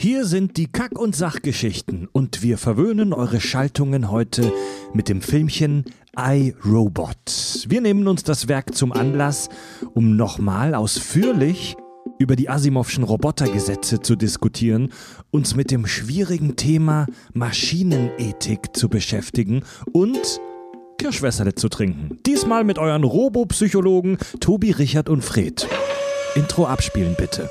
Hier sind die Kack- und Sachgeschichten und wir verwöhnen eure Schaltungen heute mit dem Filmchen I, Robot. Wir nehmen uns das Werk zum Anlass, um nochmal ausführlich über die Asimovschen Robotergesetze zu diskutieren, uns mit dem schwierigen Thema Maschinenethik zu beschäftigen und Kirschwässerle zu trinken. Diesmal mit euren Robopsychologen Tobi, Richard und Fred. Intro abspielen bitte.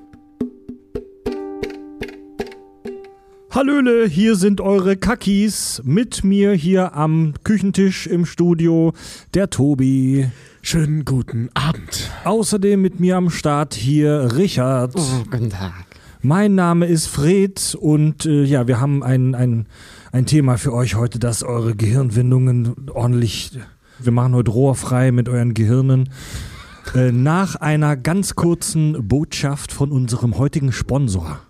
Hallöle, hier sind eure Kackis. Mit mir hier am Küchentisch im Studio der Tobi. Schönen guten Abend. Außerdem mit mir am Start hier Richard. Oh, guten Tag. Mein Name ist Fred und äh, ja, wir haben ein, ein, ein Thema für euch heute, das eure Gehirnwindungen ordentlich. Wir machen heute rohrfrei mit euren Gehirnen. Äh, nach einer ganz kurzen Botschaft von unserem heutigen Sponsor.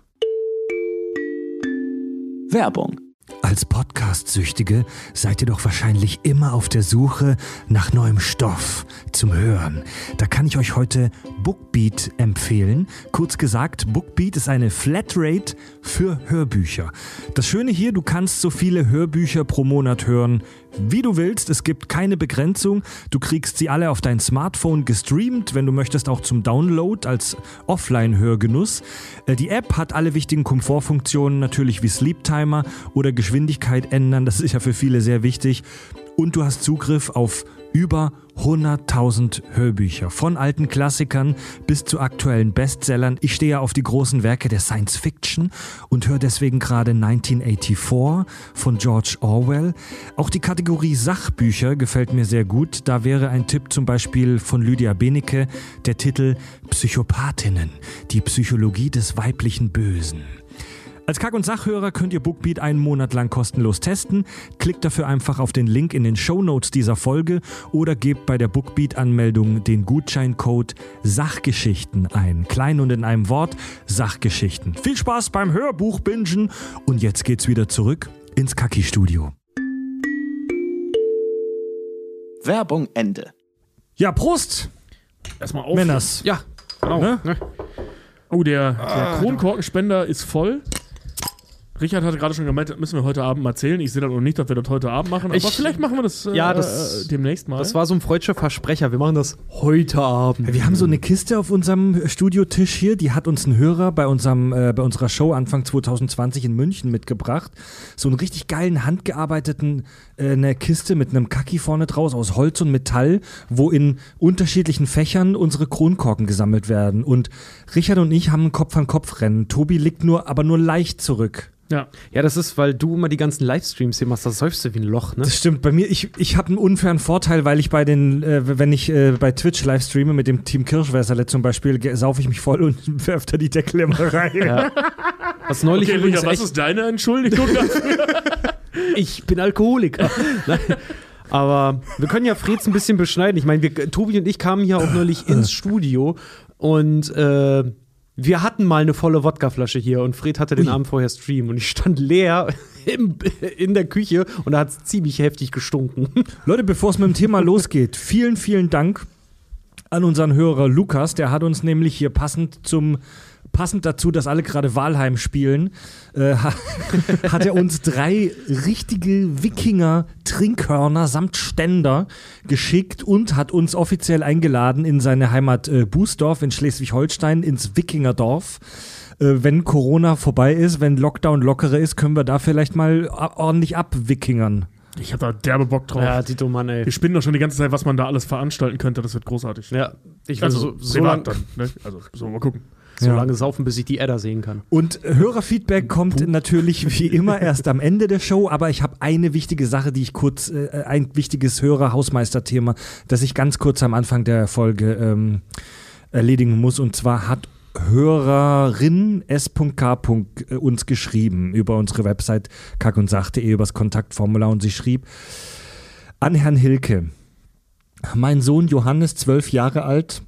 Werbung. Als Podcast-Süchtige seid ihr doch wahrscheinlich immer auf der Suche nach neuem Stoff zum Hören. Da kann ich euch heute Bookbeat empfehlen. Kurz gesagt, Bookbeat ist eine Flatrate für Hörbücher. Das Schöne hier, du kannst so viele Hörbücher pro Monat hören, wie du willst. Es gibt keine Begrenzung. Du kriegst sie alle auf dein Smartphone gestreamt, wenn du möchtest auch zum Download als Offline-Hörgenuss. Äh, Die App hat alle wichtigen Komfortfunktionen, natürlich wie Sleep Timer oder Geschwindigkeit ändern. Das ist ja für viele sehr wichtig. Und du hast Zugriff auf über 100.000 Hörbücher. Von alten Klassikern bis zu aktuellen Bestsellern. Ich stehe auf die großen Werke der Science Fiction und höre deswegen gerade 1984 von George Orwell. Auch die Kategorie Sachbücher gefällt mir sehr gut. Da wäre ein Tipp zum Beispiel von Lydia Benecke, der Titel Psychopathinnen, die Psychologie des weiblichen Bösen. Als Kack- und Sachhörer könnt ihr Bookbeat einen Monat lang kostenlos testen. Klickt dafür einfach auf den Link in den Shownotes dieser Folge oder gebt bei der Bookbeat-Anmeldung den Gutscheincode Sachgeschichten ein. Klein und in einem Wort Sachgeschichten. Viel Spaß beim Hörbuch-Bingen und jetzt geht's wieder zurück ins Kaki-Studio. Werbung Ende. Ja, Prost! Erstmal auf. Männers. Ja, genau. Ne? Ne? Oh, der, der Kronkorkenspender ist voll. Richard hatte gerade schon gemeint, das müssen wir heute Abend mal zählen. Ich sehe das noch nicht, dass wir das heute Abend machen, aber Ich- vielleicht machen wir das, äh, Ja, das- äh, demnächst mal. Das war so ein freudscher Versprecher. Wir machen das heute Abend. Wir haben so eine Kiste auf unserem Studiotisch hier, die hat uns ein Hörer bei, unserem, äh, bei unserer Show Anfang 2020 in München mitgebracht. So einen richtig geilen, handgearbeiteten eine Kiste mit einem Kaki vorne draus aus Holz und Metall, wo in unterschiedlichen Fächern unsere Kronkorken gesammelt werden. Und Richard und ich haben ein Kopf-an-Kopf-Rennen. Tobi liegt nur, aber nur leicht zurück. ja. Ja, das ist, weil du immer die ganzen Livestreams hier machst. Da säufst du wie ein Loch, ne? Das stimmt. Bei mir, ich, ich habe einen unfairen Vorteil, weil ich bei den, äh, wenn ich äh, bei Twitch live streame mit dem Team Kirschwässerle zum Beispiel, saufe ich mich voll und werfe da die Deckel immer rein. Ja. Was neulich Okay, übrigens Richard, was echt, ist deine Entschuldigung dafür? ich bin Alkoholiker. Nein. Aber wir können ja Freds ein bisschen beschneiden. Ich meine, wir, Tobi und ich kamen hier auch neulich ins Studio und äh, wir hatten mal eine volle Wodkaflasche hier und Fred hatte den Abend vorher Stream und ich stand leer im, in der Küche und da hat es ziemlich heftig gestunken. Leute, bevor es mit dem Thema losgeht, vielen, vielen Dank an unseren Hörer Lukas. Der hat uns nämlich hier passend zum passend dazu, dass alle gerade Walheim spielen, äh, ha- hat er uns drei richtige Wikinger-Trinkhörner samt Ständer geschickt und hat uns offiziell eingeladen in seine Heimat äh, Bußdorf in Schleswig-Holstein ins Wikingerdorf. Äh, wenn Corona vorbei ist, wenn Lockdown lockerer ist, können wir da vielleicht mal a- ordentlich abwikingern. Ich hab da derbe Bock drauf. Ja, Tito Mann, ey. Wir spinnen doch schon die ganze Zeit, was man da alles veranstalten könnte. Das wird großartig. Ja, ich will Also, so, so, privat lang, dann. Ne? Also, so mal gucken. So Ja. lange saufen, bis ich die Edda sehen kann. Und Hörerfeedback kommt natürlich wie immer erst am Ende der Show, aber ich habe eine wichtige Sache, die ich kurz, äh, ein wichtiges Hörer-Hausmeister-Thema, das ich ganz kurz am Anfang der Folge ähm, erledigen muss. Und zwar hat Hörerin S.K. äh, uns geschrieben über unsere Website kackundsach.de über das Kontaktformular und sie schrieb an Herrn Hilke. Mein Sohn Johannes, zwölf Jahre alt,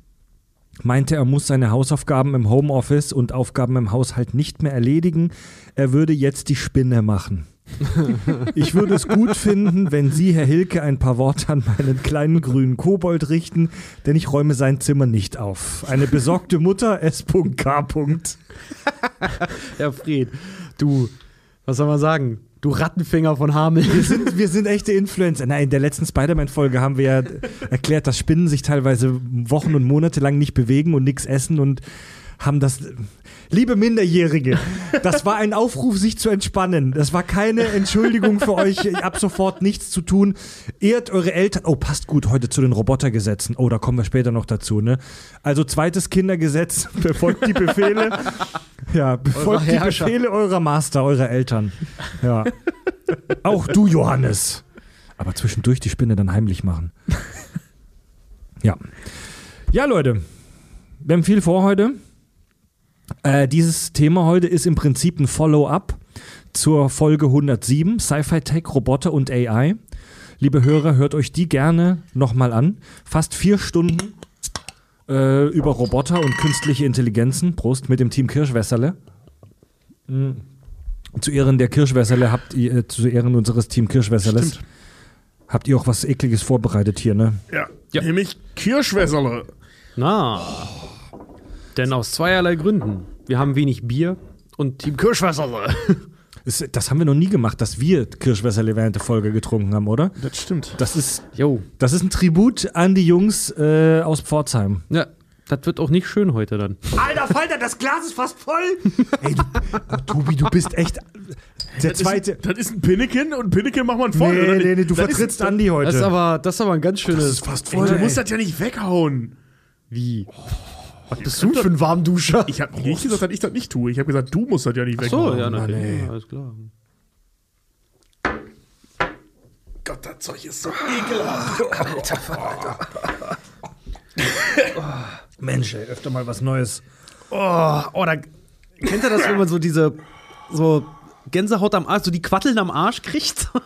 meinte, er muss seine Hausaufgaben im Homeoffice und Aufgaben im Haushalt nicht mehr erledigen. Er würde jetzt die Spinne machen. Ich würde es gut finden, wenn Sie, Herr Hilke, ein paar Worte an meinen kleinen grünen Kobold richten, denn ich räume sein Zimmer nicht auf. Eine besorgte Mutter, S.K. Ja, Fred, du, was soll man sagen? Du Rattenfänger von Hamel. Wir sind, wir sind echte Influencer. Nein, in der letzten Spider-Man-Folge haben wir ja erklärt, dass Spinnen sich teilweise Wochen und Monate lang nicht bewegen und nichts essen und haben das. Liebe Minderjährige, das war ein Aufruf, sich zu entspannen. Das war keine Entschuldigung für euch, ab sofort nichts zu tun. Ehrt eure Eltern. Oh, passt gut heute zu den Robotergesetzen. Oh, da kommen wir später noch dazu, ne? Also zweites Kindergesetz, befolgt die Befehle. Ja, befolgt die. Befehle eurer Master, eurer Eltern. Ja. Auch du, Johannes. Aber zwischendurch die Spinne dann heimlich machen. Ja. Ja, Leute. Wir haben viel vor heute. Äh, dieses Thema heute ist im Prinzip ein Follow-up zur Folge 107, Sci-Fi Tech, Roboter und AI. Liebe Hörer, hört euch die gerne nochmal an. Fast vier Stunden äh, über Roboter und künstliche Intelligenzen. Prost mit dem Team Kirschwässerle. Mm. Zu Ehren der Kirschwässerle habt ihr, äh, zu Ehren unseres Team Kirschwässerles, Stimmt. habt ihr auch was Ekliges vorbereitet hier, ne? Ja. Ja. Nämlich Kirschwässerle. Na. Denn aus zweierlei Gründen. Wir haben wenig Bier und Team Kirschwasser. Das, das haben wir noch nie gemacht, dass wir Kirschwässerle während der Folge getrunken haben, oder? Das stimmt. Das ist, Jo. das ist ein Tribut an die Jungs äh, aus Pforzheim. Ja, das wird auch nicht schön heute dann. Alter Falter, das Glas ist fast voll. Ey, du, oh, Tobi, du bist echt der Das zweite. Ist, das ist ein Pinneken und Pinneken macht man voll. oder nee, nicht? nee, nee, du Das vertrittst ist, Andi heute. Das ist aber, das ist aber ein ganz schönes. Das ist fast Ey, voll. du ey. musst das ja nicht weghauen. Wie? Was bist du für ein Warmduscher? Ich habe nicht gesagt, dass ich das nicht tue. Ich habe gesagt, du musst das ja nicht weghauen. so, ja, natürlich. Ja, alles klar. Gott, das Zeug ist so ekelhaft. Mensch, ey, öfter mal was Neues. Oh, oh, da, kennt ihr das, wenn man so diese so Gänsehaut am Arsch, so die Quatteln am Arsch kriegt?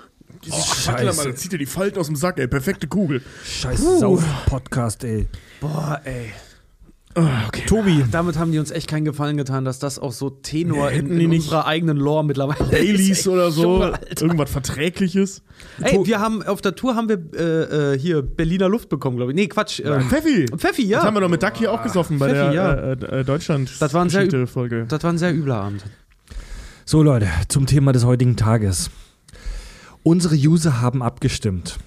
Diese Scheiße. Mal, Scheiße. das zieht dir die Falten aus dem Sack, ey. Perfekte Kugel. Scheiß Sauf-Podcast, ey. Boah, ey. Okay. Tobi, Damit haben die uns echt keinen Gefallen getan, dass das auch so Tenor Nee, hätten in, die in nicht unserer eigenen Lore mittlerweile ist. Baileys oder so. Junge. Irgendwas Verträgliches. Ey, wir haben auf der Tour haben wir äh, äh, hier Berliner Luft bekommen, glaube ich. Nee, Quatsch. Äh, Pfeffi. Pfeffi, ja. Das haben wir doch mit Duck hier auch gesoffen bei Pfeffi, der ja. äh, äh, Deutschland Das war ein sehr Folge. das war ein sehr übler Abend. So Leute, zum Thema des heutigen Tages. Unsere User haben abgestimmt.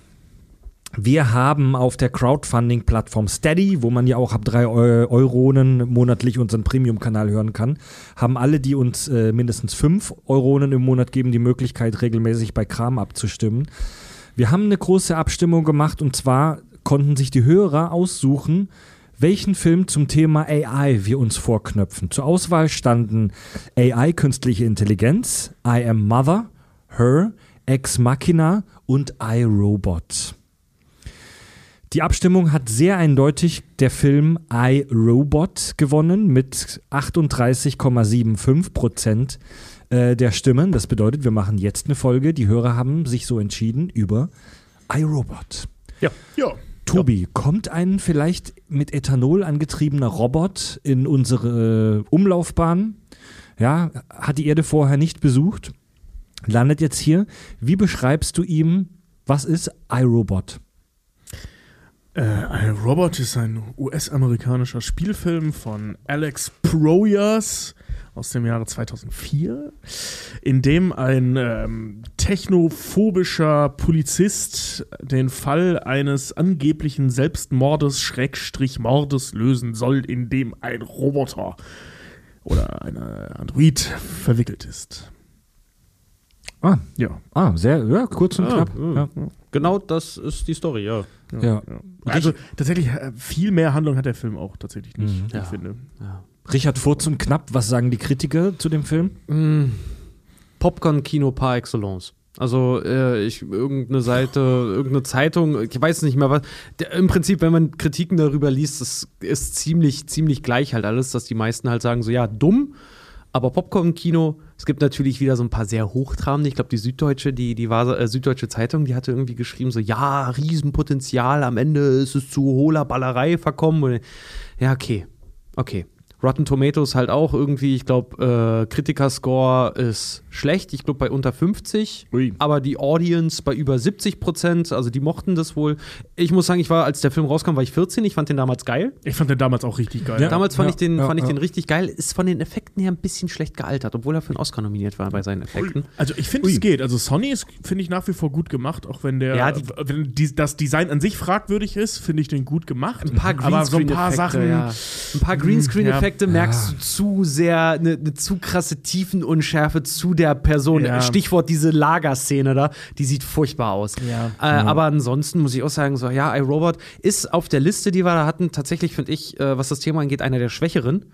Wir haben auf der Crowdfunding-Plattform Steady, wo man ja auch ab 3 Eu Euronen monatlich unseren Premium-Kanal hören kann, haben alle, die uns äh, mindestens 5 Euronen im Monat geben, die Möglichkeit, regelmäßig bei Kram abzustimmen. Wir haben eine große Abstimmung gemacht und zwar konnten sich die Hörer aussuchen, welchen Film zum Thema AI wir uns vorknöpfen. Zur Auswahl standen AI, künstliche Intelligenz, I Am Mother, Her, Ex Machina und I, Robot. Die Abstimmung hat sehr eindeutig der Film I, Robot gewonnen mit 38,75 Prozent äh, der Stimmen. Das bedeutet, wir machen jetzt eine Folge. Die Hörer haben sich so entschieden über I, Robot. Ja. Tobi, kommt ein vielleicht mit Ethanol angetriebener Robot in unsere Umlaufbahn? Ja, hat die Erde vorher nicht besucht, landet jetzt hier. Wie beschreibst du ihm, was ist iRobot? Äh, I, Robot ist ein US-amerikanischer Spielfilm von Alex Proyas aus dem Jahre 2004, in dem ein ähm, technophobischer Polizist den Fall eines angeblichen Selbstmordes, Schrägstrich Mordes lösen soll, in dem ein Roboter oder ein Android verwickelt ist. Ah, Ja. ah sehr, ja, kurz und Ah, knapp. ja. Ja. Genau das ist die Story, ja. Ja. Also tatsächlich, äh, viel mehr Handlung hat der Film auch tatsächlich nicht, Mhm. ich Ja. finde. Richard Furz und knapp, was sagen die Kritiker zu dem Film? Mm, Popcorn-Kino par excellence. Also äh, ich irgendeine Seite, irgendeine Zeitung, ich weiß nicht mehr was. Der, Im Prinzip, wenn man Kritiken darüber liest, das ist ziemlich, ziemlich gleich halt alles, dass die meisten halt sagen so, ja, dumm, Aber Popcorn-Kino, es gibt natürlich wieder so ein paar sehr hochtrabende. Ich glaube, die Süddeutsche, die, die war, äh, Süddeutsche Zeitung, die hatte irgendwie geschrieben, so, ja, Riesenpotenzial, am Ende ist es zu hohler Ballerei verkommen. Und, ja, okay. Okay. Rotten Tomatoes halt auch irgendwie, ich glaube, äh, Kritiker-Score ist schlecht, ich glaube bei unter 50, Ui. aber die Audience bei über 70 Prozent, also die mochten das wohl. Ich muss sagen, ich war, als der Film rauskam, war ich 14, ich fand den damals geil. Ich fand den damals auch richtig geil. Ja. Damals fand Ja, ich den, ja, fand ich ja. den richtig geil. Ist von den Effekten her ein bisschen schlecht gealtert, obwohl er für einen Oscar nominiert war bei seinen Effekten. Also ich finde, es geht. Also Sony ist, finde ich, nach wie vor gut gemacht, auch wenn der, Ja, die- wenn die, das Design an sich fragwürdig ist, finde ich den gut gemacht. Ein paar Aber so ein paar Greenscreen-Effekte, Sachen, ja. Ein paar Greenscreen-Effekte ja. merkst du zu sehr, eine ne zu krasse Tiefenunschärfe zu der Person. Ja. Stichwort diese Lagerszene da, die sieht furchtbar aus. Ja. Äh, Aber ansonsten muss ich auch sagen, so, ja, iRobot ist auf der Liste, die wir da hatten, tatsächlich, finde ich, äh, was das Thema angeht, einer der Schwächeren.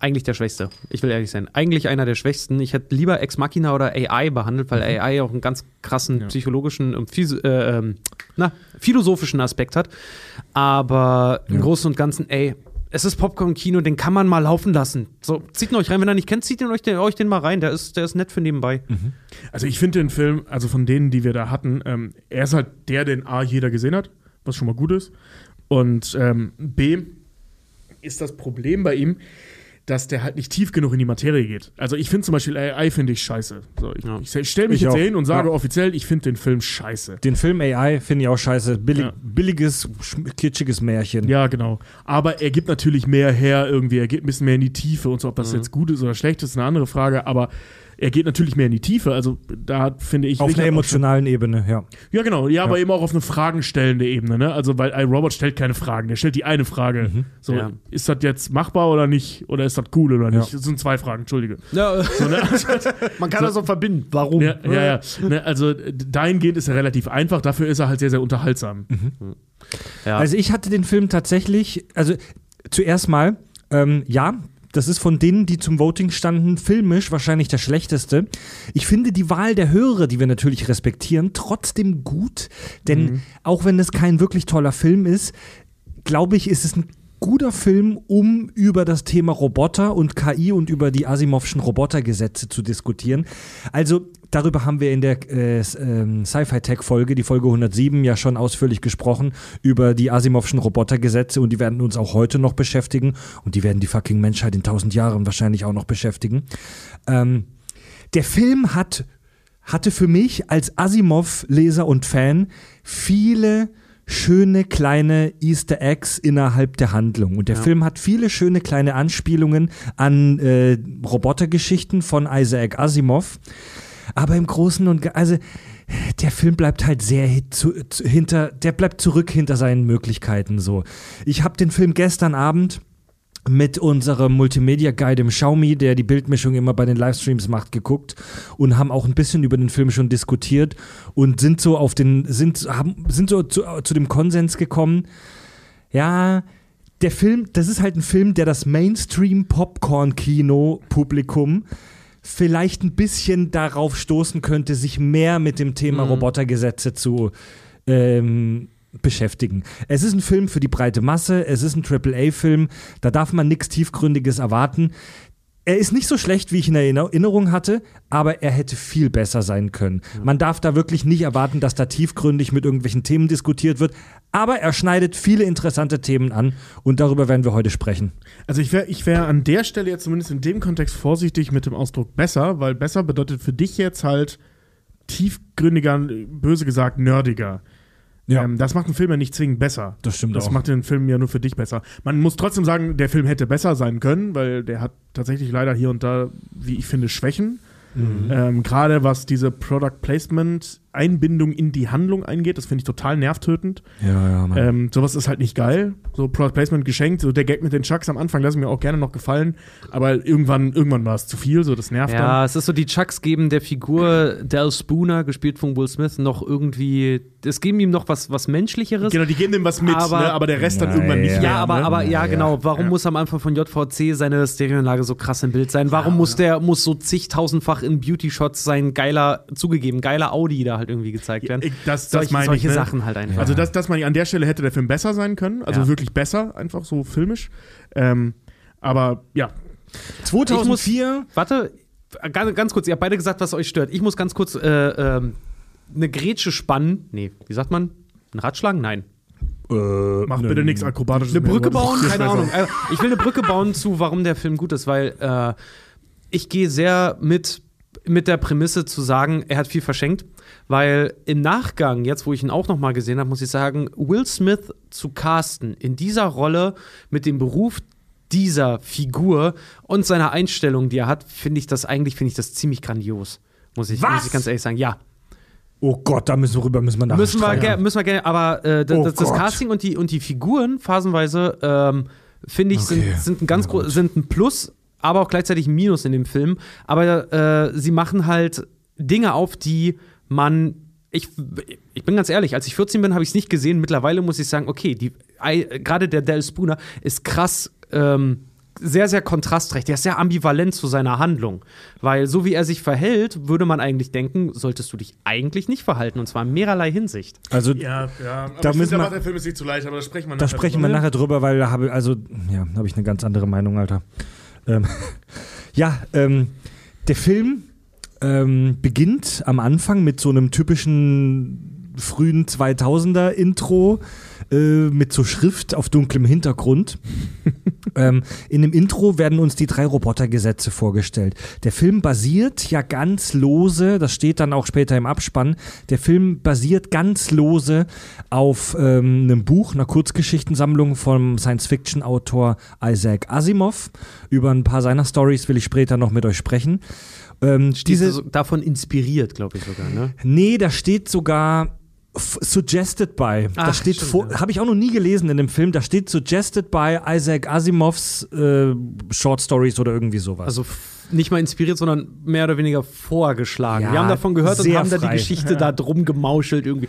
Eigentlich der Schwächste. Ich will ehrlich sein. Eigentlich einer der Schwächsten. Ich hätte lieber Ex Machina oder AI behandelt, weil AI auch einen ganz krassen psychologischen und phys- äh, ähm, na, philosophischen Aspekt hat. Aber im Großen und Ganzen, ey, es ist Popcorn-Kino, den kann man mal laufen lassen. So, zieht ihn euch rein. Wenn ihr nicht kennt, zieht ihn euch den, euch den mal rein. Der ist, der ist nett für nebenbei. Also ich finde den Film, also von denen, die wir da hatten, ähm, er ist halt der, den A jeder gesehen hat, was schon mal gut ist. Und ähm, B ist das Problem bei ihm, dass der halt nicht tief genug in die Materie geht. Also ich finde zum Beispiel AI finde ich scheiße. So, ich Ja. ich stelle mich Ich jetzt auch. hier hin und sage Ja. offiziell, ich finde den Film scheiße. Den Film AI finde ich auch scheiße. Billig, Ja. Billiges, sch- kitschiges Märchen. Ja, genau. Aber er gibt natürlich mehr her irgendwie. Er geht ein bisschen mehr in die Tiefe und so. Ob das Mhm. jetzt gut ist oder schlecht ist, ist eine andere Frage. Aber er geht natürlich mehr in die Tiefe. Also da finde ich. Auf einer auch schon- emotionalen Ebene, ja. Ja, genau. Ja, aber eben auch auf eine fragenstellende Ebene. Ne? Also, weil iRobot stellt keine Fragen. Der stellt die eine Frage. So, Ja. ist das jetzt machbar oder nicht? Oder ist das cool oder Ja. nicht? Das sind zwei Fragen, Entschuldige. Ja, So, ne? man kann das so verbinden. Warum? ja, ja, ja. Ne? Also, dahingehend ist er relativ einfach. Dafür ist er halt sehr, sehr unterhaltsam. Ja. Also ich hatte den Film tatsächlich, also zuerst mal, ähm, ja, das ist von denen, die zum Voting standen, filmisch wahrscheinlich der schlechteste. Ich finde die Wahl der Hörer, die wir natürlich respektieren, trotzdem gut, denn auch wenn es kein wirklich toller Film ist, glaube ich, ist es ein guter Film, um über das Thema Roboter und KI und über die Asimovschen Robotergesetze zu diskutieren. Also darüber haben wir in der äh, ähm, Sci-Fi-Tech-Folge, die Folge 107, ja schon ausführlich gesprochen, über die Asimovschen Robotergesetze und die werden uns auch heute noch beschäftigen und die werden die fucking Menschheit in tausend Jahren wahrscheinlich auch noch beschäftigen. Ähm, der Film hat, hatte für mich als Asimov-Leser und Fan viele schöne kleine Easter Eggs innerhalb der Handlung. Und der Ja. Film hat viele schöne kleine Anspielungen an äh, Robotergeschichten von Isaac Asimov. Aber im Großen und Ga- also der Film bleibt halt sehr hinter, der bleibt zurück hinter seinen Möglichkeiten so. Ich habe den Film gestern Abend mit unserem Multimedia Guide im Xiaomi, der die Bildmischung immer bei den Livestreams macht, geguckt und haben auch ein bisschen über den Film schon diskutiert und sind so auf den sind haben sind so zu, zu dem Konsens gekommen. Ja, der Film, das ist halt ein Film, der das Mainstream Popcorn Kino Publikum vielleicht ein bisschen darauf stoßen könnte, sich mehr mit dem Thema Mhm. Robotergesetze zu ähm, beschäftigen. Es ist ein Film für die breite Masse, es ist ein AAA-Film, da darf man nichts Tiefgründiges erwarten. Er ist nicht so schlecht, wie ich in Erinner- Erinnerung hatte, aber er hätte viel besser sein können. Man darf da wirklich nicht erwarten, dass da tiefgründig mit irgendwelchen Themen diskutiert wird, aber er schneidet viele interessante Themen an und darüber werden wir heute sprechen. Also ich wäre ich wär an der Stelle jetzt zumindest in dem Kontext vorsichtig mit dem Ausdruck besser, weil besser bedeutet für dich jetzt halt tiefgründiger, böse gesagt, nerdiger. Ja. Ähm, das macht einen Film ja nicht zwingend besser. Das stimmt Das auch. macht den Film ja nur für dich besser. Man muss trotzdem sagen, der Film hätte besser sein können, weil der hat tatsächlich leider hier und da, wie ich finde, Schwächen. Mhm. Ähm, Gerade was diese Product Placement Einbindung in die Handlung eingeht, das finde ich total nervtötend. Ja, ja, Mann. Ähm, sowas ist halt nicht geil. So Product Placement geschenkt, so der Gag mit den Chucks am Anfang lassen mir auch gerne noch gefallen, aber irgendwann, irgendwann war es zu viel, so das nervt Ja, es ist so, die Chucks geben der Figur Dal Spooner, gespielt von Will Smith, noch irgendwie, es geben ihm noch was, was dann. Menschlicheres. Genau, die geben dem was mit, Aber- ne? aber der Rest dann Ja, irgendwann nicht ja. mehr. Ja, aber, ne? aber ja, Ja, genau. Warum Ja. muss am Anfang von JVC seine Stereoanlage so krass im Bild sein? Warum muss der muss so zigtausendfach in Beauty-Shots sein geiler, zugegeben, geiler Audi da halt irgendwie gezeigt werden? Ich- das, das solche meine solche ich, ne? Sachen halt einfach. Also das, das meine ich, an der Stelle hätte der Film besser sein können, also Ja. wirklich besser, einfach so filmisch. Ähm, aber ja, 2004. Warte, ganz, ganz kurz, ihr habt beide gesagt, was euch stört. Ich muss ganz kurz äh, ähm, eine Grätsche spannen. Nee, wie sagt man? Ein Radschlagen? Nein. Mach bitte nichts Akrobatisches. Eine mehr. Brücke bauen? Keine. Ahnung. Äh, Ich will eine Brücke bauen zu, warum der Film gut ist, weil äh, ich gehe sehr mit, mit der Prämisse zu sagen, er hat viel verschenkt. Weil im Nachgang, jetzt wo ich ihn auch noch mal gesehen habe, muss ich sagen, Will Smith zu casten in dieser Rolle mit dem Beruf dieser Figur und seiner Einstellung, die er hat, finde ich das eigentlich, finde ich das ziemlich grandios. Muss ich, Was? muss ich ganz ehrlich sagen. Ja, Oh Gott, da müssen wir rüber, müssen wir nachher müssen müssen wir gerne, aber äh, das, Oh das. Casting und die, und die Figuren phasenweise, ähm, finde ich, Okay. sind, sind, ein ganz gro- sind ein Plus, aber auch gleichzeitig ein Minus in dem Film. Aber äh, sie machen halt Dinge auf, die man. Ich, ich bin ganz ehrlich, als ich 14 bin, habe ich es nicht gesehen. Mittlerweile muss ich sagen, okay, die- gerade der Dale Spooner ist krass. Ähm, sehr, sehr kontrastreich. Der ist sehr ambivalent zu seiner Handlung. Weil so wie er sich verhält, würde man eigentlich denken, solltest du dich eigentlich nicht verhalten. Und zwar in mehrerlei Hinsicht. Also Ja, ja. Aber Da ich müssen wir- der Film ist nicht zu leicht, aber da sprechen wir Da nachher sprechen wir drüber. nachher drüber, weil da habe also ja, habe ich eine ganz andere Meinung, Alter. Ähm, ja, ähm, der Film ähm, beginnt am Anfang mit so einem typischen frühen 2000er Intro äh, mit so Schrift auf dunklem Hintergrund. ähm, in dem Intro werden uns die drei Robotergesetze vorgestellt. Der Film basiert ja ganz lose, das steht dann auch später im Abspann, der Film basiert ganz lose auf ähm, einem Buch, einer Kurzgeschichtensammlung vom Science-Fiction-Autor Isaac Asimov. Über ein paar seiner Stories will ich später noch mit euch sprechen. Ähm, Diese so, davon inspiriert, glaube ich sogar, ne? Nee, da steht sogar suggested by. da Ach, steht ja. habe ich auch noch nie gelesen in dem Film. Da steht suggested by Isaac Asimovs äh, Short Stories oder irgendwie sowas. Also nicht mal inspiriert, sondern mehr oder weniger vorgeschlagen. Ja, Wir haben davon gehört und haben da die frei. Geschichte da drum gemauschelt irgendwie.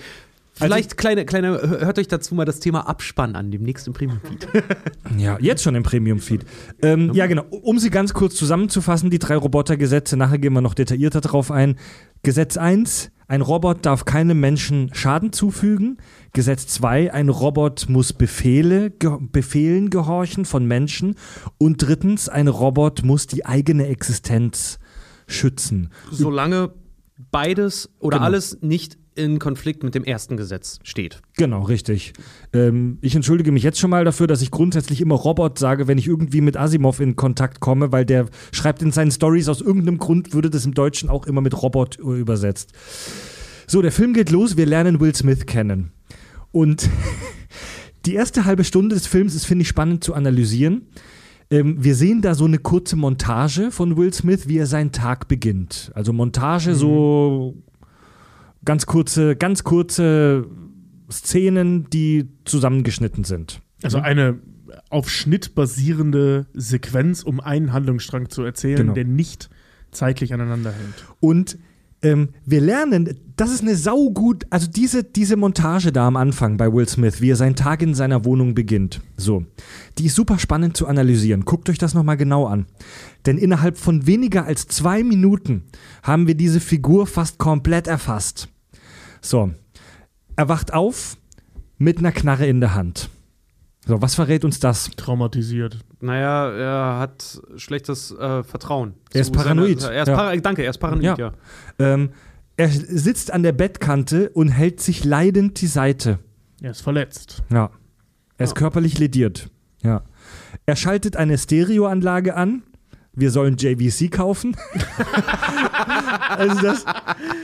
Vielleicht kleine, kleine, hört euch dazu mal das Thema Abspann an, demnächst im Premium-Feed. Ja, jetzt schon im Premium-Feed. Ähm, ja, genau. Um sie ganz kurz zusammenzufassen, die drei Robotergesetze, nachher gehen wir noch detaillierter drauf ein. Gesetz 1, ein Robot darf keinem Menschen Schaden zufügen. Gesetz 2, ein Robot muss Befehle, ge Befehlen gehorchen von Menschen. Und drittens, ein Robot muss die eigene Existenz schützen. Solange beides oder Genau. alles nicht in Konflikt mit dem ersten Gesetz steht. Genau, richtig. Ähm, ich entschuldige mich jetzt schon mal dafür, dass ich grundsätzlich immer Robot sage, wenn ich irgendwie mit Asimov in Kontakt komme, weil der schreibt in seinen Stories aus irgendeinem Grund, würde das im Deutschen auch immer mit Robot äh, übersetzt. So, der Film geht los, wir lernen Will Smith kennen. Und die erste halbe Stunde des Films ist, finde ich, spannend zu analysieren. Ähm, wir sehen da so eine kurze Montage von Will Smith, wie er seinen Tag beginnt. Also Montage, so ganz kurze, ganz kurze Szenen, die zusammengeschnitten sind. Also eine auf Schnitt basierende Sequenz, um einen Handlungsstrang zu erzählen, Genau. der nicht zeitlich aneinander hält. Und ähm, wir lernen, das ist eine saugut, also diese, diese Montage da am Anfang bei Will Smith, wie er seinen Tag in seiner Wohnung beginnt, so, die ist super spannend zu analysieren. Guckt euch das nochmal genau an. Denn innerhalb von weniger als zwei Minuten haben wir diese Figur fast komplett erfasst. So, er wacht auf mit einer Knarre in der Hand. So, was verrät uns das? Traumatisiert. Naja, er hat schlechtes äh, Vertrauen. Er ist zu seiner- paranoid. er ist Ja. para danke, er ist paranoid, Ja. ja. Ähm, er sitzt an der Bettkante und hält sich leidend die Seite. Er ist verletzt. Ja. Er ist Ja. körperlich lediert. Ja. Er schaltet eine Stereoanlage an. Wir sollen JVC kaufen. also das,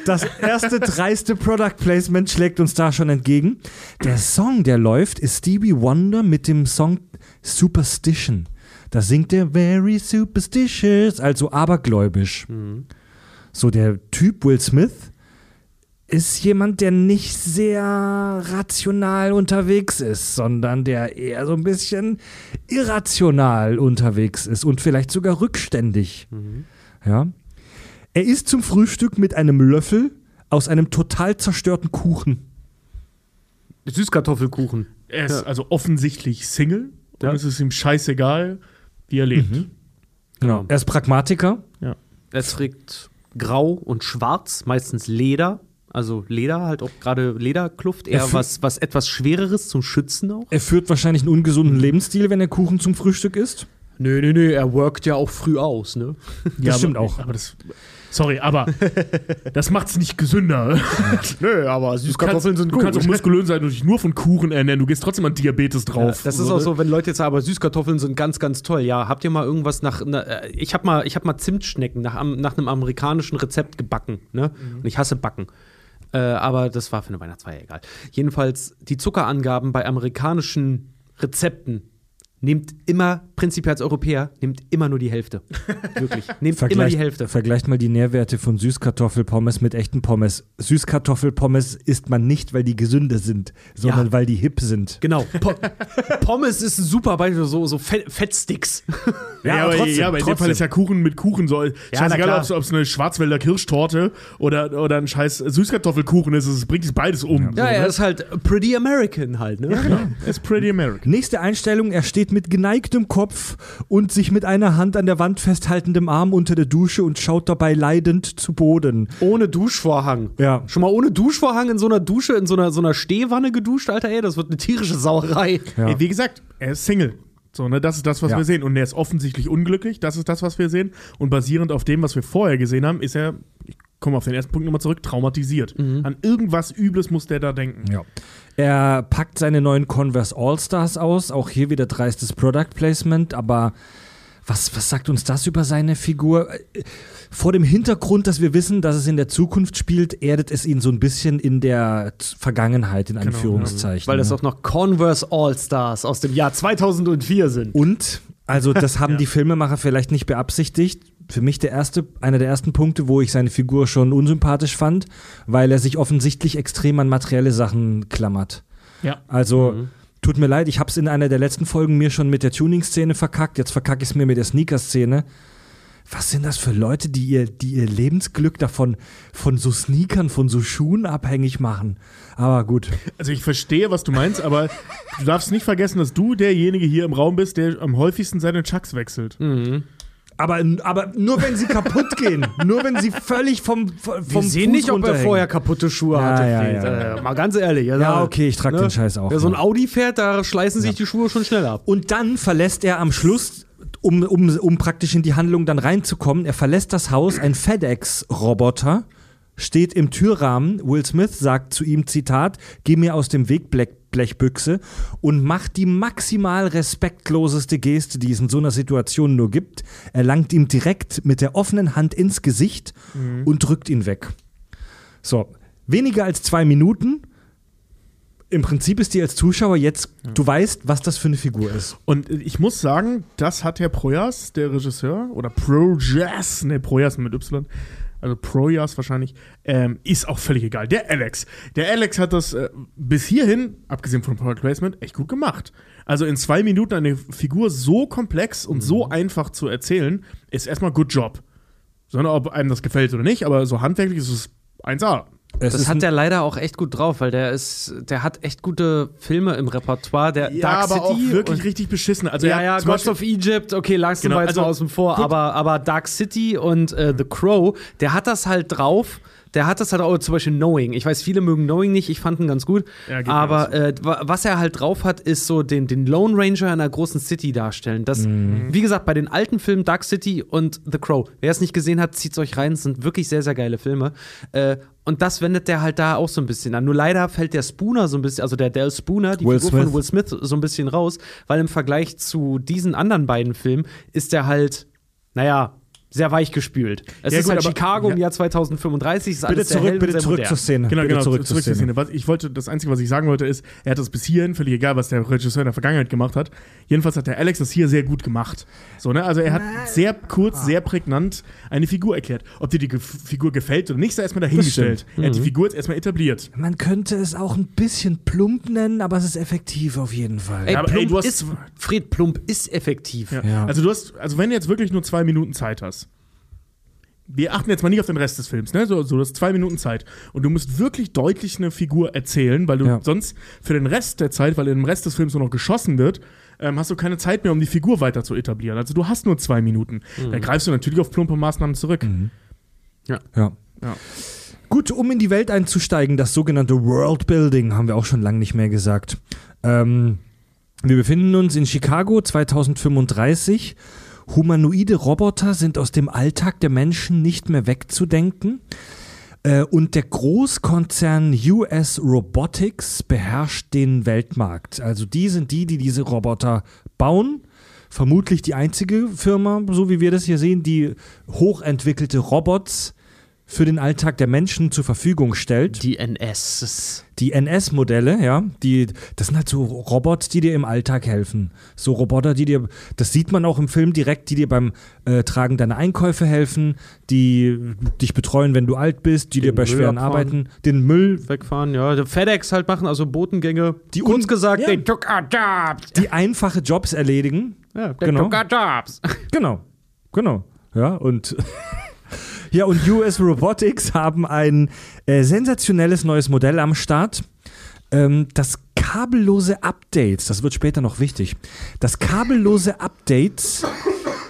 das erste dreiste Product Placement schlägt uns da schon entgegen. Der Song, der läuft, ist Stevie Wonder mit dem Song Superstition. Da singt er Very Superstitious, also abergläubisch. So, der Typ Will Smith ist jemand, der nicht sehr rational unterwegs ist, sondern der eher so ein bisschen irrational unterwegs ist und vielleicht sogar rückständig. Ja. Er isst zum Frühstück mit einem Löffel aus einem total zerstörten Kuchen. Süßkartoffelkuchen. Er ist Ja. also offensichtlich Single Ja. und es ist ihm scheißegal, wie er lebt. Mhm. Genau. Er ist Pragmatiker. Er trägt grau und schwarz, meistens Leder. Also Leder, halt auch gerade Lederkluft, Er eher was, was etwas Schwereres zum Schützen auch. Er führt wahrscheinlich einen ungesunden Lebensstil, wenn er Kuchen zum Frühstück isst. Nö, nö, nö, er workt ja auch früh aus, ne? Ja, Das stimmt aber, auch. Aber das, sorry, aber das macht's nicht gesünder. Nö, aber Du kannst, du kannst auch muskulös sein und dich nur von Kuchen ernähren. Du gehst trotzdem an Diabetes Ja, drauf. das ist auch so, wenn Leute jetzt sagen, aber Süßkartoffeln sind ganz, ganz toll. Ja, habt ihr mal irgendwas nach. Na, äh, ich habe mal, ich hab mal Zimtschnecken nach, nach einem amerikanischen Rezept gebacken. Ne? Und ich hasse Backen. Äh, aber das war für eine Weihnachtsfeier egal. Jedenfalls, die Zuckerangaben bei amerikanischen Rezepten nehmt immer, prinzipiell als Europäer, nehmt immer nur die Hälfte. Wirklich. Nehmt immer die Vergleicht, Hälfte. vergleicht mal die Nährwerte von Süßkartoffelpommes mit echten Pommes. Süßkartoffelpommes isst man nicht, weil die gesünder sind, sondern Ja. weil die hip sind. Genau. Po Pommes ist ein super Beispiel, so, so Fett Fettsticks. Ja, Ja, aber, trotzdem, ja, aber in dem trotzdem. Fall ist ja Kuchen mit Kuchen so. na Scheißegal, ob es eine Schwarzwälder Kirschtorte oder, oder ein scheiß Süßkartoffelkuchen ist. Es bringt es beides um. Ja, so, er ne? ist halt pretty American halt, ne? Er ist pretty American. Nächste Einstellung, er steht mit geneigtem Kopf und sich mit einer Hand an der Wand festhaltendem Arm unter der Dusche und schaut dabei leidend zu Boden. Ohne Duschvorhang. Ja. Schon mal ohne Duschvorhang in so einer Dusche, in so einer, so einer Stehwanne geduscht, Alter, ey, das wird eine tierische Sauerei. Ja. Ey, Wie gesagt, er ist Single. So, ne, das ist das, was Ja. wir sehen. Und er ist offensichtlich unglücklich. Das ist das, was wir sehen. Und basierend auf dem, was wir vorher gesehen haben, ist er, ich komme auf den ersten Punkt nochmal zurück, traumatisiert. An irgendwas Übles muss der da denken. Ja. Er packt seine neuen Converse All-Stars aus, auch hier wieder dreistes Product Placement, aber was, was sagt uns das über seine Figur? Vor dem Hintergrund, dass wir wissen, dass es in der Zukunft spielt, erdet es ihn so ein bisschen in der Vergangenheit, in Anführungszeichen. Weil das ne? auch noch Converse All-Stars aus dem Jahr 2004 sind. Und, also das haben die Filmemacher vielleicht nicht beabsichtigt. Für mich der erste, einer der ersten Punkte, wo ich seine Figur schon unsympathisch fand, weil er sich offensichtlich extrem an materielle Sachen klammert. Ja. Also, Mhm. tut mir leid, ich habe es in einer der letzten Folgen mir schon mit der Tuning-Szene verkackt, jetzt verkacke ich es mir mit der Sneaker-Szene. Was sind das für Leute, die ihr, die ihr Lebensglück davon von so Sneakern, von so Schuhen abhängig machen? Aber gut. Also ich verstehe, was du meinst, aber du darfst nicht vergessen, dass du derjenige hier im Raum bist, der am häufigsten seine Chucks wechselt. Aber, aber nur wenn sie kaputt gehen. Nur wenn sie völlig vom, vom Wir sehen Fuß nicht, ob er vorher kaputte Schuhe Ja, hatte. ja, ja. Äh, mal ganz ehrlich. Also, Ja, okay, ich trage den Scheiß auch. Wer so ein. Audi fährt, da schleißen sich die Schuhe schon schnell ab. Und dann verlässt er am Schluss, um, um, um praktisch in die Handlung dann reinzukommen, er verlässt das Haus, ein FedEx-Roboter steht im Türrahmen. Will Smith sagt zu ihm, Zitat, geh mir aus dem Weg, Blech, Blechbüchse, und macht die maximal respektloseste Geste, die es in so einer Situation nur gibt. Er langt ihm direkt mit der offenen Hand ins Gesicht und drückt ihn weg. So, weniger als zwei Minuten. Im Prinzip ist dir als Zuschauer jetzt, du weißt, was das für eine Figur ist. Und ich muss sagen, das hat Herr Projas, der Regisseur, oder Projas, ne, Projas mit Y, also Projas wahrscheinlich, ähm, ist auch völlig egal. Der Alex. Der Alex hat das äh, bis hierhin, abgesehen von Product Placement, echt gut gemacht. Also in zwei Minuten eine Figur so komplex und so einfach zu erzählen, ist erstmal Good Job. Sondern ob einem das gefällt oder nicht, aber so handwerklich ist es 1A. Es Das hat der leider auch echt gut drauf, weil der ist, der hat echt gute Filme im Repertoire. Der Ja, Dark aber auch City wirklich und, richtig beschissen. Also ja, ja, Gods of Egypt, okay, langsam Genau, war jetzt also, mal außen vor, gut. aber, aber Dark City und äh, The Crow, der hat das halt drauf. Der hat das halt auch zum Beispiel Knowing. Ich weiß, viele mögen Knowing nicht, ich fand ihn ganz gut. Ja, aber äh, wa- was er halt drauf hat, ist so den, den Lone Ranger in einer großen City darstellen. Das, wie gesagt, bei den alten Filmen Dark City und The Crow, wer es nicht gesehen hat, zieht's euch rein. Das sind wirklich sehr, sehr geile Filme. Äh, und das wendet der halt da auch so ein bisschen an. Nur leider fällt der Spooner so ein bisschen, also der Dale Spooner, die Will Figur von Smith. Will Smith, so ein bisschen raus, weil im Vergleich zu diesen anderen beiden Filmen ist der halt, naja, sehr weich gespült. Es Ja, ist gut, halt aber- Chicago im ja. Jahr 2035, ist Bitte alles sehr zurück, hell bitte zurück modern. zur Szene. Genau, bitte genau, zurück, zurück, zur Szene. Was ich wollte, das Einzige, was ich sagen wollte, ist, er hat das bis hierhin, völlig egal, was der Regisseur in der Vergangenheit gemacht hat. Jedenfalls hat der Alex das hier sehr gut gemacht. So, ne? Also er hat sehr kurz, sehr prägnant eine Figur erklärt. Ob dir die Ge Figur gefällt oder nicht, sei erstmal dahingestellt. Er hat die Figur jetzt erstmal etabliert. Man könnte es auch ein bisschen plump nennen, aber es ist effektiv auf jeden Fall. Ey, Ja, aber, ey, Plump du hast- ist, Fred Plump ist effektiv. Ja. Ja. Also du hast, also wenn du jetzt wirklich nur zwei Minuten Zeit hast, wir achten jetzt mal nicht auf den Rest des Films, ne? So, so du hast zwei Minuten Zeit. Und du musst wirklich deutlich eine Figur erzählen, weil du Ja. sonst für den Rest der Zeit, weil im Rest des Films nur noch geschossen wird, ähm, hast du keine Zeit mehr, um die Figur weiter zu etablieren. Also du hast nur zwei Minuten. Da greifst du natürlich auf plumpe Maßnahmen zurück. Ja. Ja. Gut, um in die Welt einzusteigen, das sogenannte Worldbuilding, haben wir auch schon lange nicht mehr gesagt. Ähm, Wir befinden uns in Chicago 2035. Humanoide Roboter sind aus dem Alltag der Menschen nicht mehr wegzudenken. Äh, Und der Großkonzern US Robotics beherrscht den Weltmarkt. Also die sind die, die diese Roboter bauen. Vermutlich die einzige Firma, so wie wir das hier sehen, die hochentwickelte Robots für den Alltag der Menschen zur Verfügung stellt. Die NS. Die NS-Modelle, ja, die, das sind halt so Robots, die dir im Alltag helfen. So Roboter, die dir, das sieht man auch im Film direkt, die dir beim äh, Tragen deiner Einkäufe helfen, die dich betreuen, wenn du alt bist, die dir bei Müll schweren abfahren. Arbeiten den Müll, Wegfahren, ja. FedEx halt machen, also Botengänge. Die uns un- gesagt, ja. they took our jobs. die einfache Jobs erledigen. Ja, they Genau. took our jobs. Genau, genau. Ja, und ja, und US Robotics haben ein äh, sensationelles neues Modell am Start. Ähm, das kabellose Updates, das wird später noch wichtig. Das kabellose Updates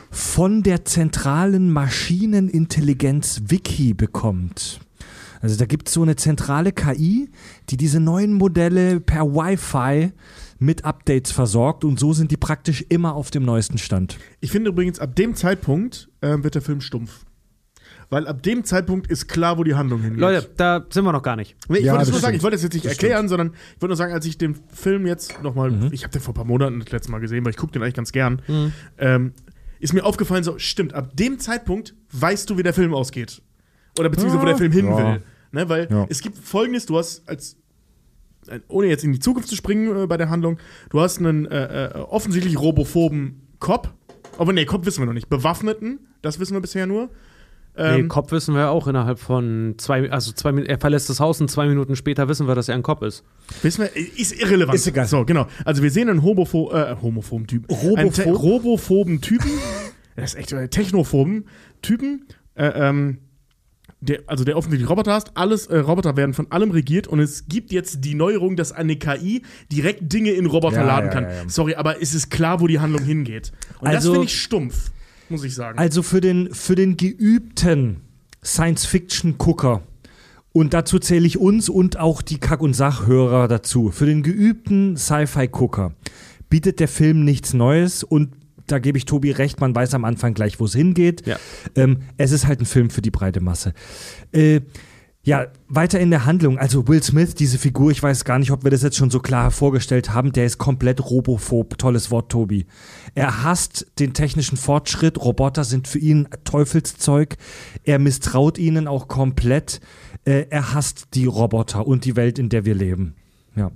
von der zentralen Maschinenintelligenz Wiki bekommt. Also da gibt es so eine zentrale KI, die diese neuen Modelle per Wi-Fi mit Updates versorgt und so sind die praktisch immer auf dem neuesten Stand. Ich finde übrigens, ab dem Zeitpunkt ähm, wird der Film stumpf. Weil ab dem Zeitpunkt ist klar, wo die Handlung hingeht. Leute, da sind wir noch gar nicht. Nee, ich Ja, wollte es das nur sagen, stimmt. ich wollte es jetzt nicht Das erklären, sondern ich wollte nur sagen, als ich den Film jetzt nochmal, Mhm. ich habe den vor ein paar Monaten das letzte Mal gesehen, weil ich gucke den eigentlich ganz gern, Mhm. ähm, ist mir aufgefallen, so, stimmt, ab dem Zeitpunkt weißt du, wie der Film ausgeht. Oder beziehungsweise, wo der Film hin Ja. will. Ne, weil Ja. es gibt folgendes, du hast als äh, ohne jetzt in die Zukunft zu springen äh, bei der Handlung, du hast einen äh, äh, offensichtlich robophoben Cop, aber nee, Cop wissen wir noch nicht, bewaffneten, das wissen wir bisher nur. Nee, Ähm, Kopf wissen wir auch innerhalb von zwei, also zwei Minuten, er verlässt das Haus und zwei Minuten später wissen wir, dass er ein Kopf ist. Wissen wir, ist irrelevant. Ist egal. So, genau. Also wir sehen einen homopho äh, homophoben Typen. Robopho- Einen robophoben Typen. das ist echt äh, technophoben Typen. Äh, ähm, der, also der offensichtlich Roboter hast. Alles, äh, Roboter werden von allem regiert und es gibt jetzt die Neuerung, dass eine KI direkt Dinge in Roboter Ja, laden ja, kann. ja, ja. Sorry, aber es ist klar, wo die Handlung hingeht. Und das Also- finde ich stumpf, muss ich sagen. Also für den, für den geübten Science-Fiction-Gucker, und dazu zähle ich uns und auch die Kack- und Sachhörer dazu, für den geübten Sci-Fi-Gucker bietet der Film nichts Neues und da gebe ich Tobi recht, man weiß am Anfang gleich, wo es hingeht. Ja. Ähm, es ist halt ein Film für die breite Masse. Äh, ja, weiter in der Handlung. Also Will Smith, diese Figur, ich weiß gar nicht, ob wir das jetzt schon so klar vorgestellt haben, der ist komplett robophob. Tolles Wort, Tobi. Er hasst den technischen Fortschritt. Roboter sind für ihn Teufelszeug. Er misstraut ihnen auch komplett. Äh, er hasst die Roboter und die Welt, in der wir leben. Ja.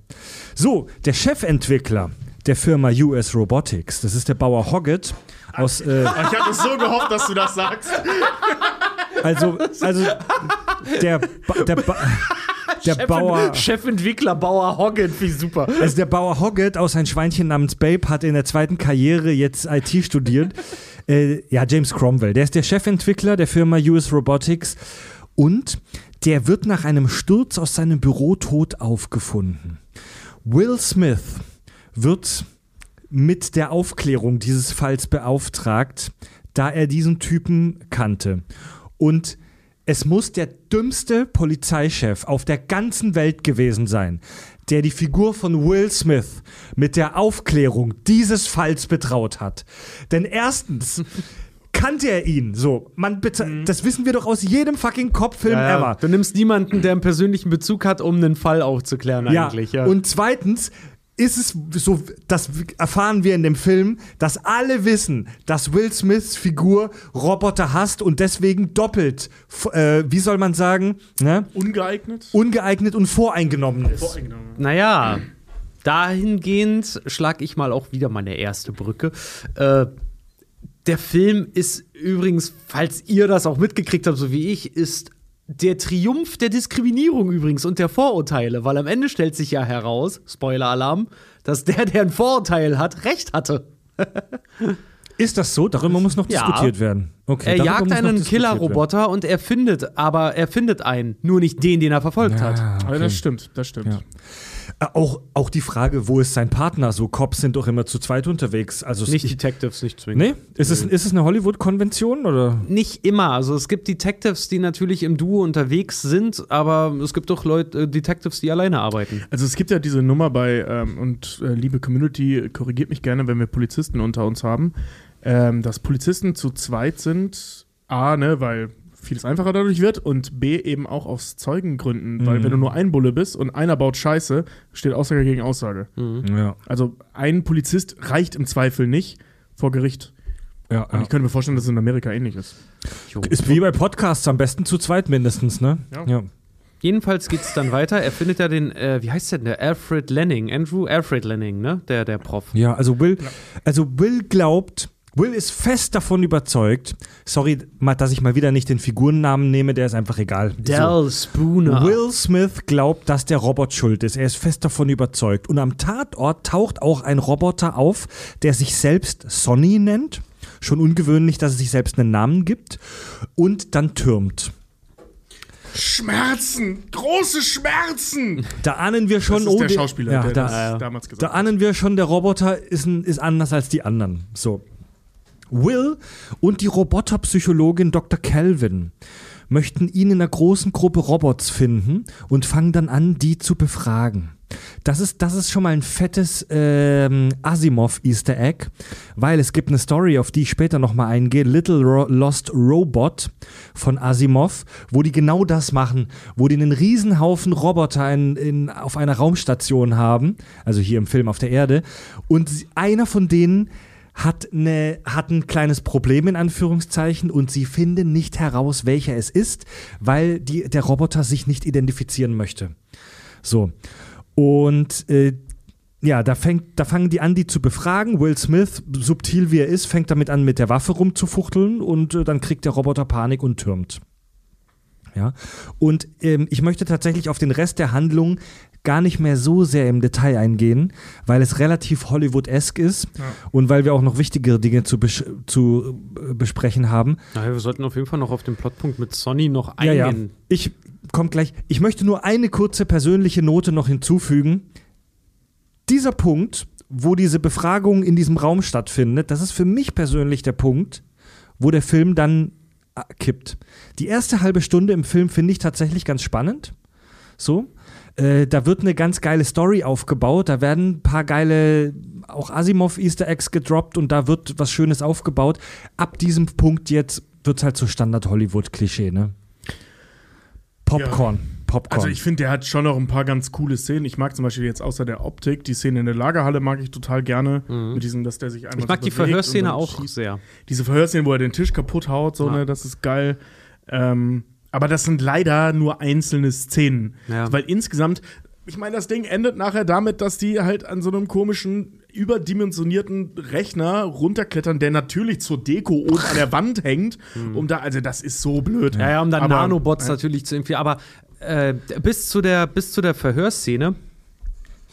So, der Chefentwickler der Firma US Robotics, das ist der Bauer Hoggett aus. Äh, ich hatte so gehofft, dass du das sagst. also, also der, ba der, ba der Bauer. Chefentwickler Bauer Hoggett, wie super. Also der Bauer Hoggett aus ein Schweinchen namens Babe hat in der zweiten Karriere jetzt IT studiert. äh, ja, James Cromwell. Der ist der Chefentwickler der Firma US Robotics und der wird nach einem Sturz aus seinem Büro tot aufgefunden. Will Smith wird mit der Aufklärung dieses Falls beauftragt, da er diesen Typen kannte. Und es muss der dümmste Polizeichef auf der ganzen Welt gewesen sein, der die Figur von Will Smith mit der Aufklärung dieses Falls betraut hat. Denn erstens kannte er ihn so. Man beza- Das wissen wir doch aus jedem fucking Cop-Film ever. Du nimmst niemanden, der einen persönlichen Bezug hat, um einen Fall aufzuklären eigentlich. Ja. Und zweitens ist es so, das erfahren wir in dem Film, dass alle wissen, dass Will Smiths Figur Roboter hasst und deswegen doppelt, äh, wie soll man sagen, ne? Ungeeignet? ungeeignet und voreingenommen ist. Voreingenommen. Naja, dahingehend schlage ich mal auch wieder meine erste Brücke. Äh, der Film ist übrigens, falls ihr das auch mitgekriegt habt, so wie ich, ist der Triumph der Diskriminierung übrigens und der Vorurteile, weil am Ende stellt sich ja heraus, Spoiler-Alarm, dass der, der ein Vorurteil hat, recht hatte. Ist das so? Darüber muss noch Ja. diskutiert werden. Okay, Er jagt einen. Killerroboter und er findet, aber er findet einen, nur nicht den, den er verfolgt hat. Ah, Aber okay. das stimmt, das stimmt. Ja. Äh, Auch, auch die Frage, wo ist sein Partner? So Cops sind doch immer zu zweit unterwegs. Also Nicht ich, Detectives, nicht zwingend. Nee? Ist es, ist es eine Hollywood-Konvention oder? Nicht immer. Also es gibt Detectives, die natürlich im Duo unterwegs sind, aber es gibt auch Leute, äh, Detectives, die alleine arbeiten. Also es gibt ja diese Nummer bei, ähm, und äh, liebe Community, korrigiert mich gerne, wenn wir Polizisten unter uns haben, ähm, dass Polizisten zu zweit sind, A, ne, weil vieles einfacher dadurch wird und B, eben auch aus Zeugengründen, weil Mhm. wenn du nur ein Bulle bist und einer baut Scheiße, steht Aussage gegen Aussage. Ja. Also ein Polizist reicht im Zweifel nicht vor Gericht. ja, Und ich könnte mir vorstellen, dass es in Amerika ähnlich ist. Ist wie bei Podcasts, am besten zu zweit mindestens, ne? Ja. Jedenfalls geht es dann weiter. Er findet ja den, äh, wie heißt der denn, der Alfred Lenning, Andrew Alfred Lenning, ne? Der, der Prof. Ja, also Will, also Will glaubt, Will ist fest davon überzeugt. Sorry, dass ich mal wieder nicht den Figurennamen nehme, der ist einfach egal. Dell Spooner. Will Smith glaubt, dass der Robot schuld ist. Er ist fest davon überzeugt. Und am Tatort taucht auch ein Roboter auf, der sich selbst Sonny nennt. Schon ungewöhnlich, dass es sich selbst einen Namen gibt. Und dann türmt. Schmerzen! Große Schmerzen! Da ahnen wir schon, Das ist der die- Schauspieler, ja, der da, das damals gesagt Da ahnen wir schon, der Roboter ist, ein, ist anders als die anderen. So. Will und die Roboterpsychologin Dr. Calvin möchten ihn in einer großen Gruppe Robots finden und fangen dann an, die zu befragen. Das ist, das ist schon mal ein fettes ähm, Asimov-Easter Egg, weil es gibt eine Story, auf die ich später nochmal eingehe, Little Ro Lost Robot von Asimov, wo die genau das machen, wo die einen Riesenhaufen Roboter in, in, auf einer Raumstation haben, also hier im Film auf der Erde, und einer von denen hat, eine, hat ein kleines Problem in Anführungszeichen und sie finden nicht heraus, welcher es ist, weil die, der Roboter sich nicht identifizieren möchte. So. Und äh, ja, da, fängt, da fangen die an, die zu befragen. Will Smith, subtil wie er ist, fängt damit an, mit der Waffe rumzufuchteln und äh, dann kriegt der Roboter Panik und türmt. Ja. Und ähm, ich möchte tatsächlich auf den Rest der Handlung gar nicht mehr so sehr im Detail eingehen, weil es relativ Hollywood-esque ist und weil wir auch noch wichtigere Dinge zu, besch zu äh, besprechen haben. Naja, wir sollten auf jeden Fall noch auf den Plotpunkt mit Sonny noch Ja, ja. eingehen. Ich kommt gleich. Ich möchte nur eine kurze persönliche Note noch hinzufügen. Dieser Punkt, wo diese Befragung in diesem Raum stattfindet, das ist für mich persönlich der Punkt, wo der Film dann äh, kippt. Die erste halbe Stunde im Film finde ich tatsächlich ganz spannend. So. Äh, da wird eine ganz geile Story aufgebaut, da werden ein paar geile, auch Asimov-Easter Eggs gedroppt und da wird was Schönes aufgebaut. Ab diesem Punkt jetzt wird es halt so Standard-Hollywood-Klischee, ne? Popcorn. Popcorn. Also ich finde, der hat schon noch ein paar ganz coole Szenen. Ich mag zum Beispiel jetzt außer der Optik, die Szene in der Lagerhalle mag ich total gerne. Mit diesem, dass der sich einmal Mhm. Ich mag so die Verhörszene auch schießt. sehr. Diese Verhörszene, wo er den Tisch kaputt haut, so, Ja. ne, das ist geil. Ähm, aber das sind leider nur einzelne Szenen. Ja. Weil insgesamt, ich meine, das Ding endet nachher damit, dass die halt an so einem komischen, überdimensionierten Rechner runterklettern, der natürlich zur Deko oben an der Wand hängt. Um da, also das ist so blöd. Ja, ja, um dann Aber- Nanobots natürlich zu impfen. Aber äh, bis, zu der, bis zu der Verhörszene.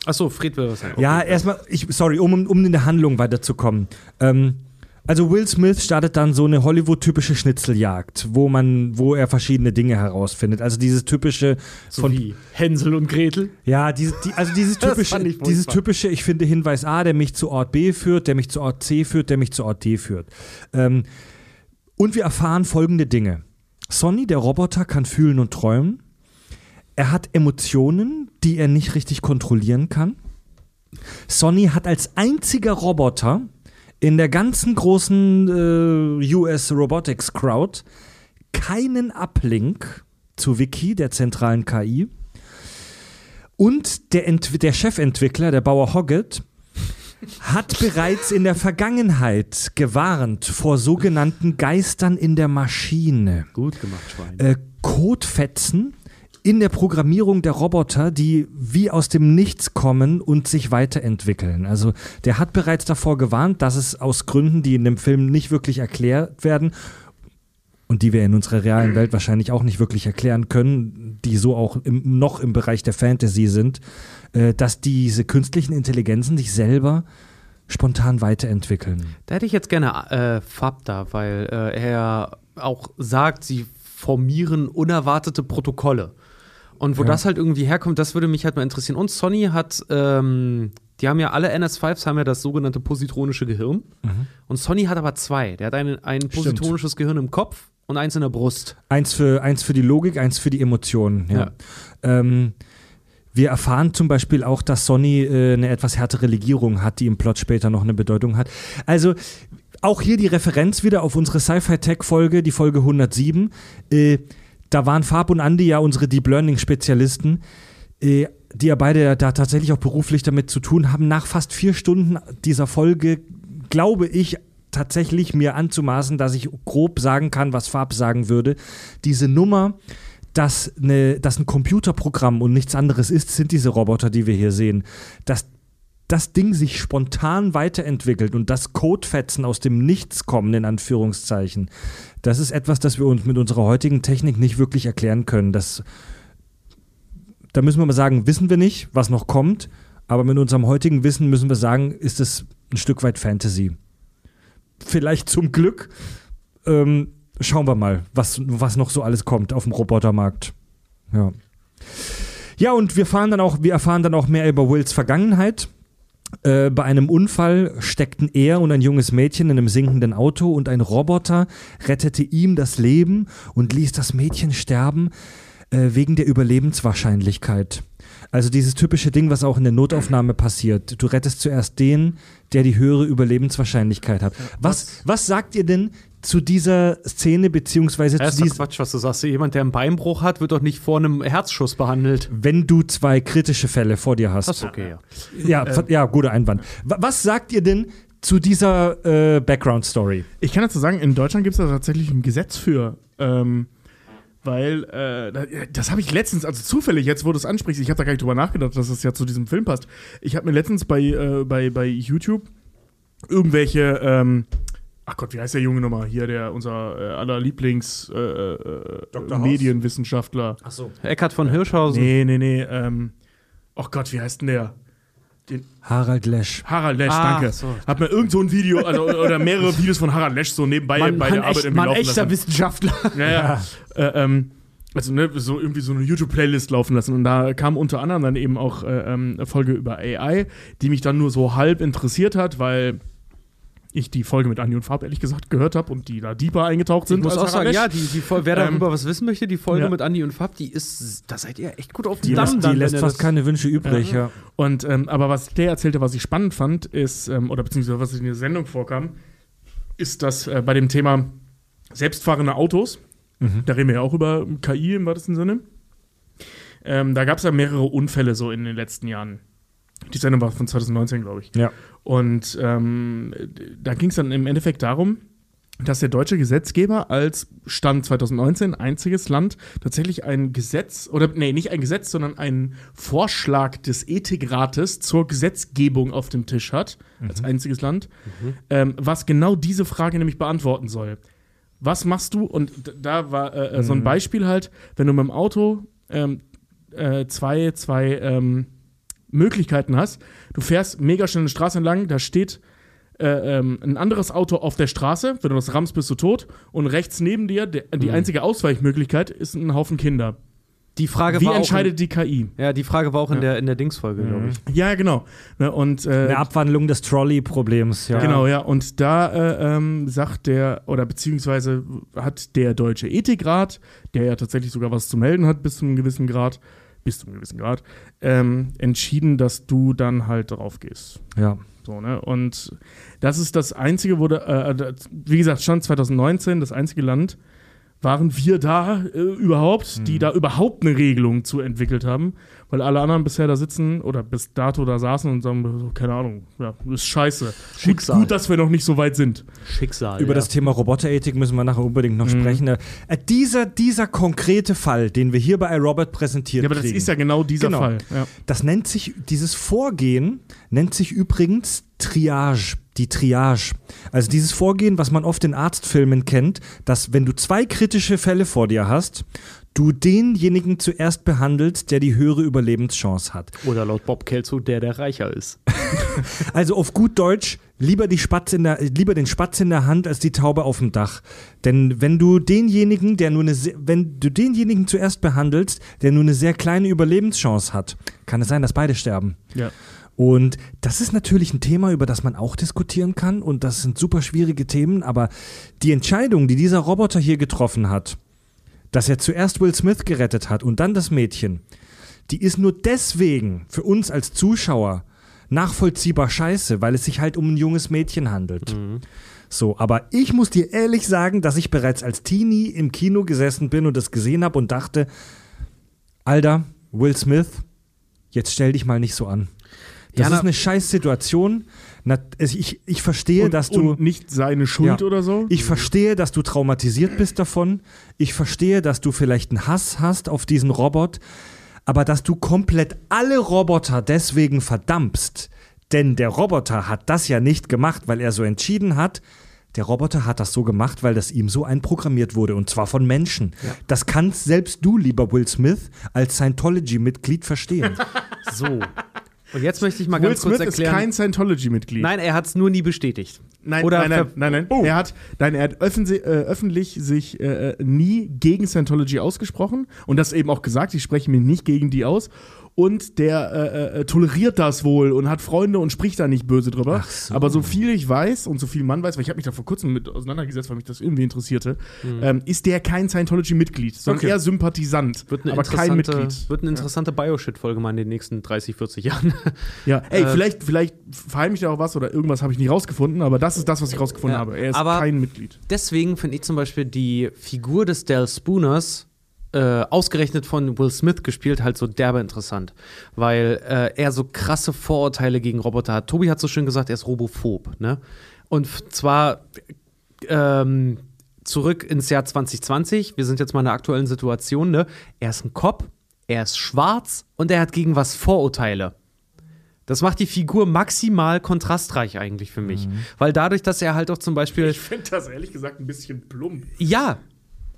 Achso, Fred will was sagen. Ja, erstmal, ich, sorry, um, um in der Handlung weiterzukommen. Ähm, also Will Smith startet dann so eine Hollywood-typische Schnitzeljagd, wo man, wo er verschiedene Dinge herausfindet. Also dieses typische So von wie Hänsel und Gretel. ja, diese, die, also dieses typische, dieses typische, ich finde Hinweis A, der mich zu Ort B führt, der mich zu Ort C führt, der mich zu Ort D führt. Ähm, und wir erfahren folgende Dinge. Sonny, der Roboter, kann fühlen und träumen. Er hat Emotionen, die er nicht richtig kontrollieren kann. Sonny hat als einziger Roboter in der ganzen großen äh, US Robotics Crowd keinen Uplink zu Wiki, der zentralen KI. Und der, Ent der Chefentwickler, der Bauer Hoggett, hat bereits in der Vergangenheit gewarnt vor sogenannten Geistern in der Maschine. Gut gemacht, Schwein. Äh, Codefetzen in der Programmierung der Roboter, die wie aus dem Nichts kommen und sich weiterentwickeln. Also der hat bereits davor gewarnt, dass es aus Gründen, die in dem Film nicht wirklich erklärt werden und die wir in unserer realen Welt wahrscheinlich auch nicht wirklich erklären können, die so auch im, noch im Bereich der Fantasy sind, äh, dass diese künstlichen Intelligenzen sich selber spontan weiterentwickeln. Da hätte ich jetzt gerne äh, Fab da, weil äh, er auch sagt, sie formieren unerwartete Protokolle. Und wo Ja. das halt irgendwie herkommt, das würde mich halt mal interessieren. Und Sony hat, ähm, die haben ja alle NS5s haben ja das sogenannte positronische Gehirn. Und Sony hat aber zwei. Der hat ein, ein positronisches Gehirn im Kopf und eins in der Brust. Eins für, eins für die Logik, eins für die Emotionen. Ja. Ja. Ähm, wir erfahren zum Beispiel auch, dass Sony äh, eine etwas härtere Legierung hat, die im Plot später noch eine Bedeutung hat. Also auch hier die Referenz wieder auf unsere Sci-Fi-Tech-Folge, die Folge 107. Äh, da waren Fab und Andy ja unsere Deep Learning-Spezialisten, äh, die ja beide da tatsächlich auch beruflich damit zu tun haben. Nach fast vier Stunden dieser Folge glaube ich tatsächlich mir anzumaßen, dass ich grob sagen kann, was Fab sagen würde. Diese Nummer, dass, eine, dass ein Computerprogramm und nichts anderes ist, sind diese Roboter, die wir hier sehen. Dass das Ding sich spontan weiterentwickelt und dass Codefetzen aus dem Nichts kommen, in Anführungszeichen, das ist etwas, das wir uns mit unserer heutigen Technik nicht wirklich erklären können. Das, da müssen wir mal sagen, wissen wir nicht, was noch kommt, aber mit unserem heutigen Wissen müssen wir sagen, ist es ein Stück weit Fantasy. Vielleicht zum Glück. Ähm, schauen wir mal, was, was noch so alles kommt auf dem Robotermarkt. Ja. Ja, und wir, fahren dann auch, wir erfahren dann auch mehr über Wills Vergangenheit. Äh, bei einem Unfall steckten er und ein junges Mädchen in einem sinkenden Auto und ein Roboter rettete ihm das Leben und ließ das Mädchen sterben äh, wegen der Überlebenswahrscheinlichkeit. Also dieses typische Ding, was auch in der Notaufnahme passiert. Du rettest zuerst den, der die höhere Überlebenswahrscheinlichkeit hat. Was, was sagt ihr denn zu dieser Szene, beziehungsweise Das zu diesem, Quatsch, was du sagst. Jemand, der einen Beinbruch hat, wird doch nicht vor einem Herzschuss behandelt. wenn du zwei kritische Fälle vor dir hast? Das ist okay, ja. Ja, ver- ja, guter Einwand. Wa- Was sagt ihr denn zu dieser äh, Background-Story? Ich kann dazu sagen, in Deutschland gibt es da tatsächlich ein Gesetz für. Ähm, weil, äh, da- das habe ich letztens, also zufällig jetzt, wo du es ansprichst, ich habe da gar nicht drüber nachgedacht, dass es ja zu diesem Film passt. Ich habe mir letztens bei, äh, bei, bei YouTube irgendwelche, ähm, ach Gott, wie heißt der Junge nochmal? Hier, der, unser äh, aller Lieblings äh, äh. House? Medienwissenschaftler. Achso. Eckhard von Hirschhausen. Nee, nee, nee, ähm, ach Gott, wie heißt denn der? Harald Lesch. Harald Lesch, Ah, danke. so. Hab mir irgend so ein Video also, oder mehrere Videos von Harald Lesch so nebenbei Man, bei man, der Arbeit echt, man laufen echter lassen. Wissenschaftler. Ja, ja. Äh, ähm, also ne, so irgendwie so eine YouTube-Playlist laufen lassen. Und da kam unter anderem dann eben auch äh, ähm, eine Folge über AI, die mich dann nur so halb interessiert hat, weil ich die Folge mit Andi und Farb ehrlich gesagt gehört habe und die da deeper eingetaucht Ich sind. muss auch sagen, ja, die, die, wer Ähm, darüber was wissen möchte, die Folge ja. mit Andi und Fab, die ist, da seid ihr echt gut auf dem Die Damm. lässt, dann, die lässt fast keine Wünsche übrig, ja. Und ähm, aber was der erzählte, was ich spannend fand, ist, ähm, oder beziehungsweise was in der Sendung vorkam, ist, dass äh, bei dem Thema selbstfahrende Autos, da reden wir ja auch über KI im weitesten Sinne, ähm, da gab es ja mehrere Unfälle so in den letzten Jahren. Die Sendung war von 2019, glaube ich. Ja. Und ähm, da ging es dann im Endeffekt darum, dass der deutsche Gesetzgeber als Stand 2019 einziges Land tatsächlich ein Gesetz, oder nee, nicht ein Gesetz, sondern einen Vorschlag des Ethikrates zur Gesetzgebung auf dem Tisch hat, als einziges Land, ähm, was genau diese Frage nämlich beantworten soll. Was machst du? Und da war äh, äh, so ein Beispiel halt, wenn du mit dem Auto ähm, äh, zwei, zwei ähm, Möglichkeiten hast. Du fährst mega schnell eine Straße entlang, da steht äh, ähm, ein anderes Auto auf der Straße, wenn du das rammst, bist du tot. Und rechts neben dir, der, die einzige Ausweichmöglichkeit, ist ein Haufen Kinder. Die Frage Wie war entscheidet die KI? in, Ja, die Frage war auch in der, in der Dingsfolge, glaube ich. Ja, genau. Ne, und, äh, Eine Abwandlung des Trolley-Problems, ja. Genau, ja. Und da äh, ähm, sagt der, oder beziehungsweise hat der Deutsche Ethikrat, der ja tatsächlich sogar was zu melden hat bis zu einem gewissen Grad, bis zu einem gewissen Grad, ähm, entschieden, dass du dann halt drauf gehst. Ja. So, ne? Und das ist das einzige, wurde, äh, das- wie gesagt, Stand 2019, das einzige Land, waren wir da äh, überhaupt, die da überhaupt eine Regelung zu entwickelt haben, weil alle anderen bisher da sitzen oder bis dato da saßen und sagen, so, keine Ahnung, ja, ist scheiße. Gut, Schicksal. gut, dass wir noch nicht so weit sind. Schicksal. Über ja. das Thema Roboterethik müssen wir nachher unbedingt noch sprechen. Äh, dieser, dieser konkrete Fall, den wir hier bei iRobot präsentiert Ja, aber das kriegen, ist ja genau dieser Genau. Fall. Ja. das nennt sich, dieses Vorgehen nennt sich übrigens Triage, die Triage. Also dieses Vorgehen, was man oft in Arztfilmen kennt, dass wenn du zwei kritische Fälle vor dir hast, du denjenigen zuerst behandelst, der die höhere Überlebenschance hat. Oder laut Bob Kelso, der, der reicher ist. Also auf gut Deutsch, lieber, die Spatz in der, lieber den Spatz in der Hand als die Taube auf dem Dach. Denn wenn du denjenigen, der nur eine, wenn du denjenigen zuerst behandelst, der nur eine sehr kleine Überlebenschance hat, kann es sein, dass beide sterben. Ja. Und das ist natürlich ein Thema, über das man auch diskutieren kann. Und das sind super schwierige Themen. Aber die Entscheidung, die dieser Roboter hier getroffen hat, dass er zuerst Will Smith gerettet hat und dann das Mädchen, die ist nur deswegen für uns als Zuschauer nachvollziehbar scheiße, weil es sich halt um ein junges Mädchen handelt. So, aber ich muss dir ehrlich sagen, dass ich bereits als Teenie im Kino gesessen bin und das gesehen habe und dachte, Alter, Will Smith, jetzt stell dich mal nicht so an. Das Ja, ist eine scheiß Situation. Na, ich, ich verstehe, Und, dass du. und nicht seine Schuld Ja. oder so. Ich verstehe, dass du traumatisiert bist davon. Ich verstehe, dass du vielleicht einen Hass hast auf diesen Robot. Aber dass du komplett alle Roboter deswegen verdammst. Denn der Roboter hat das ja nicht gemacht, weil er so entschieden hat. Der Roboter hat das so gemacht, weil das ihm so einprogrammiert wurde. Und zwar von Menschen. Das kannst selbst du, lieber Will Smith, als Scientology-Mitglied verstehen. So. Und jetzt möchte ich mal Will ganz kurz Smith ist erklären. kein Scientology-Mitglied. Nein, er hat es nur nie bestätigt. Nein, Oder nein, nein, nein, nein. Oh. Er hat, nein, er hat öffentlich, äh, öffentlich sich äh, äh, nie gegen Scientology ausgesprochen und das eben auch gesagt, ich spreche mir nicht gegen die aus. Und der äh, äh, toleriert das wohl und hat Freunde und spricht da nicht böse drüber. So. Aber so viel ich weiß und so viel man weiß, weil ich habe mich da vor kurzem mit auseinandergesetzt, weil mich das irgendwie interessierte, ähm, ist der kein Scientology-Mitglied, sondern Okay. eher Sympathisant, Wird aber kein interessante, Mitglied. wird eine interessante Bioshit-Folge mal in den nächsten 30, 40 Jahren. Ja, ey, Äh, vielleicht, vielleicht verheimlicht er auch was oder irgendwas habe ich nicht rausgefunden, aber das ist das, was ich rausgefunden Ja, habe. Er ist aber- kein Mitglied. Deswegen finde ich zum Beispiel die Figur des Dale Spooners äh, ausgerechnet von Will Smith gespielt, halt so derbe interessant. Weil äh, er so krasse Vorurteile gegen Roboter hat. Tobi hat so schön gesagt, er ist robophob. Ne? Und zwar ähm, zurück ins Jahr 2020. Wir sind jetzt mal in der aktuellen Situation. Ne? Er ist ein Cop, er ist schwarz und er hat gegen was Vorurteile. Das macht die Figur maximal kontrastreich eigentlich für mich. Weil dadurch, dass er halt auch zum Beispiel. Ich finde das ehrlich gesagt ein bisschen plump. Ja,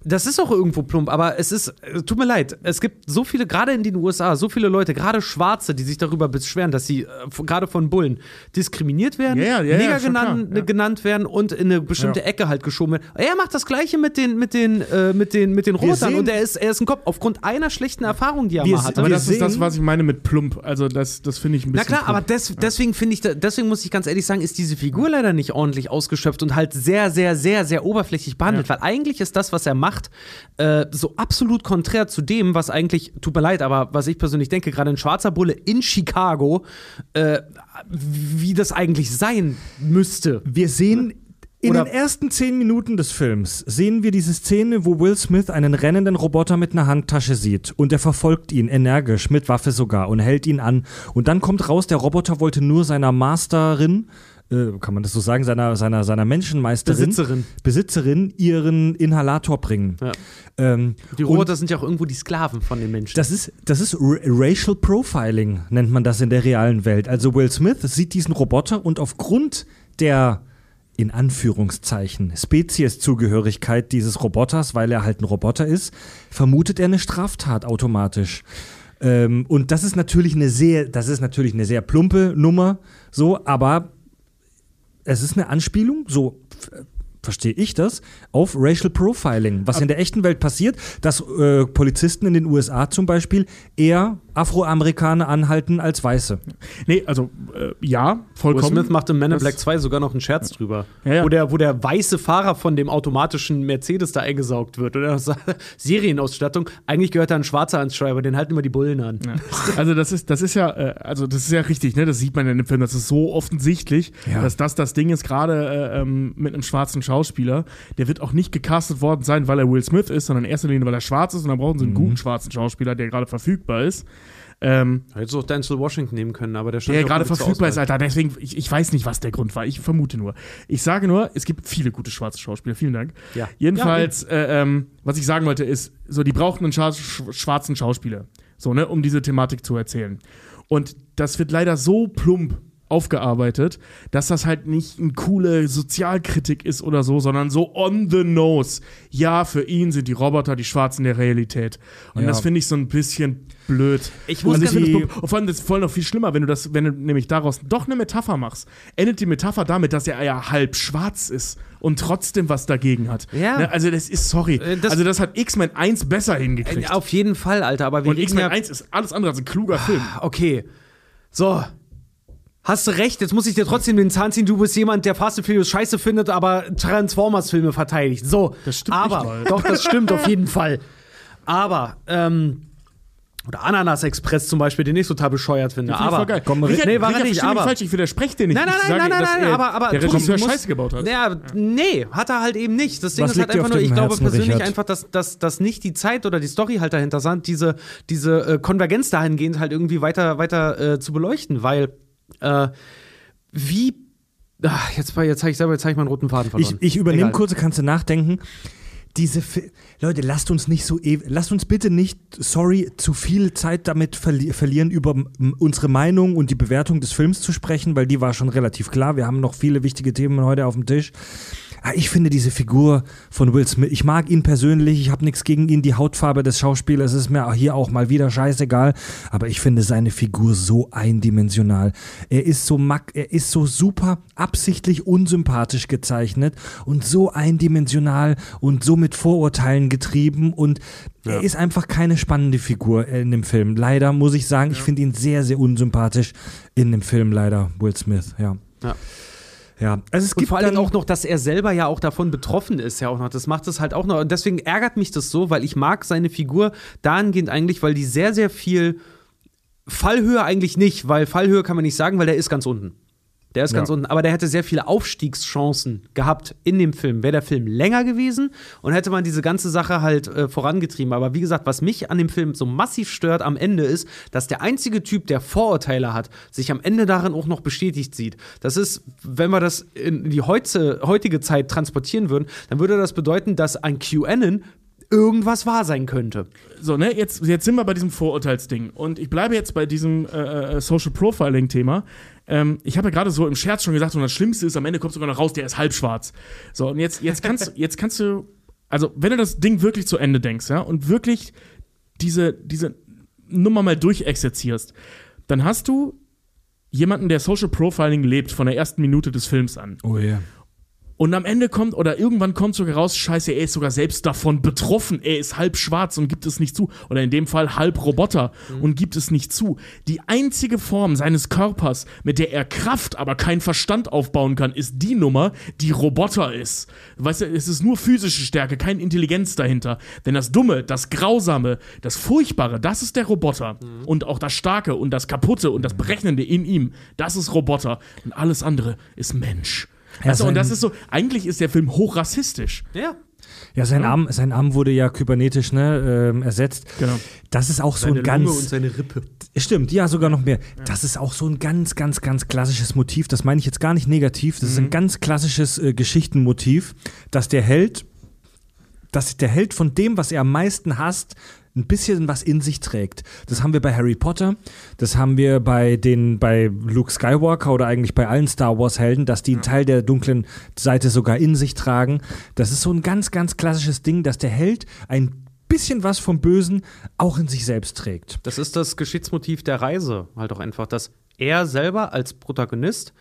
das ist auch irgendwo plump, aber es ist, äh, tut mir leid, es gibt so viele, gerade in den USA, so viele Leute, gerade Schwarze, die sich darüber beschweren, dass sie äh, gerade von Bullen diskriminiert werden, ja, ja, Neger ja, genannt, klar, ja. genannt werden und in eine bestimmte Ja. Ecke halt geschoben werden. Er macht das Gleiche mit den, mit den, äh, mit den, mit den sehen- und er ist, er ist ein Kopf aufgrund einer schlechten Erfahrung, die er Wir mal hatte. Aber das ist das, was ich meine mit plump. Also das, das finde ich ein Na bisschen klar, aber plump. des, deswegen finde ich, deswegen muss ich ganz ehrlich sagen, ist diese Figur leider nicht ordentlich ausgeschöpft und halt sehr, sehr, sehr, sehr oberflächlich behandelt, weil eigentlich ist das, was er macht, äh, so absolut konträr zu dem, was eigentlich, tut mir leid, aber was ich persönlich denke, gerade ein schwarzer Bulle in Chicago, äh, wie das eigentlich sein müsste. Wir sehen in Oder- den ersten zehn Minuten des Films sehen wir diese Szene, wo Will Smith einen rennenden Roboter mit einer Handtasche sieht und er verfolgt ihn energisch mit Waffe sogar und hält ihn an und dann kommt raus, der Roboter wollte nur seiner Masterin äh, kann man das so sagen, seiner, seiner, seiner Menschenmeisterin, Besitzerin. Besitzerin ihren Inhalator bringen. Ja. Ähm, Die Roboter sind ja auch irgendwo die Sklaven von den Menschen. das ist, das ist R Racial Profiling, nennt man das in der realen Welt. Also Will Smith sieht diesen Roboter und aufgrund der in Anführungszeichen Spezieszugehörigkeit dieses Roboters, weil er halt ein Roboter ist, vermutet er eine Straftat automatisch. Ähm, und das ist natürlich eine sehr, das ist natürlich eine sehr plumpe Nummer, so, aber es ist eine Anspielung, so f- verstehe ich das, auf Racial Profiling, was in der echten Welt passiert, dass äh, Polizisten in den USA zum Beispiel eher Afroamerikaner anhalten als Weiße. Nee, also äh, ja, Will vollkommen. Smith macht in Men in Das- Black 2 sogar noch einen Scherz drüber. Ja, ja. Wo, der, wo der weiße Fahrer von dem automatischen Mercedes da eingesaugt wird. Oder Serienausstattung. Eigentlich gehört da ein Schwarzer ans Steuer, aber den halten immer die Bullen an. Ja. Also das ist, das ist ja, äh, also das ist ja richtig, ne? Das sieht man in dem Film. Das ist so offensichtlich, Ja. dass das das Ding ist, gerade äh, ähm, mit einem schwarzen Schauspieler. Der wird auch nicht gecastet worden sein, weil er Will Smith ist, sondern in erster Linie, weil er schwarz ist und dann brauchen sie einen guten schwarzen Schauspieler, der gerade verfügbar ist. Ähm, Hättest du auch Denzel Washington nehmen können, aber der stand der ja gerade verfügbar ist. Alter. Deswegen, ich, ich weiß nicht, was der Grund war. Ich vermute nur. Ich sage nur, es gibt viele gute schwarze Schauspieler. Vielen Dank. Ja. Jedenfalls, äh, ähm, was ich sagen wollte, ist, so, die brauchen einen schwarz, sch- schwarzen Schauspieler. So, ne, um diese Thematik zu erzählen. Und das wird leider so plump aufgearbeitet, dass das halt nicht eine coole Sozialkritik ist oder so, sondern so on the nose. Ja, für ihn sind die Roboter die Schwarzen der Realität. Und Ja. das finde ich so ein bisschen blöd. Ich muss ganz- die, und vor allem das ist voll noch viel schlimmer, wenn du das, wenn du nämlich daraus doch eine Metapher machst. Endet die Metapher damit, dass er ja halb schwarz ist und trotzdem was dagegen hat. Ja. Ne, also das ist sorry. Äh, das- also das hat X-Men 1 besser hingekriegt. Auf jeden Fall, Alter, aber wir und X-Men ja 1 ist alles andere als ein kluger Film. Okay. So. Hast du recht, jetzt muss ich dir trotzdem den Zahn ziehen. Du bist jemand, der Fast and Furious scheiße findet, aber Transformers-Filme verteidigt. So. Das stimmt aber. Doch, das stimmt auf jeden Fall. Aber, ähm, oder Ananas Express zum Beispiel, den ich total bescheuert finde. Ich aber, geil. Komm, Richard, nee, war Richard, nicht, aber- falsch, ich widerspreche dir nicht. Nein, nein, nein, sage, nein, nein, er, aber, aber der Regisseur du musst- Scheiße gebaut hat. Ja, nee, hat er halt eben nicht. Das Ding Was ist halt einfach nur, ich glaube Herzen, persönlich Richard? einfach, dass, dass, dass nicht die Zeit oder die Story halt dahinter sind, diese, diese äh, Konvergenz dahingehend halt irgendwie weiter, weiter äh, zu beleuchten, weil äh, wie. Ach, jetzt jetzt habe ich selber jetzt hab ich meinen roten Faden Ich, verloren. ich übernehme Egal. kurz, kannst du nachdenken. Diese Fi Leute, lasst uns nicht so ew- lasst uns bitte nicht, sorry, zu viel Zeit damit verli verlieren, über unsere Meinung und die Bewertung des Films zu sprechen, weil die war schon relativ klar. Wir haben noch viele wichtige Themen heute auf dem Tisch. Ah, Ich finde diese Figur von Will Smith, ich mag ihn persönlich, ich habe nichts gegen ihn, die Hautfarbe des Schauspielers ist mir hier auch mal wieder scheißegal, aber ich finde seine Figur so eindimensional. Er ist so mack, er ist so super absichtlich unsympathisch gezeichnet und so eindimensional und so mit Vorurteilen getrieben und er ist einfach keine spannende Figur in dem Film. Leider muss ich sagen, ich finde ihn sehr, sehr unsympathisch in dem Film, leider, Will Smith, ja. Ja. Ja, also es Und gibt vor allem auch noch, dass er selber ja auch davon betroffen ist, ja auch noch. Das macht es halt auch noch. Und deswegen ärgert mich das so, weil ich mag seine Figur dahingehend eigentlich, weil die sehr, sehr viel Fallhöhe eigentlich nicht, weil Fallhöhe kann man nicht sagen, weil der ist ganz unten. Der ist Ja. ganz unten, aber der hätte sehr viele Aufstiegschancen gehabt in dem Film. Wäre der Film länger gewesen und hätte man diese ganze Sache halt äh, vorangetrieben. Aber wie gesagt, was mich an dem Film so massiv stört am Ende ist, dass der einzige Typ, der Vorurteile hat, sich am Ende darin auch noch bestätigt sieht. Das ist, wenn wir das in die heutige Zeit transportieren würden, dann würde das bedeuten, dass ein QAnon irgendwas wahr sein könnte. So, ne, jetzt, jetzt sind wir bei diesem Vorurteilsding. Und ich bleibe jetzt bei diesem äh, äh, Social Profiling-Thema. Ähm, ich habe ja gerade so im Scherz schon gesagt, und das Schlimmste ist, am Ende kommt sogar noch raus, der ist halb schwarz. So, und jetzt, jetzt, kannst, jetzt kannst du, also, wenn du das Ding wirklich zu Ende denkst, ja, und wirklich diese, diese Nummer mal durchexerzierst, dann hast du jemanden, der Social Profiling lebt, von der ersten Minute des Films an. Oh ja. Und am Ende kommt, oder irgendwann kommt sogar raus, scheiße, er ist sogar selbst davon betroffen. Er ist halb schwarz und gibt es nicht zu. Oder in dem Fall halb Roboter und gibt es nicht zu. Die einzige Form seines Körpers, mit der er Kraft, aber keinen Verstand aufbauen kann, ist die Nummer, die Roboter ist. Weißt du, es ist nur physische Stärke, keine Intelligenz dahinter. Denn das Dumme, das Grausame, das Furchtbare, das ist der Roboter. Und auch das Starke und das Kaputte und das Berechnende in ihm, das ist Roboter. Und alles andere ist Mensch. Ja, Also, und das ist so, eigentlich ist der Film hochrassistisch. Ja. Ja, sein Arm, sein Arm wurde ja kybernetisch ne, ähm, ersetzt. Genau. Das ist auch so ein Seine ganz. Lunge und seine Rippe. Stimmt, ja, sogar noch mehr. Das ist auch so ein ganz, ganz, ganz klassisches Motiv. Das meine ich jetzt gar nicht negativ. Das ist ein ganz klassisches äh, Geschichtenmotiv, dass der Held, dass der Held von dem, was er am meisten hasst, ein bisschen was in sich trägt. Das haben wir bei Harry Potter, das haben wir bei den bei Luke Skywalker oder eigentlich bei allen Star Wars Helden, dass die einen Teil der dunklen Seite sogar in sich tragen. Das ist so ein ganz ganz klassisches Ding, dass der Held ein bisschen was vom Bösen auch in sich selbst trägt. Das ist das Geschichtsmotiv der Reise, halt auch einfach, dass er selber als Protagonist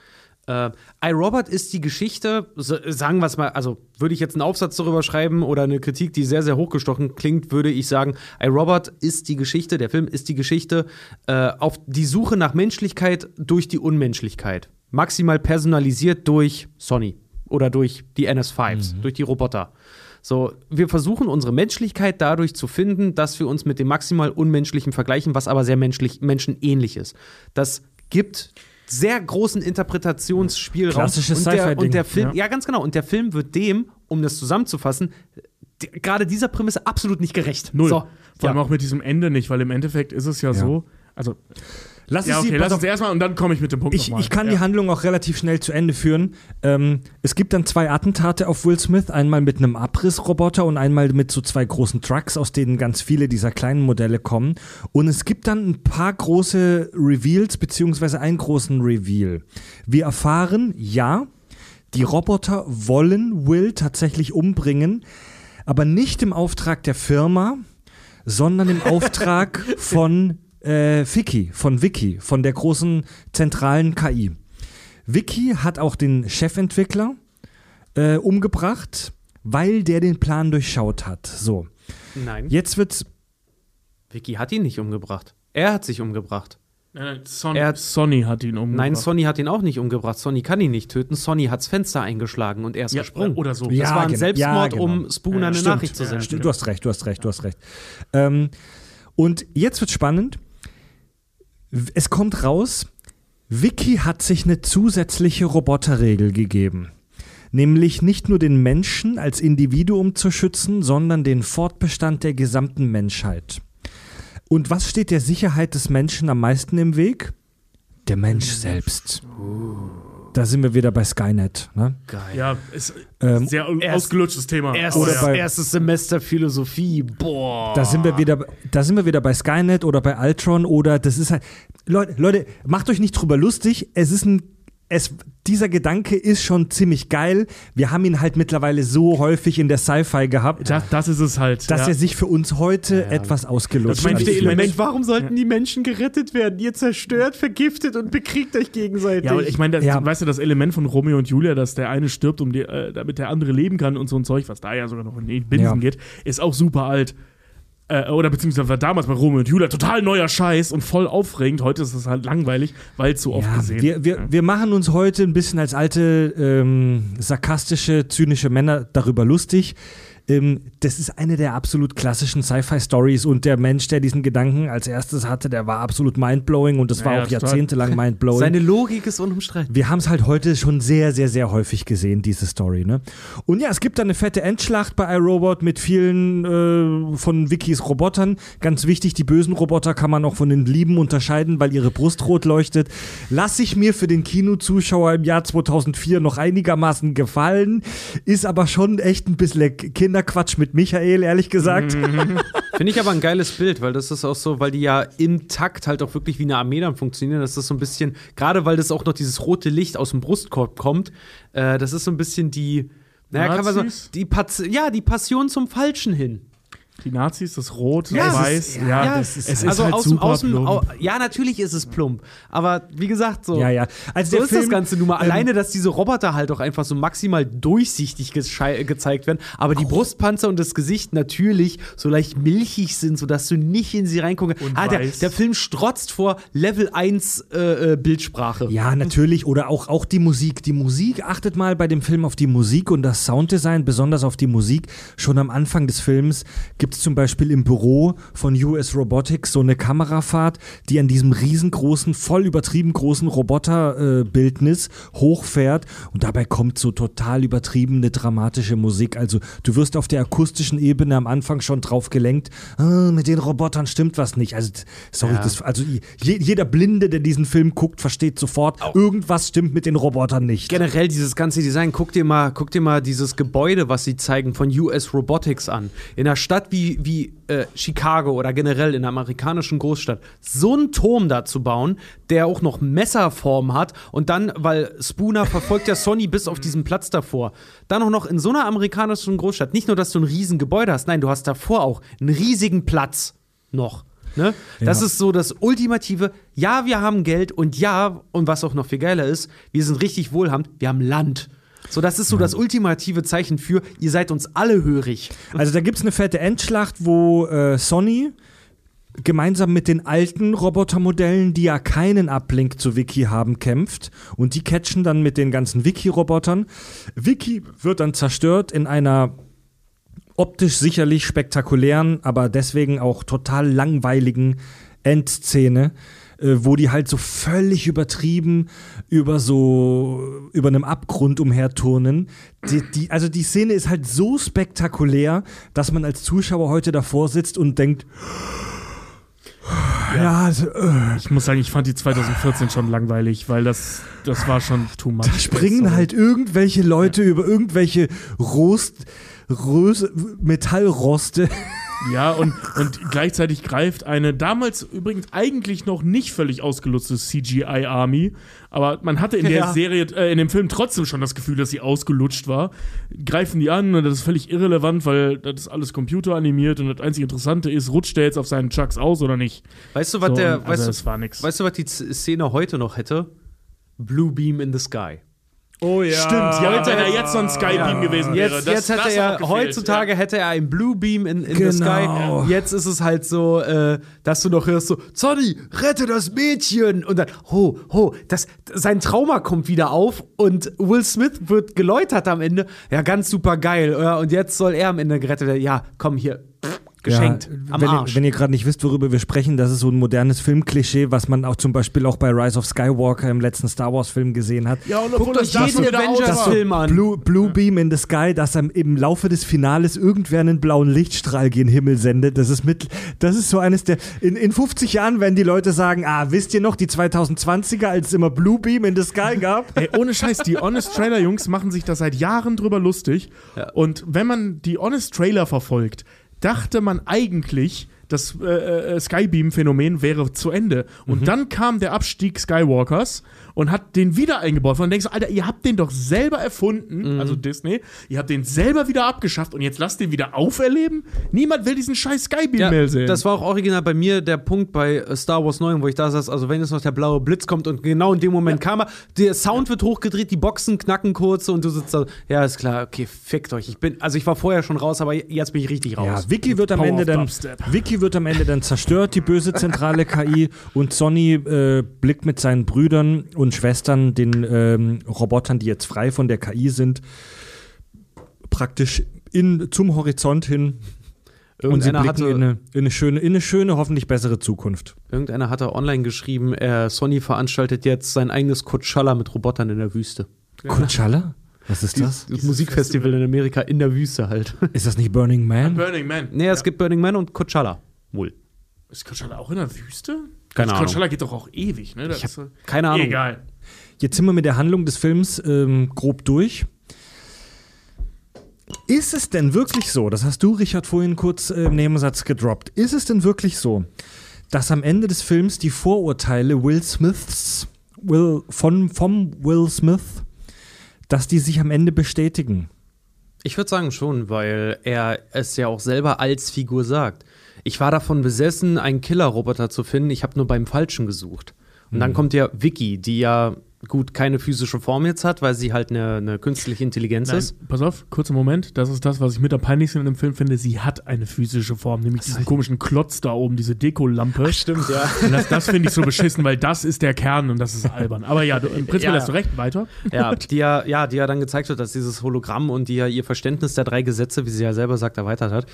äh, iRobot ist die Geschichte, sagen wir es mal, also würde ich jetzt einen Aufsatz darüber schreiben oder eine Kritik, die sehr, sehr hochgestochen klingt, würde ich sagen, iRobot ist die Geschichte, der Film ist die Geschichte äh, auf die Suche nach Menschlichkeit durch die Unmenschlichkeit. Maximal personalisiert durch Sony oder durch die NS5s, durch die Roboter. So, wir versuchen unsere Menschlichkeit dadurch zu finden, dass wir uns mit dem maximal Unmenschlichen vergleichen, was aber sehr menschlich, menschenähnlich ist. Das gibt sehr großen Interpretationsspielraum. Klassisches und der, und der Film, ja. ja. ganz genau. Und der Film wird dem, um das zusammenzufassen, gerade dieser Prämisse absolut nicht gerecht. Null. So, Vor allem ja. auch mit diesem Ende nicht, weil im Endeffekt ist es ja, Ja. so, also Lass Ja, es okay, sie, lass uns erstmal und dann komme ich mit dem Punkt ich, ich kann ja. die Handlung auch relativ schnell zu Ende führen. Ähm, es gibt dann zwei Attentate auf Will Smith, einmal mit einem Abrissroboter und einmal mit so zwei großen Trucks, aus denen ganz viele dieser kleinen Modelle kommen. Und es gibt dann ein paar große Reveals, beziehungsweise einen großen Reveal. Wir erfahren, ja, die Roboter wollen Will tatsächlich umbringen, aber nicht im Auftrag der Firma, sondern im Auftrag von äh, Vicky, von Vicky, von der großen zentralen KI. Vicky hat auch den Chefentwickler äh, umgebracht, weil der den Plan durchschaut hat. So, Nein. jetzt wird's. Vicky hat ihn nicht umgebracht. Er hat sich umgebracht. Nein, nein, Sonny, Er- Sonny hat ihn umgebracht. Nein, Sonny hat ihn auch nicht umgebracht. Sonny kann ihn nicht töten. Sonny hat's Fenster eingeschlagen und er ist ja, gesprungen. Oder so. Ja, das war ein genau. Selbstmord, Ja, genau. um Spooner Ja, eine stimmt. Nachricht zu Ja, senden. stimmt. Du hast recht, du hast recht, du hast recht. Ähm, und jetzt wird spannend. Es kommt raus, Vicky hat sich eine zusätzliche Roboterregel gegeben. Nämlich nicht nur den Menschen als Individuum zu schützen, sondern den Fortbestand der gesamten Menschheit. Und was steht der Sicherheit des Menschen am meisten im Weg? Der Mensch selbst. Da sind wir wieder bei Skynet. Ne? Geil. Ja, ist Ähm, sehr erst- ausgelutschtes Thema. Erstes, Oder bei- erstes Semester Philosophie. Boah. Da sind wir wieder, da sind wir wieder bei Skynet oder bei Ultron oder das ist halt. Leute, Leute, macht euch nicht drüber lustig. Es ist ein, es, dieser Gedanke ist schon ziemlich geil. Wir haben ihn halt mittlerweile so häufig in der Sci-Fi gehabt, das, das ist es halt. dass ja. er sich für uns heute etwas ausgelutscht Das fünfte anfühlt. Element- Element, warum sollten die Menschen gerettet werden? Ihr zerstört, vergiftet und bekriegt euch gegenseitig. Ja, ich meine, das- Ja. weißt du, das Element von Romeo und Julia, dass der eine stirbt, um die, äh, damit der andere leben kann und so ein Zeug, was da ja sogar noch in die Binsen Ja. geht, ist auch super alt. Äh, oder beziehungsweise war damals bei Romeo und Julia total neuer Scheiß und voll aufregend. Heute ist es halt langweilig, weil so oft Ja, gesehen wir, wir, wir machen uns heute ein bisschen als alte, ähm, sarkastische, zynische Männer darüber lustig. Ähm, das ist eine der absolut klassischen Sci-Fi-Stories und der Mensch, der diesen Gedanken als erstes hatte, der war absolut mindblowing und das war Ja, auch total. jahrzehntelang mindblowing. Seine Logik ist unumstritten. Wir haben es halt heute schon sehr, sehr, sehr häufig gesehen, diese Story. Ne? Und ja, es gibt da eine fette Endschlacht bei iRobot mit vielen äh, von Wikis Robotern. Ganz wichtig, die bösen Roboter kann man auch von den lieben unterscheiden, weil ihre Brust rot leuchtet. Lass ich mir für den Kinozuschauer im Jahr 2004 noch einigermaßen gefallen, ist aber schon echt ein bisschen Kinderquatsch mit Michael, ehrlich gesagt. Finde ich aber ein geiles Bild, weil das ist auch so, weil die ja im Takt halt auch wirklich wie eine Armee dann funktionieren. Das ist so ein bisschen, gerade weil das auch noch dieses rote Licht aus dem Brustkorb kommt, äh, das ist so ein bisschen die, naja, kann man so, die, ja, die Passion zum Falschen hin. Die Nazis, das Rot, Ja, das Weiß, ist- ja, ja, es ist, es also ist halt aus super aus dem, plump. au, ja, natürlich ist es plump, aber wie gesagt, so. Ja, ja. Also So der ist das Film, Ganze nun mal. ähm, Alleine, dass diese Roboter halt auch einfach so maximal durchsichtig gezeigt werden, aber die Brustpanzer und das Gesicht natürlich so leicht milchig sind, sodass du nicht in sie reingucken Und ah, der, weiß. der Film strotzt vor Level 1 äh, äh, Bildsprache. Ja, natürlich. Oder auch, auch die Musik. Die Musik, achtet mal bei dem Film auf die Musik und das Sounddesign, besonders auf die Musik. Schon am Anfang des Films gibt es zum Beispiel im Büro von US Robotics so eine Kamerafahrt, die an diesem riesengroßen, voll übertrieben großen Roboterbildnis hochfährt und dabei kommt so total übertriebene, dramatische Musik. Also du wirst auf der akustischen Ebene am Anfang schon drauf gelenkt, ah, mit den Robotern stimmt was nicht. Also, sorry, Ja. das, also je, jeder Blinde, der diesen Film guckt, versteht sofort, irgendwas stimmt mit den Robotern nicht. Generell dieses ganze Design, guck dir mal, guck dir mal dieses Gebäude, was sie zeigen von US Robotics an. In einer Stadt wie, wie äh, Chicago oder generell in einer amerikanischen Großstadt. So einen Turm da zu bauen, der auch noch Messerform hat und dann, weil Spooner verfolgt ja Sonny bis auf diesen Platz davor, dann auch noch in so einer amerikanischen Großstadt. Nicht nur, dass du ein riesen Gebäude hast, nein, du hast davor auch einen riesigen Platz noch. Ne? Das Ja. ist so das ultimative, ja, wir haben Geld und ja, und was auch noch viel geiler ist, wir sind richtig wohlhabend, wir haben Land. So, das ist so das ultimative Zeichen für, ihr seid uns alle hörig. Also da gibt es eine fette Endschlacht, wo äh, Sony gemeinsam mit den alten Robotermodellen, die ja keinen Uplink zu Wiki haben, kämpft. Und die catchen dann mit den ganzen Wiki-Robotern. Wiki wird dann zerstört in einer optisch sicherlich spektakulären, aber deswegen auch total langweiligen Endszene, äh, wo die halt so völlig übertrieben über so über einem Abgrund umherturnen. Die, die, also die Szene ist halt so spektakulär, dass man als Zuschauer heute davor sitzt und denkt, Ja, also, äh, Ich muss sagen, ich fand die 2014 schon langweilig, weil das, das war schon too much. da springen Sorry. halt irgendwelche Leute über irgendwelche Rost, Röse, Metallroste. Ja, und, und gleichzeitig greift eine damals übrigens eigentlich noch nicht völlig ausgelutzte CGI-Army, aber man hatte in der Ja. Serie, äh, in dem Film trotzdem schon das Gefühl, dass sie ausgelutscht war. Greifen die an und das ist völlig irrelevant, weil das ist alles computeranimiert und das einzige Interessante ist, rutscht der jetzt auf seinen Chucks aus oder nicht? Weißt du, was So, der, und weißt, also du, war nix. weißt du, was die Szene heute noch hätte? Blue Beam in the Sky. Oh ja. Stimmt, ja, wenn er jetzt so ein Skybeam gewesen wäre. Jetzt, das, jetzt hätte das er, gefehlt, heutzutage hätte er ein Blue Beam in, in the Genau. Sky. Jetzt ist es halt so, äh, dass du noch hörst so, Sonny, rette das Mädchen. Und dann, ho, ho, das, sein Trauma kommt wieder auf und Will Smith wird geläutert am Ende. Ja, ganz super geil. Ja, und jetzt soll er am Ende gerettet werden. Ja, komm hier, pff, geschenkt. Ja, am wenn, Arsch. Ihr, wenn ihr gerade nicht wisst, worüber wir sprechen, das ist so ein modernes Filmklischee, was man auch zum Beispiel auch bei Rise of Skywalker im letzten Star Wars Film gesehen hat. Ja, und Guckt euch das jeden wieder aus Avengers war. Film an. Blue, Blue Beam in the Sky, dass am, im Laufe des Finales irgendwer einen blauen Lichtstrahl gen Himmel sendet. Das ist mit, das ist so eines der, in, in 50 Jahren werden die Leute sagen, ah, wisst ihr noch, die 2020er, als es immer Blue Beam in the Sky gab? Ey, ohne Scheiß, die Honest Trailer Jungs machen sich da seit Jahren drüber lustig. Und wenn man die Honest Trailer verfolgt, dachte man eigentlich, das äh, äh, Skybeam-Phänomen wäre zu Ende. Und dann kam der Abstieg Skywalkers und hat den wieder eingebaut. Und denkst du, Alter, ihr habt den doch selber erfunden, also Disney, ihr habt den selber wieder abgeschafft und jetzt lasst den wieder auferleben? Niemand will diesen scheiß Skybeam Ja, mehr sehen. das war auch original bei mir der Punkt bei äh, Star Wars 9, wo ich da saß, also wenn jetzt noch der blaue Blitz kommt und genau in dem Moment kam er, der Sound wird hochgedreht, die Boxen knacken kurz und du sitzt da, ja, ist klar, okay, fickt euch. Ich bin, also ich war vorher schon raus, aber jetzt bin ich richtig raus. Ja, Vicky wird am Power Ende dann. Vicky wird am Ende dann zerstört, die böse zentrale KI, und Sonny äh, blickt mit seinen Brüdern und Schwestern, den ähm, Robotern, die jetzt frei von der KI sind, praktisch in, zum Horizont hin. Und sie blicken hatte, in eine, in, eine schöne, in eine schöne, hoffentlich bessere Zukunft. irgendeiner hatte online geschrieben, äh, Sony veranstaltet jetzt sein eigenes Coachella mit Robotern in der Wüste. Coachella? Was ist das? Das Musikfestival in Amerika in der Wüste halt. Ist das nicht Burning Man? Burning Man. nee, es gibt Burning Man und Coachella. Wohl. Ist Coachella auch in der Wüste? Keine Ahnung. Coachella geht doch auch ewig, ne? Das Ich ist, keine Ahnung. Egal. Jetzt sind wir mit der Handlung des Films ähm, grob durch. Ist es denn wirklich so, das hast du, Richard, vorhin kurz äh, im Nebensatz gedroppt, ist es denn wirklich so, dass am Ende des Films die Vorurteile Will Smiths, Will, von, vom Will Smith, dass die sich am Ende bestätigen? Ich würde sagen schon, weil er es ja auch selber als Figur sagt. Ich war davon besessen, einen Killer-Roboter zu finden. Ich habe nur beim Falschen gesucht. Und Mhm. dann kommt ja Vicky, die ja gut keine physische Form jetzt hat, weil sie halt eine, eine künstliche Intelligenz Nein, ist. pass auf, kurzer Moment. Das ist das, was ich mit am peinlichsten in dem Film finde. Sie hat eine physische Form, nämlich diesen komischen Klotz da oben, diese Dekolampe. Stimmt, ja. Und das, das finde ich so beschissen, weil das ist der Kern und das ist albern. Aber ja, du, im Prinzip Ja. hast du recht. Weiter. ja, die ja, ja, die ja dann gezeigt hat, dass dieses Hologramm und die ja ihr Verständnis der drei Gesetze, wie sie ja selber sagt, erweitert hat.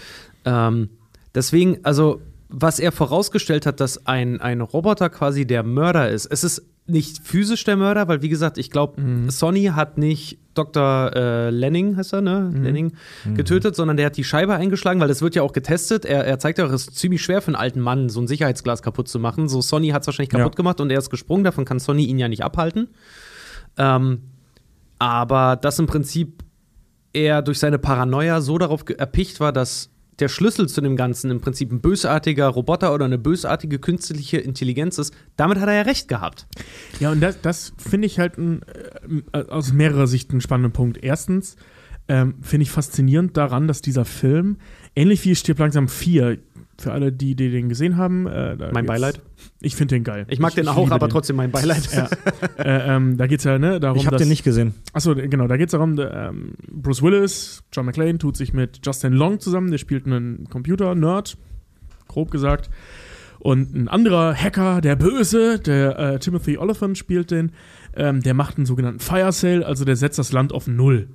Ähm, deswegen, also, was er vorausgestellt hat, dass ein, ein Roboter quasi der Mörder ist. Es ist nicht physisch der Mörder, weil, wie gesagt, ich glaube, Sonny hat nicht Dr. Äh, Lenning, heißt er, ne? Lenning, getötet, sondern der hat die Scheibe eingeschlagen, weil das wird ja auch getestet. Er, er zeigt ja auch, es ist ziemlich schwer für einen alten Mann, so ein Sicherheitsglas kaputt zu machen. So, Sonny hat es wahrscheinlich kaputt Ja. gemacht und er ist gesprungen, davon kann Sonny ihn ja nicht abhalten. Ähm, aber dass im Prinzip er durch seine Paranoia so darauf erpicht war, dass der Schlüssel zu dem Ganzen im Prinzip ein bösartiger Roboter oder eine bösartige künstliche Intelligenz ist, damit hat er ja recht gehabt. Ja, und das, das finde ich halt ein, äh, aus mehrerer Sicht einen spannenden Punkt. Erstens ähm, finde ich faszinierend daran, dass dieser Film, ähnlich wie Stirb langsam 4, für alle, die, die den gesehen haben, äh, da Mein Beileid. Ich finde den geil. Ich mag den auch, liebe aber den. trotzdem mein Beileid. Ja. äh, ähm, da geht es ja ne, darum, Ich habe den nicht gesehen. Achso, genau, da geht es darum, der, ähm, Bruce Willis, John McClane tut sich mit Justin Long zusammen, der spielt einen Computer-Nerd, grob gesagt. Und ein anderer Hacker, der Böse, der äh, Timothy Oliphant spielt den, ähm, der macht einen sogenannten Fire Sale, also der setzt das Land auf Null.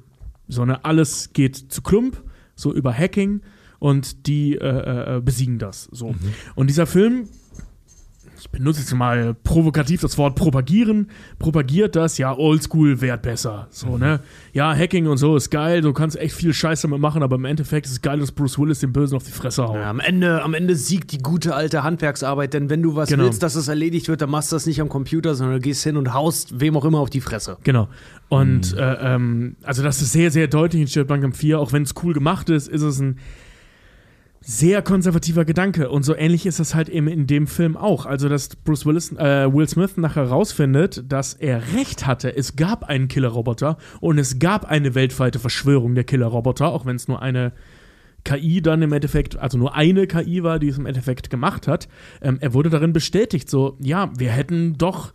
So, ne, alles geht zu Klump, so über Hacking und die äh, äh, besiegen das. So. Und dieser Film ich benutze jetzt mal provokativ das Wort propagieren, propagiert das, ja, oldschool wäre besser. So, Mhm. ne? Ja, Hacking und so ist geil, du kannst echt viel Scheiß damit machen, aber im Endeffekt ist es geil, dass Bruce Willis den Bösen auf die Fresse haut. Ja, am, Ende, am Ende siegt die gute alte Handwerksarbeit, denn wenn du was Genau. willst, dass es erledigt wird, dann machst du das nicht am Computer, sondern du gehst hin und haust wem auch immer auf die Fresse. Genau. Und Mhm. äh, ähm, also das ist sehr, sehr deutlich in langsam 4, auch wenn es cool gemacht ist, ist es ein sehr konservativer Gedanke. Und so ähnlich ist das halt eben in dem Film auch. Also, dass Bruce Willis, äh, Will Smith nachher rausfindet, dass er recht hatte. Es gab einen Killerroboter und es gab eine weltweite Verschwörung der Killerroboter, auch wenn es nur eine KI dann im Endeffekt, also nur eine KI war, die es im Endeffekt gemacht hat. Ähm, er wurde darin bestätigt, so, ja, wir hätten doch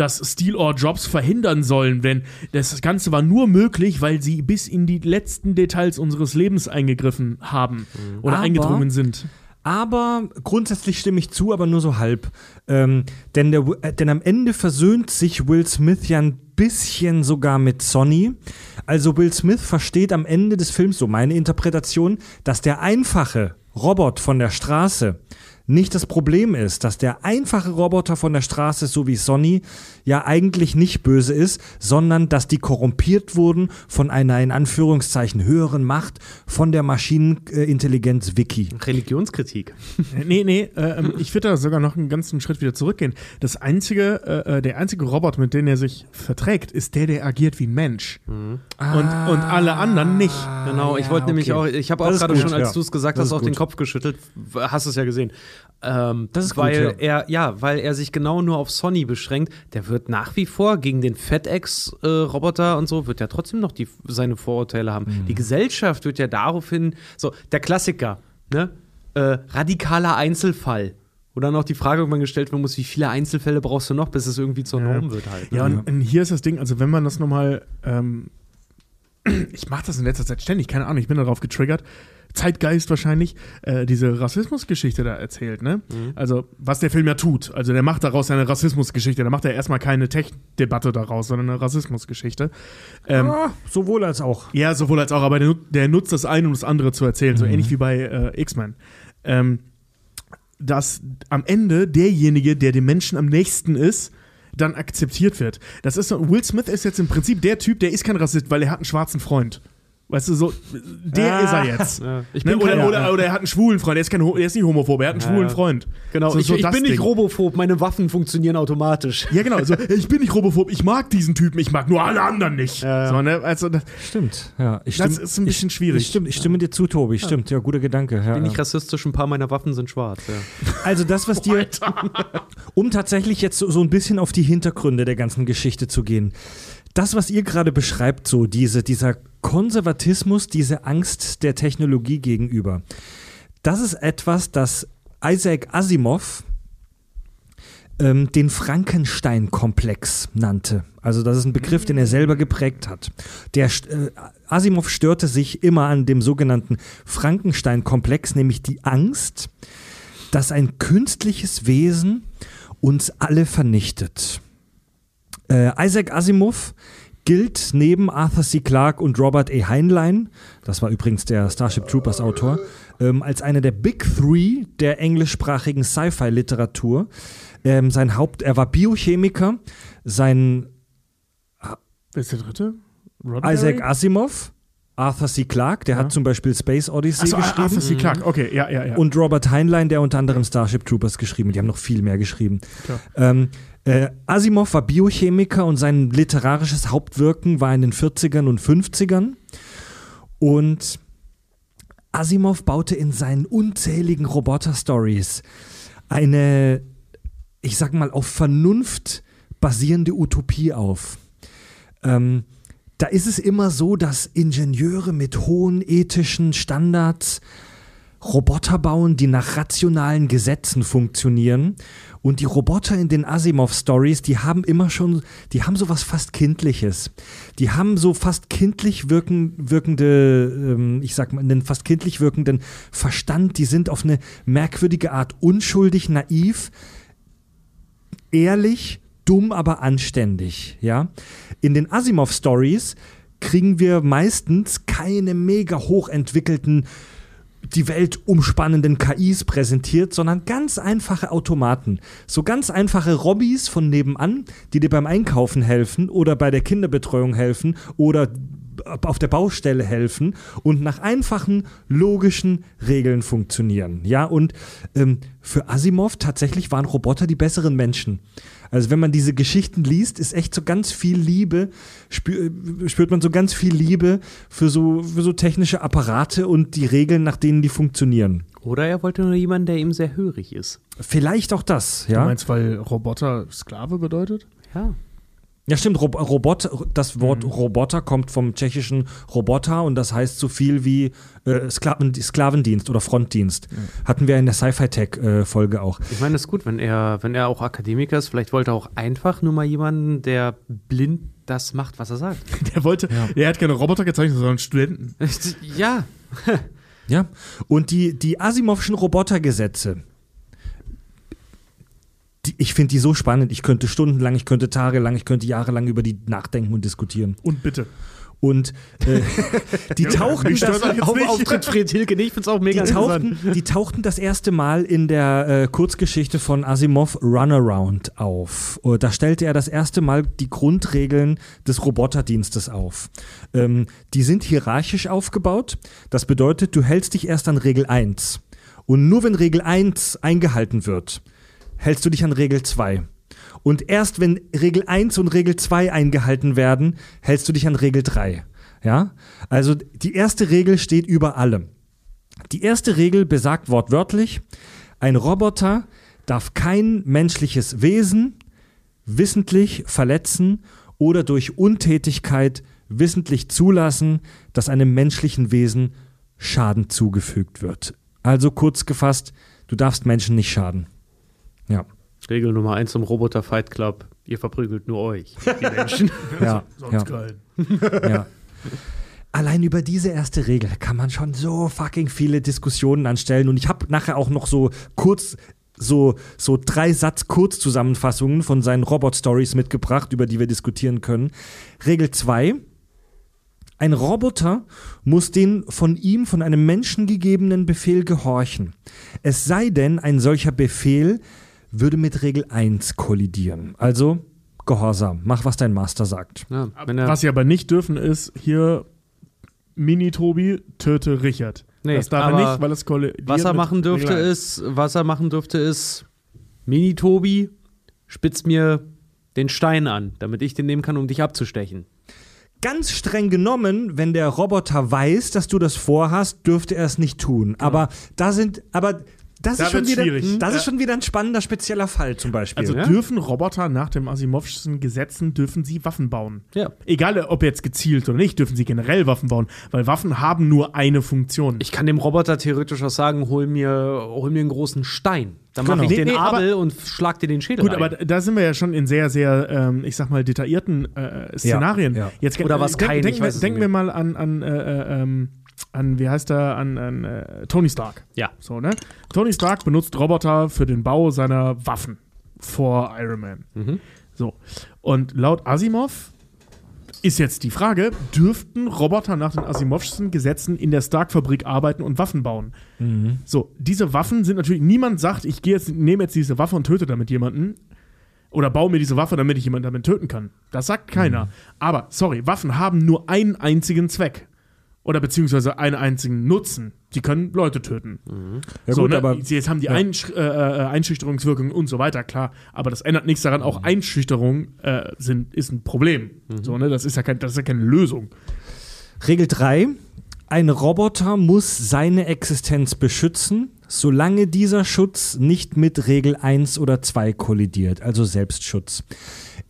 das Steal or Jobs verhindern sollen, wenn das Ganze war nur möglich, weil sie bis in die letzten Details unseres Lebens eingegriffen haben oder Aber- eingedrungen sind. Aber grundsätzlich stimme ich zu, aber nur so halb. Ähm, denn, der, äh, denn am Ende versöhnt sich Will Smith ja ein bisschen sogar mit Sonny. Also Will Smith versteht am Ende des Films, so meine Interpretation, dass der einfache Robot von der Straße nicht das Problem ist, dass der einfache Roboter von der Straße, so wie Sonny, ja eigentlich nicht böse ist, sondern dass die korrumpiert wurden von einer in Anführungszeichen höheren Macht, von der Maschinenintelligenz Wiki. Religionskritik. Äh, Nee, nee, äh, ähm, ich würde da sogar noch einen ganzen Schritt wieder zurückgehen. Das einzige, äh, äh, der einzige Robot, mit dem er sich verträgt, ist der, der agiert wie ein Mensch. Und, und alle anderen nicht. Genau, ich ja, wollte nämlich okay. auch, ich habe auch gerade schon, als ja. du es gesagt Das hast, auch den gut. Kopf geschüttelt. Hast es ja gesehen. Ähm, Das ist gut, weil ja. er, ja, weil er sich genau nur auf Sonny beschränkt. Der wird nach wie vor gegen den FedEx-Roboter und so, wird ja trotzdem noch die, seine Vorurteile haben. Mhm. Die Gesellschaft wird ja daraufhin, so, der Klassiker, ne? Äh, radikaler Einzelfall. Wo dann auch die Frage irgendwann gestellt werden muss, wie viele Einzelfälle brauchst du noch, bis es irgendwie zur Ja. Norm wird halt. ne? Ja, und, und hier ist das Ding, also wenn man das nochmal, ähm, ich mache das in letzter Zeit ständig, keine Ahnung, ich bin darauf getriggert, Zeitgeist wahrscheinlich, äh, diese Rassismusgeschichte da erzählt, ne? Also, was der Film ja tut. Also, der macht daraus eine Rassismusgeschichte. Da macht er erstmal keine Tech-Debatte daraus, sondern eine Rassismusgeschichte. Ähm, Ah, sowohl als auch. ja, sowohl als auch, aber der, der nutzt das eine, um das andere zu erzählen, so ähnlich wie bei äh, X-Men. Ähm, dass am Ende derjenige, der dem Menschen am nächsten ist, dann akzeptiert wird. Das ist so, Will Smith ist jetzt im Prinzip der Typ, der ist kein Rassist, weil er hat einen schwarzen Freund. Weißt du, so, der Ah. ist er jetzt. Ja. Ich Ne? bin Oder, kein- oder, oder er hat einen schwulen Freund, der ist, kein, der ist nicht homophob, er hat einen schwulen ja. Freund. Genau, so, ich, so ich bin nicht Ding. robophob, meine Waffen funktionieren automatisch. Ja, genau. So, ich bin nicht homophob, ich mag diesen Typen, ich mag nur alle anderen nicht. Ja, ja. So, ne? Also, das, Stimmt, ja. Ich das stimm- ist ein bisschen ich, schwierig. Ich stimme, ich stimme dir zu, Tobi. Stimmt, ja, guter Gedanke. Ja, Bin ja. nicht rassistisch, ein paar meiner Waffen sind schwarz. Ja. Also das, was dir, um tatsächlich jetzt so, so ein bisschen auf die Hintergründe der ganzen Geschichte zu gehen. Das, was ihr gerade beschreibt, so diese, dieser Konservatismus, diese Angst der Technologie gegenüber, das ist etwas, das Isaac Asimov ähm, den Frankenstein-Komplex nannte. Also das ist ein Begriff, den er selber geprägt hat. Der äh, Asimov störte sich immer an dem sogenannten Frankenstein-Komplex, nämlich die Angst, dass ein künstliches Wesen uns alle vernichtet. Äh, Isaac Asimov gilt neben Arthur C. Clarke und Robert A. Heinlein, das war übrigens der Starship Troopers Autor, ähm, als einer der Big Three der englischsprachigen Sci-Fi-Literatur. Ähm, sein Haupt, er war Biochemiker, sein Wer ist der dritte? Roddenberry? Isaac Asimov, Arthur C. Clarke, der Ja. hat zum Beispiel Space Odyssey Achso, geschrieben. Arthur C. Clarke, okay, ja, ja, ja. Und Robert Heinlein, der unter anderem Starship Troopers geschrieben hat. Die haben noch viel mehr geschrieben. Klar. Ähm, äh, Asimov war Biochemiker und sein literarisches Hauptwirken war in den 40ern und 50ern. Und Asimov baute in seinen unzähligen Roboter-Stories eine, ich sag mal, auf Vernunft basierende Utopie auf. Ähm, da ist es immer so, dass Ingenieure mit hohen ethischen Standards Roboter bauen, die nach rationalen Gesetzen funktionieren. Und die Roboter in den Asimov-Stories, die haben immer schon, die haben so was fast Kindliches. Die haben so fast kindlich wirken, wirkende, ähm, ich sag mal, einen fast kindlich wirkenden Verstand. Die sind auf eine merkwürdige Art unschuldig, naiv, ehrlich, dumm, aber anständig, ja. In den Asimov-Stories kriegen wir meistens keine mega hochentwickelten die Welt umspannenden KIs präsentiert, sondern ganz einfache Automaten. So ganz einfache Robbys von nebenan, die dir beim Einkaufen helfen oder bei der Kinderbetreuung helfen oder auf der Baustelle helfen und nach einfachen logischen Regeln funktionieren. Ja, und ähm, für Asimov tatsächlich waren Roboter die besseren Menschen. Also wenn man diese Geschichten liest, ist echt so ganz viel Liebe, spür, spürt man so ganz viel Liebe für so, für so technische Apparate und die Regeln, nach denen die funktionionieren. Oder er wollte nur jemanden, der ihm sehr hörig ist. Vielleicht auch das, ja. Du meinst, weil Roboter Sklave bedeutet? Ja. Ja, stimmt. Rob Robot, das Wort Mhm. Roboter kommt vom tschechischen Roboter und das heißt so viel wie äh, Sklaven, Sklavendienst oder Frontdienst. Hatten wir in der Sci-Fi-Tech-Folge auch. Ich meine, das ist gut, wenn er, wenn er auch Akademiker ist. Vielleicht wollte er auch einfach nur mal jemanden, der blind das macht, was er sagt. Der wollte, er hat keine Roboter gezeichnet, sondern Studenten. ja. Ja. Und die, die Asimovschen Robotergesetze, die, ich finde die so spannend. Ich könnte stundenlang, ich könnte tagelang, ich könnte jahrelang über die nachdenken und diskutieren. Und bitte. Und äh, die tauchten stört das, Auf nicht. Auftritt Fred Hilke, nee, ich find's auch die mega tauchten, die tauchten das erste Mal in der äh, Kurzgeschichte von Asimov Runaround auf. Oh, Da stellte er das erste Mal die Grundregeln des Roboterdienstes auf. Ähm, die sind hierarchisch aufgebaut. Das bedeutet, du hältst dich erst an Regel 1. Und nur wenn Regel 1 eingehalten wird, hältst du dich an Regel 2. Und erst wenn Regel 1 und Regel 2 eingehalten werden, hältst du dich an Regel 3. Ja? Also die erste Regel steht über allem. Die erste Regel besagt wortwörtlich, ein Roboter darf kein menschliches Wesen wissentlich verletzen oder durch Untätigkeit wissentlich zulassen, dass einem menschlichen Wesen Schaden zugefügt wird. Also kurz gefasst, du darfst Menschen nicht schaden. Regel Nummer eins zum Roboter Fight Club. Ihr verprügelt nur euch, die Menschen. Ja, Sonst ja, geil. ja. Allein über diese erste Regel kann man schon so fucking viele Diskussionen anstellen. Und ich habe nachher auch noch so kurz so, so drei Satz Kurzzusammenfassungen von seinen Robot-Stories mitgebracht, über die wir diskutieren können. Regel 2. Ein Roboter muss den von ihm, von einem Menschen gegebenen Befehl gehorchen. Es sei denn, ein solcher Befehl würde mit Regel 1 kollidieren. Also Gehorsam. Mach, was dein Master sagt. Ja, Was sie aber nicht dürfen, ist hier Mini-Tobi, töte Richard. Nee, das darf er aber nicht, weil es kollidiert was er machen dürfte Regel ist, was er machen dürfte ist, Mini-Tobi, spitz mir den Stein an, damit ich den nehmen kann, um dich abzustechen. Ganz streng genommen, wenn der Roboter weiß, dass du das vorhast, dürfte er es nicht tun. Aber da sind, aber das, Da ist, schon wieder, schwierig. das Ja. ist schon wieder ein spannender spezieller Fall zum Beispiel. Also Ja? dürfen Roboter nach dem Asimovschen Gesetzen, dürfen sie Waffen bauen. Ja. Egal, ob jetzt gezielt oder nicht, dürfen sie generell Waffen bauen, weil Waffen haben nur eine Funktion. Ich kann dem Roboter theoretisch auch sagen, hol mir, hol mir einen großen Stein. Dann mache Genau. ich Nee, den nee, Abel und schlag dir den Schädel Gut, rein. aber da sind wir ja schon in sehr, sehr, ähm, ich sag mal, detaillierten äh, Szenarien. ja. Jetzt, Oder was kein, denken ich wir, denken wir mal an, an, äh, äh, ähm, an, wie heißt er, an, an äh, Tony Stark. ja. So, ne? Tony Stark benutzt Roboter für den Bau seiner Waffen vor Iron Man. Mhm. So. Und laut Asimov ist jetzt die Frage, dürften Roboter nach den Asimovschen Gesetzen in der Stark-Fabrik arbeiten und Waffen bauen? So, diese Waffen sind natürlich, niemand sagt, ich gehe jetzt, nehme jetzt diese Waffe und töte damit jemanden. Oder baue mir diese Waffe, damit ich jemanden damit töten kann. Das sagt keiner. Aber, sorry, Waffen haben nur einen einzigen Zweck. Oder beziehungsweise einen einzigen Nutzen. Sie können Leute töten. ja, so, gut, ne? aber Sie- Jetzt haben die Einsch äh, äh, Einschüchterungswirkungen und so weiter, klar. Aber das ändert nichts daran, Mhm. auch Einschüchterung äh, sind, ist ein Problem. So, ne? das, ist ja kein, das ist ja keine Lösung. Regel 3. Ein Roboter muss seine Existenz beschützen, solange dieser Schutz nicht mit Regel 1 oder 2 kollidiert, also Selbstschutz.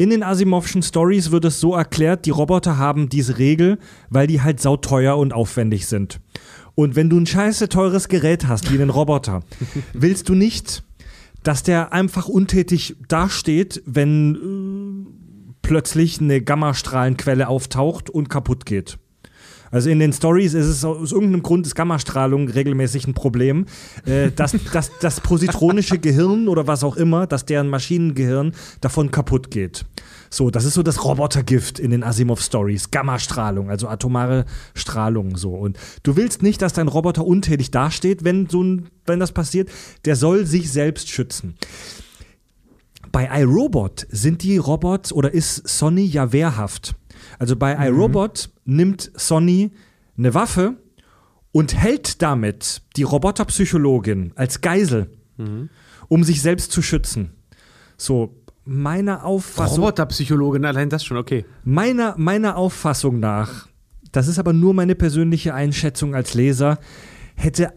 In den Asimovschen Stories wird es so erklärt, die Roboter haben diese Regel, weil die halt sauteuer und aufwendig sind. Und wenn du ein scheiße teures Gerät hast, wie einen Roboter, willst du nicht, dass der einfach untätig dasteht, wenn äh, plötzlich eine Gammastrahlenquelle auftaucht und kaputt geht. Also in den Stories ist es aus irgendeinem Grund ist Gammastrahlung regelmäßig ein Problem, äh, dass, dass das positronische Gehirn oder was auch immer, dass deren Maschinengehirn davon kaputt geht. So, das ist so das Robotergift in den Asimov-Stories. Gammastrahlung, also atomare Strahlung so. Und du willst nicht, dass dein Roboter untätig dasteht, wenn so ein, wenn das passiert. Der soll sich selbst schützen. Bei iRobot sind die Robots oder ist Sonny ja wehrhaft. Also bei Mhm. iRobot nimmt Sonny eine Waffe und hält damit die Roboterpsychologin als Geisel, Mhm. um sich selbst zu schützen. So, meiner Auffassung, Roboterpsychologin, allein das schon, okay. meiner, meiner Auffassung nach, das ist aber nur meine persönliche Einschätzung als Leser, hätte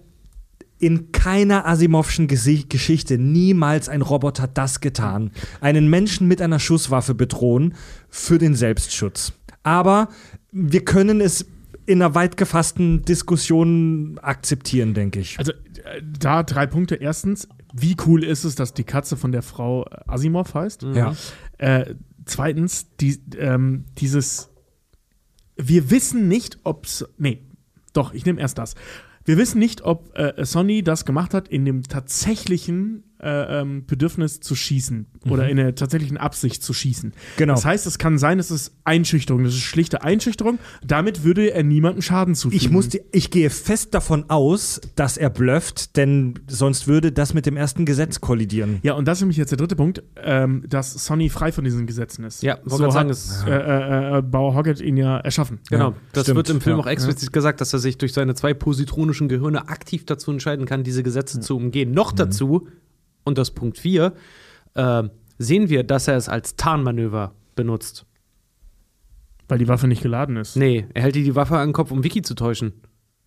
in keiner Asimovschen Geschichte niemals ein Roboter das getan. Einen Menschen mit einer Schusswaffe bedrohen für den Selbstschutz. Aber wir können es in einer weit gefassten Diskussion akzeptieren, denke ich. Also äh, da drei Punkte. Erstens, wie cool ist es, dass die Katze von der Frau äh, Asimov heißt? Ja. Äh, zweitens, die, ähm, dieses Wir wissen nicht, ob's. Nee, doch, ich nehme erst das. Wir wissen nicht, ob äh, Sonny das gemacht hat in dem tatsächlichen äh, ähm, Bedürfnis zu schießen oder in der tatsächlichen Absicht zu schießen. Genau. Das heißt, es kann sein, es ist Einschüchterung, das ist schlichte Einschüchterung. Damit würde er niemandem Schaden zufügen. Ich, muss die, ich gehe fest davon aus, dass er blufft, denn sonst würde das mit dem ersten Gesetz kollidieren. Ja, und das ist nämlich jetzt der dritte Punkt, ähm, dass Sonny frei von diesen Gesetzen ist. Ja, so gerade sagen, hat es- äh, äh, äh, Bauer Hoggett ihn ja erschaffen. Genau, Ja, das stimmt, wird im Film ja. auch explizit gesagt, dass er sich durch seine zwei positronischen Gehirne aktiv dazu entscheiden kann, diese Gesetze zu umgehen. Noch Mhm. dazu, und das Punkt 4, äh, sehen wir, dass er es als Tarnmanöver benutzt. Weil die Waffe nicht geladen ist. Nee, er hält dir die Waffe an den Kopf, um Vicky zu täuschen.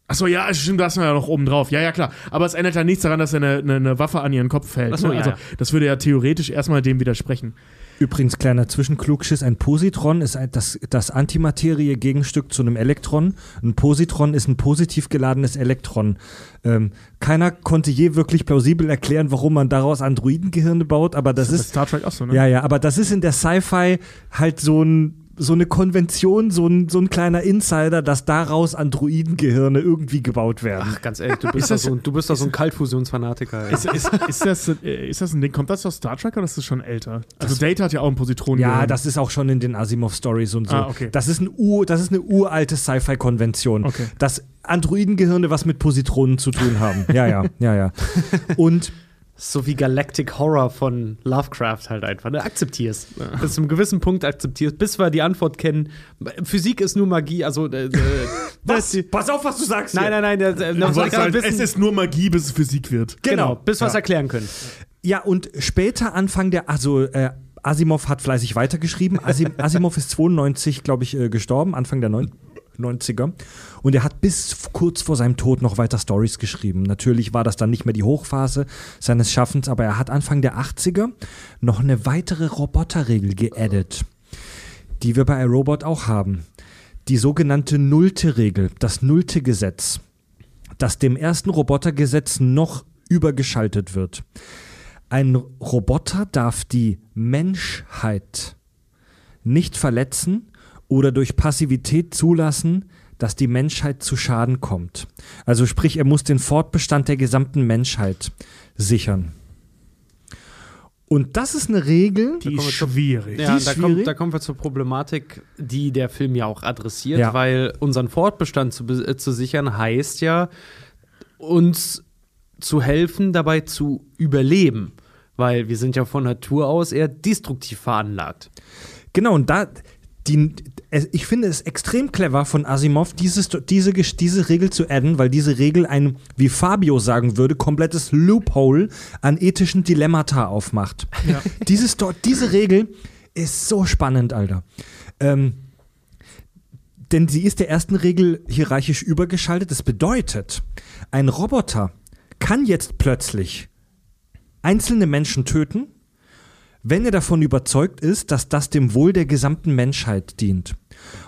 Achso, ja, stimmt, da ist ja noch oben drauf. Ja, ja, klar. Aber es ändert ja nichts daran, dass er eine, eine, eine Waffe an ihren Kopf hält. Ach so, ne? ja, also, ja. das würde ja theoretisch erstmal dem widersprechen. Übrigens, kleiner Zwischenklugschiss, ein Positron ist ein, das, das Antimaterie-Gegenstück zu einem Elektron. Ein Positron ist ein positiv geladenes Elektron. Ähm, keiner konnte je wirklich plausibel erklären, warum man daraus Androidengehirne baut, aber das Bei ist, Star Trek auch so, ne? ja, ja, aber das ist in der Sci-Fi halt so ein so eine Konvention, so ein, so ein kleiner Insider, dass daraus Androidengehirne irgendwie gebaut werden. Ach, ganz ehrlich, du bist, Ist doch das- so, ein- du bist doch so ein Kaltfusionsfanatiker. Ist, ist, ist, das, äh, ist das ein Ding, kommt das aus Star Trek oder ist das schon älter? Also Data hat ja auch ein Positron. Ja, das ist auch schon in den Asimov-Stories und so. Ah, okay. Das ist, ein Ur, das ist eine uralte Sci-Fi-Konvention. Okay. Dass Androidengehirne was mit Positronen zu tun haben. Ja, ja, ja, ja. Und So wie Galactic Horror von Lovecraft halt einfach. Ne? Akzeptier's. Bis zu einem gewissen Punkt akzeptierst, bis wir die Antwort kennen. Physik ist nur Magie, also. Äh, äh, was? Pass auf, was du sagst. nein, hier. nein, nein, äh, ich wolltest gerade sagen, es wissen. ist nur Magie, bis es Physik wird. Genau, bis wir es Ja. erklären können. Ja, und später Anfang der, also äh, Asimov hat fleißig weitergeschrieben. Asim, Asimov ist 92, glaube ich, äh, gestorben, Anfang der neun- 90er. Und er hat bis kurz vor seinem Tod noch weiter Stories geschrieben. Natürlich war das dann nicht mehr die Hochphase seines Schaffens, aber er hat Anfang der 80er noch eine weitere Roboterregel geaddet, die wir bei iRobot auch haben. Die sogenannte nullte Regel, das nullte Gesetz, das dem ersten Robotergesetz noch übergeschaltet wird. Ein Roboter darf die Menschheit nicht verletzen oder durch Passivität zulassen, dass die Menschheit zu Schaden kommt. Also sprich, er muss den Fortbestand der gesamten Menschheit sichern. Und das ist eine Regel, Die ist schwierig. Ja, ist da, schwierig. kommt, da kommen wir zur Problematik, die der Film ja auch adressiert, Ja. weil unseren Fortbestand zu, äh, zu sichern heißt ja, uns zu helfen, dabei zu überleben. Weil wir sind ja von Natur aus eher destruktiv veranlagt. Genau, und da, die, ich finde es extrem clever von Asimov, dieses, diese, diese Regel zu adden, weil diese Regel ein, wie Fabio sagen würde, komplettes Loophole an ethischen Dilemmata aufmacht. Ja. Dieses, diese Regel ist so spannend, Alter. Ähm, denn sie ist der ersten Regel hierarchisch übergeschaltet. Das bedeutet, ein Roboter kann jetzt plötzlich einzelne Menschen töten, wenn er davon überzeugt ist, dass das dem Wohl der gesamten Menschheit dient.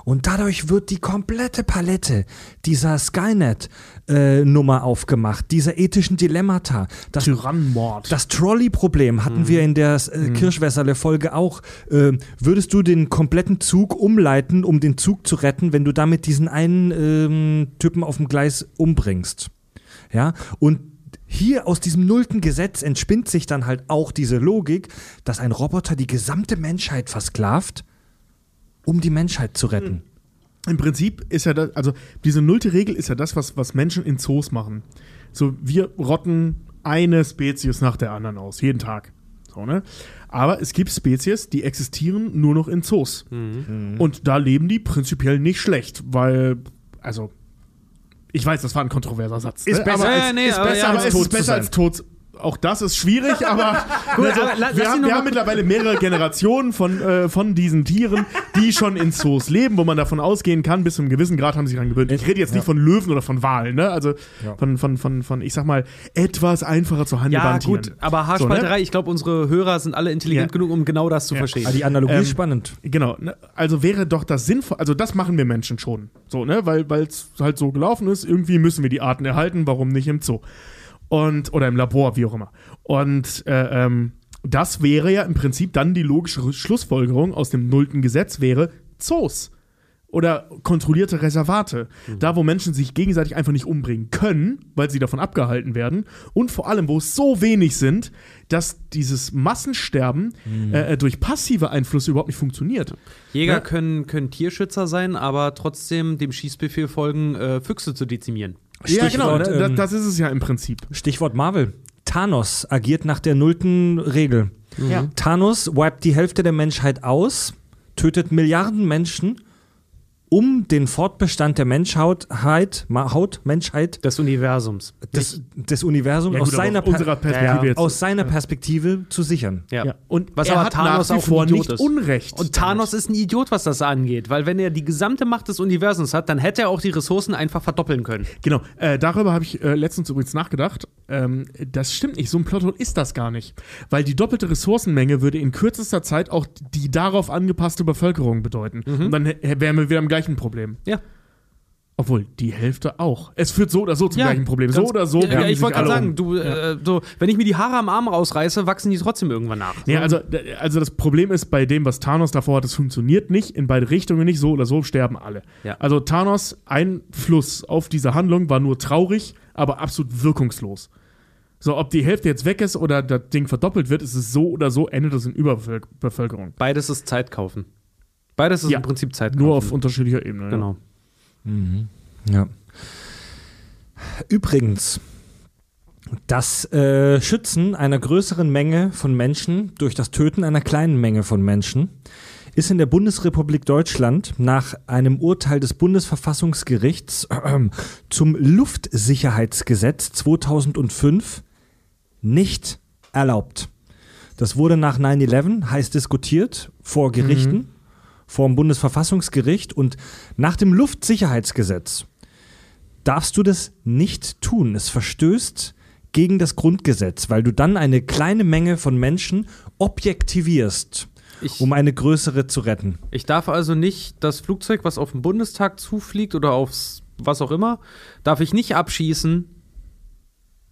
Und dadurch wird die komplette Palette dieser Skynet-Nummer aufgemacht, dieser ethischen Dilemmata. Das, Tyrannenmord. das Trolley-Problem hatten wir in der äh, Kirschwässerle-Folge auch. Äh, würdest du den kompletten Zug umleiten, um den Zug zu retten, wenn du damit diesen einen ähm, Typen auf dem Gleis umbringst? Ja, und hier aus diesem nullten Gesetz entspinnt sich dann halt auch diese Logik, dass ein Roboter die gesamte Menschheit versklavt, um die Menschheit zu retten. Im Prinzip ist ja das, also diese nullte Regel ist ja das, was, was Menschen in Zoos machen. So, wir rotten eine Spezies nach der anderen aus, jeden Tag. So, ne? Aber es gibt Spezies, die existieren nur noch in Zoos. Und da leben die prinzipiell nicht schlecht, weil, also, ich weiß, das war ein kontroverser Satz. Ist besser aber als- es, nee, ist aber besser ja, als aber es tot ist zu besser sein. als tot. Auch das ist schwierig, aber, Gut, also, aber la- lass wir, haben, wir haben mittlerweile mehrere Generationen von, äh, von diesen Tieren, die schon in Zoos leben, wo man davon ausgehen kann, bis zu einem gewissen Grad haben sie sich daran gewöhnt. Ich rede jetzt nicht von Löwen oder von Walen, ne? Also von, von, von, von, ich sag mal, etwas einfacher zu Ja, handelbaren gut, Tieren. aber Haarspalterei, ich glaube, unsere Hörer sind alle intelligent Ja. genug, um genau das zu Ja. verstehen. Ah, die Analogie Ähm, ist spannend. Genau, ne? also wäre doch das sinnvoll, also das machen wir Menschen schon, so, ne, weil es halt so gelaufen ist, irgendwie müssen wir die Arten erhalten, warum nicht im Zoo? Und, oder im Labor, wie auch immer. Und äh, ähm, das wäre ja im Prinzip dann die logische Schlussfolgerung aus dem nullten Gesetz wäre Zoos. Oder kontrollierte Reservate. Da, wo Menschen sich gegenseitig einfach nicht umbringen können, weil sie davon abgehalten werden. Und vor allem, wo es so wenig sind, dass dieses Massensterben äh, durch passive Einflüsse überhaupt nicht funktioniert. Jäger Ja. können, können Tierschützer sein, aber trotzdem dem Schießbefehl folgen, äh, Füchse zu dezimieren. Ja, genau. Stichwort, Ne? ähm, das, das ist es ja im Prinzip. Stichwort Marvel. Thanos agiert nach der nullten Regel. Ja. Thanos wiped die Hälfte der Menschheit aus, tötet Milliarden Menschen, um den Fortbestand der Menschheit, Haut, Menschheit, Des Universums. des, des Universums Ja, aus, gut, aber seiner aus unserer Per- Perspektive jetzt. aus seiner Perspektive zu sichern. Ja. Ja. Und Was er aber hat Thanos auch ein vor Idiot nicht ist. Unrecht. Und Thanos ist ein Idiot, was das angeht, weil wenn er die gesamte Macht des Universums hat, dann hätte er auch die Ressourcen einfach verdoppeln können. Genau, äh, darüber habe ich äh, letztens übrigens nachgedacht. Ähm, das stimmt nicht, so ein Plothole ist das gar nicht. Weil die doppelte Ressourcenmenge würde in kürzester Zeit auch die darauf angepasste Bevölkerung bedeuten. Und dann wären wir wieder am gleichen Problem. Ja. Obwohl, die Hälfte auch. Es führt so oder so zum Ja, gleichen Problem. So oder so. Ja, ja, ich wollte gerade sagen, um. du, äh, so, wenn ich mir die Haare am Arm rausreiße, wachsen die trotzdem irgendwann nach. Ja, also, also das Problem ist bei dem, was Thanos davor hat, es funktioniert nicht, in beide Richtungen nicht, so oder so sterben alle. Ja. Also Thanos Einfluss auf diese Handlung war nur traurig, aber absolut wirkungslos. So, ob die Hälfte jetzt weg ist oder das Ding verdoppelt wird, ist es so oder so, endet es in Überbevölkerung. Beides ist Zeit kaufen. Beides ist Ja, im Prinzip Zeit kaufen. Nur auf unterschiedlicher Ebene. ja. Genau. Ja. Übrigens, das äh, Schützen einer größeren Menge von Menschen durch das Töten einer kleinen Menge von Menschen ist in der Bundesrepublik Deutschland nach einem Urteil des Bundesverfassungsgerichts äh, zum Luftsicherheitsgesetz 2005 nicht erlaubt. Das wurde nach 9-11 heiß diskutiert vor Gerichten, vor dem Bundesverfassungsgericht und nach dem Luftsicherheitsgesetz darfst du das nicht tun. Es verstößt gegen das Grundgesetz, weil du dann eine kleine Menge von Menschen objektivierst, Ich, um eine größere zu retten. ich darf also nicht das Flugzeug, was auf den Bundestag zufliegt oder aufs was auch immer, darf ich nicht abschießen,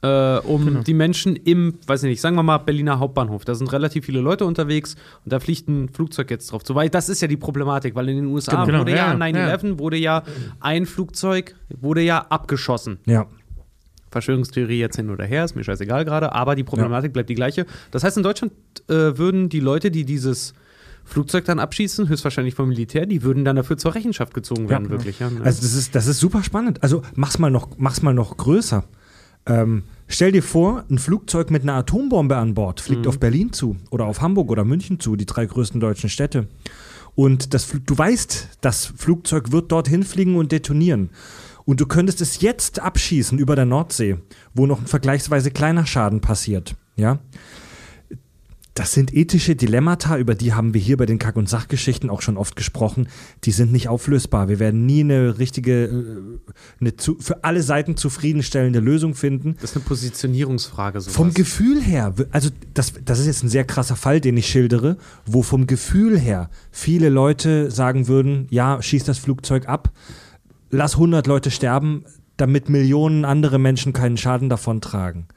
äh, um Genau. die Menschen im, weiß ich nicht, sagen wir mal Berliner Hauptbahnhof. Da sind relativ viele Leute unterwegs und da fliegt ein Flugzeug jetzt drauf. So, weil das ist ja die Problematik, weil in den USA Genau, wurde ja, ja, ja, an 9-11 wurde ja ein Flugzeug, wurde ja abgeschossen. Ja. Verschwörungstheorie jetzt hin oder her, ist mir scheißegal gerade, aber die Problematik bleibt die gleiche. Das heißt, in Deutschland äh, würden die Leute, die dieses Flugzeug dann abschießen, höchstwahrscheinlich vom Militär, die würden dann dafür zur Rechenschaft gezogen werden, Ja. wirklich. Ja, Also das ist, das ist super spannend. Also mach's mal noch, mach's mal noch größer. Ähm, stell dir vor, ein Flugzeug mit einer Atombombe an Bord fliegt auf Berlin zu oder auf Hamburg oder München zu, die drei größten deutschen Städte. Und das, du weißt, das Flugzeug wird dorthin fliegen und detonieren. Und du könntest es jetzt abschießen über der Nordsee, wo noch ein vergleichsweise kleiner Schaden passiert. Ja? Das sind ethische Dilemmata, über die haben wir hier bei den Kack- und Sachgeschichten auch schon oft gesprochen. Die sind nicht auflösbar. Wir werden nie eine richtige, äh, eine zu, für alle Seiten zufriedenstellende Lösung finden. Das ist eine Positionierungsfrage. Sowas. Vom Gefühl her, also das, das ist jetzt ein sehr krasser Fall, den ich schildere, wo vom Gefühl her viele Leute sagen würden, ja, schieß das Flugzeug ab, lass 100 Leute sterben, damit Millionen andere Menschen keinen Schaden davon tragen.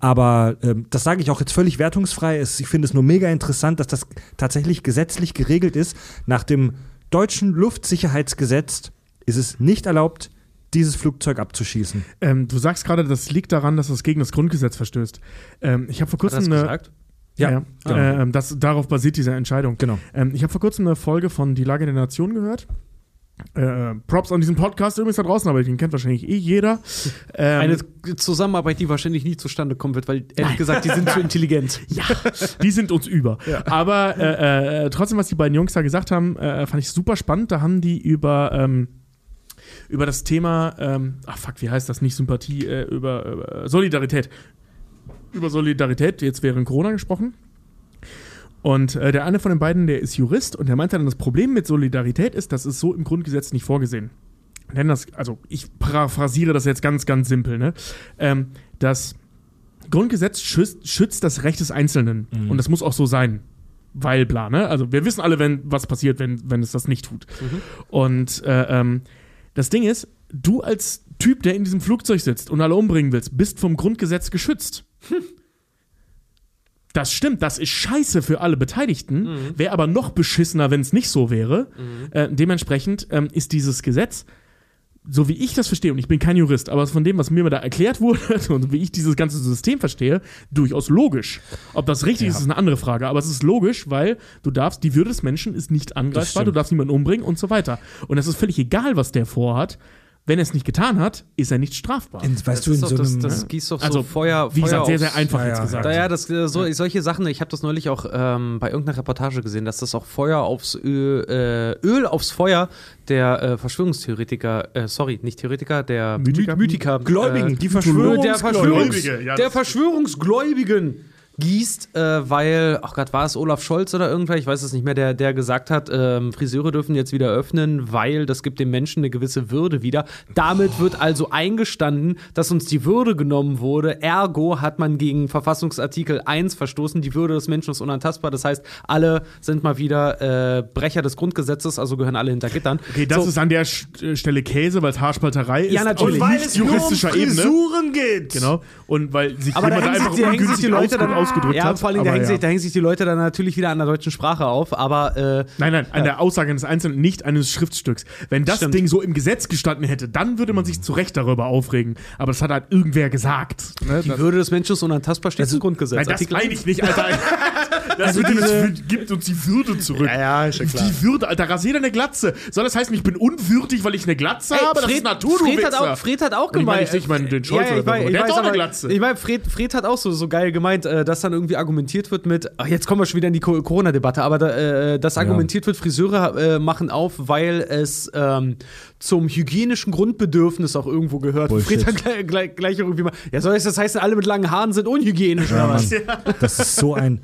Aber ähm, das sage ich auch jetzt völlig wertungsfrei. Es, ich finde es nur mega interessant, dass das tatsächlich gesetzlich geregelt ist. Nach dem deutschen Luftsicherheitsgesetz ist es nicht erlaubt, dieses Flugzeug abzuschießen. Ähm, du sagst gerade, das liegt daran, dass es gegen das Grundgesetz verstößt. Ähm, ich habe vor kurzem eine. gesagt? Ja, Ja, genau. Ähm, das, darauf basiert diese Entscheidung. Genau. Ähm, ich habe vor kurzem eine Folge von Die Lage der Nation gehört. Äh, Props an diesen Podcast übrigens da draußen, aber den kennt wahrscheinlich eh jeder. Ähm, Eine Zusammenarbeit, die wahrscheinlich nie zustande kommen wird, weil ehrlich gesagt, die sind zu intelligent. Ja, die sind uns über. Aber äh, äh, trotzdem, was die beiden Jungs da gesagt haben, äh, fand ich super spannend. Da haben die über, ähm, über das Thema, ähm, ach fuck, wie heißt das? Nicht Sympathie, äh, über, über Solidarität. Über Solidarität, jetzt während Corona gesprochen. Und äh, der eine von den beiden, der ist Jurist und der meinte dann, das Problem mit Solidarität ist, das ist so im Grundgesetz nicht vorgesehen. Denn das, also ich paraphrasiere das jetzt ganz, ganz simpel, ne? Ähm, das Grundgesetz schützt, schützt das Recht des Einzelnen. Und das muss auch so sein. Weil bla, ne? Also wir wissen alle, wenn was passiert, wenn, wenn es das nicht tut. Und äh, ähm, das Ding ist, du als Typ, der in diesem Flugzeug sitzt und alle umbringen willst, bist vom Grundgesetz geschützt. Das stimmt, das ist scheiße für alle Beteiligten, wäre aber noch beschissener, wenn es nicht so wäre. Äh, dementsprechend ähm, ist dieses Gesetz, so wie ich das verstehe, und ich bin kein Jurist, aber von dem, was mir da erklärt wurde und wie ich dieses ganze System verstehe, durchaus logisch. Ob das richtig ist, ist eine andere Frage, aber es ist logisch, weil du darfst, die Würde des Menschen ist nicht angreifbar, du darfst niemanden umbringen und so weiter. Und es ist völlig egal, was der vorhat. Wenn er es nicht getan hat, ist er nicht strafbar. In, weißt Das, du, in ist doch, so das, einem, das gießt doch Also, so Feuer, Wie Feuer gesagt, sehr, sehr einfach Ja, jetzt ja. gesagt. Naja, das, äh, so, solche Sachen, ich habe das neulich auch ähm, bei irgendeiner Reportage gesehen, dass das auch Feuer aufs Öl, äh, Öl aufs Feuer der äh, Verschwörungstheoretiker, äh, sorry, nicht Theoretiker, der Mythiker? Mythiker Gläubigen, die der, Verschwörungsgläubigen. Verschwörungs Ja, der das- Verschwörungsgläubigen gießt, äh, weil, ach Gott, war es Olaf Scholz oder irgendwer, ich weiß es nicht mehr, der, der gesagt hat, ähm, Friseure dürfen jetzt wieder öffnen, weil das gibt dem Menschen eine gewisse Würde wieder. Damit wird also eingestanden, dass uns die Würde genommen wurde. Ergo hat man gegen Verfassungsartikel 1 verstoßen, die Würde des Menschen ist unantastbar. Das heißt, alle sind mal wieder äh, Brecher des Grundgesetzes, also gehören alle hinter Gittern. Okay, das So, ist an der Sch- äh, Stelle Käse, weil es Haarspalterei ist. Ja, natürlich. Auf Weil nicht juristischer Ebene. Frisuren geht. Genau. Und weil sich Aber da jemand einfach da hängen sich ungünstig die Leute dann ausgedrückt ja, hat. vor allem, da hängen, ja. sich, da hängen sich die Leute dann natürlich wieder an der deutschen Sprache auf, aber äh, Nein, nein, an der Aussage eines Einzelnen, nicht eines Schriftstücks. Wenn das Stimmt. Ding so im Gesetz gestanden hätte, dann würde man sich zu Recht darüber aufregen. Aber das hat halt irgendwer gesagt. Ne? die Das, Würde des Menschen ist unantastbar, steht im Grundgesetz. nein, das meine ich nicht, Alter. Das Also diese- gibt uns die Würde zurück. ja, ist ja Die Würde, Alter, rasier deine Glatze. Soll das heißen, ich bin unwürdig, weil ich eine Glatze habe? Das ist Natur, du Fred, hat Wichser. auch, Fred hat auch Und ich meine gemeint. nicht, ich meine den Scholz ja, ja, oder ich weiß, Der hat weiß auch eine Glatze. Ich meine, Fred, Fred hat auch so, so geil gemeint, äh, dass dann irgendwie argumentiert wird mit, ach, jetzt kommen wir schon wieder in die Co- Corona-Debatte, aber da, äh, dass argumentiert wird, Friseure äh, machen auf, weil es ähm, zum hygienischen Grundbedürfnis auch irgendwo gehört. Bullshit. Fred hat gleich, gleich, gleich irgendwie mal, ja, soll das heißen, alle mit langen Haaren sind unhygienisch Ja, oder was? Mann. Das ist so ein,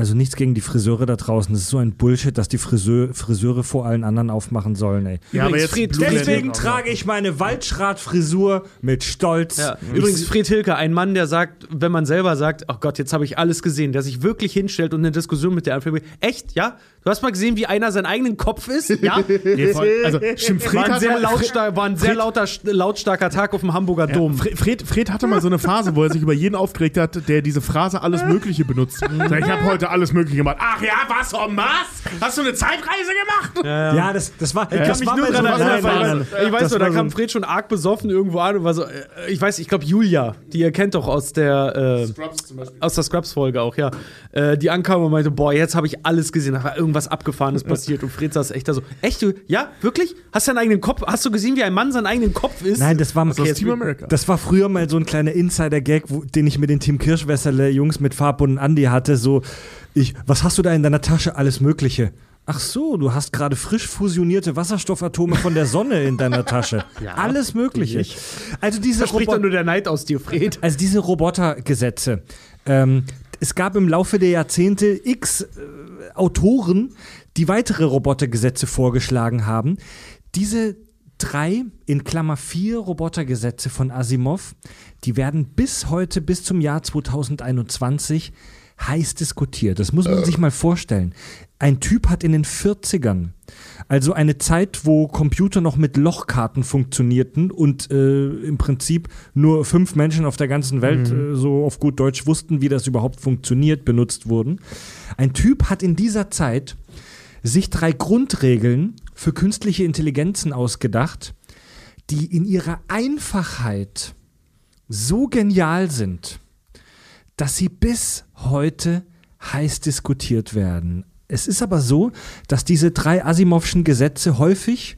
also nichts gegen die Friseure da draußen. Das ist so ein Bullshit, dass die Friseur, Friseure vor allen anderen aufmachen sollen, ey. Ja, aber Übrigens, jetzt Fred, Blumen- Deswegen trage ich meine Waldschrat-Frisur mit Stolz. Ja. Übrigens, Fred Hilke, ein Mann, der sagt, wenn man selber sagt, ach Gott, jetzt habe ich alles gesehen, der sich wirklich hinstellt und eine Diskussion mit der anfängt. Echt, ja? Du hast mal gesehen, wie einer seinen eigenen Kopf ist? Ja? Nee, voll- also, stimmt, Fred War ein sehr, lautstar war ein sehr lauter, lautstarker Tag auf dem Hamburger Dom. Fred, Fred, Fred hatte mal so eine Phase, wo er sich über jeden aufgeregt hat, der diese Phrase alles Mögliche benutzt. Ich habe heute alles Mögliche gemacht. Ach ja, was um was? Hast du eine Zeitreise gemacht? Ja, das, das war. Ich kann das mich nur dran erinnern. Ich weiß Das nur, da kam Fred schon arg besoffen irgendwo an und war so, äh, ich weiß, ich glaube Julia, die ihr kennt doch aus der, äh, aus der Scrubs-Folge auch, ja. Äh, die ankam und meinte, boah, jetzt habe ich alles gesehen, da war irgendwas Abgefahrenes passiert. Und Fred saß echt da so, echt, du, ja, wirklich? Hast du deinen eigenen Kopf, hast du gesehen, wie ein Mann seinen eigenen Kopf ist? Nein, das war, Das ist Team America. das war früher mal so ein kleiner Insider-Gag, den ich mit den Team Kirschwässerle-Jungs mit Farb und Andi hatte. So, ich, was hast du da in deiner Tasche? Alles Mögliche. Ach so, du hast gerade frisch fusionierte Wasserstoffatome von der Sonne in deiner Tasche. Alles Mögliche. Also diese da spricht doch Robo- nur der Neid aus dir, Fred. also diese Robotergesetze, ähm, es gab im Laufe der Jahrzehnte x äh, Autoren, die weitere Robotergesetze vorgeschlagen haben. Diese drei, in Klammer vier Robotergesetze von Asimov, die werden bis heute, bis zum Jahr 2021 heiß diskutiert. Das muss man sich mal vorstellen. Ein Typ hat in den 40ern, also eine Zeit, wo Computer noch mit Lochkarten funktionierten und äh, im Prinzip nur fünf Menschen auf der ganzen Welt äh, so auf gut Deutsch wussten, wie das überhaupt funktioniert, benutzt wurden. Ein Typ hat in dieser Zeit sich drei Grundregeln für künstliche Intelligenzen ausgedacht, die in ihrer Einfachheit so genial sind, dass sie bis heute heiß diskutiert werden. Es ist aber so, dass diese drei Asimovschen Gesetze häufig,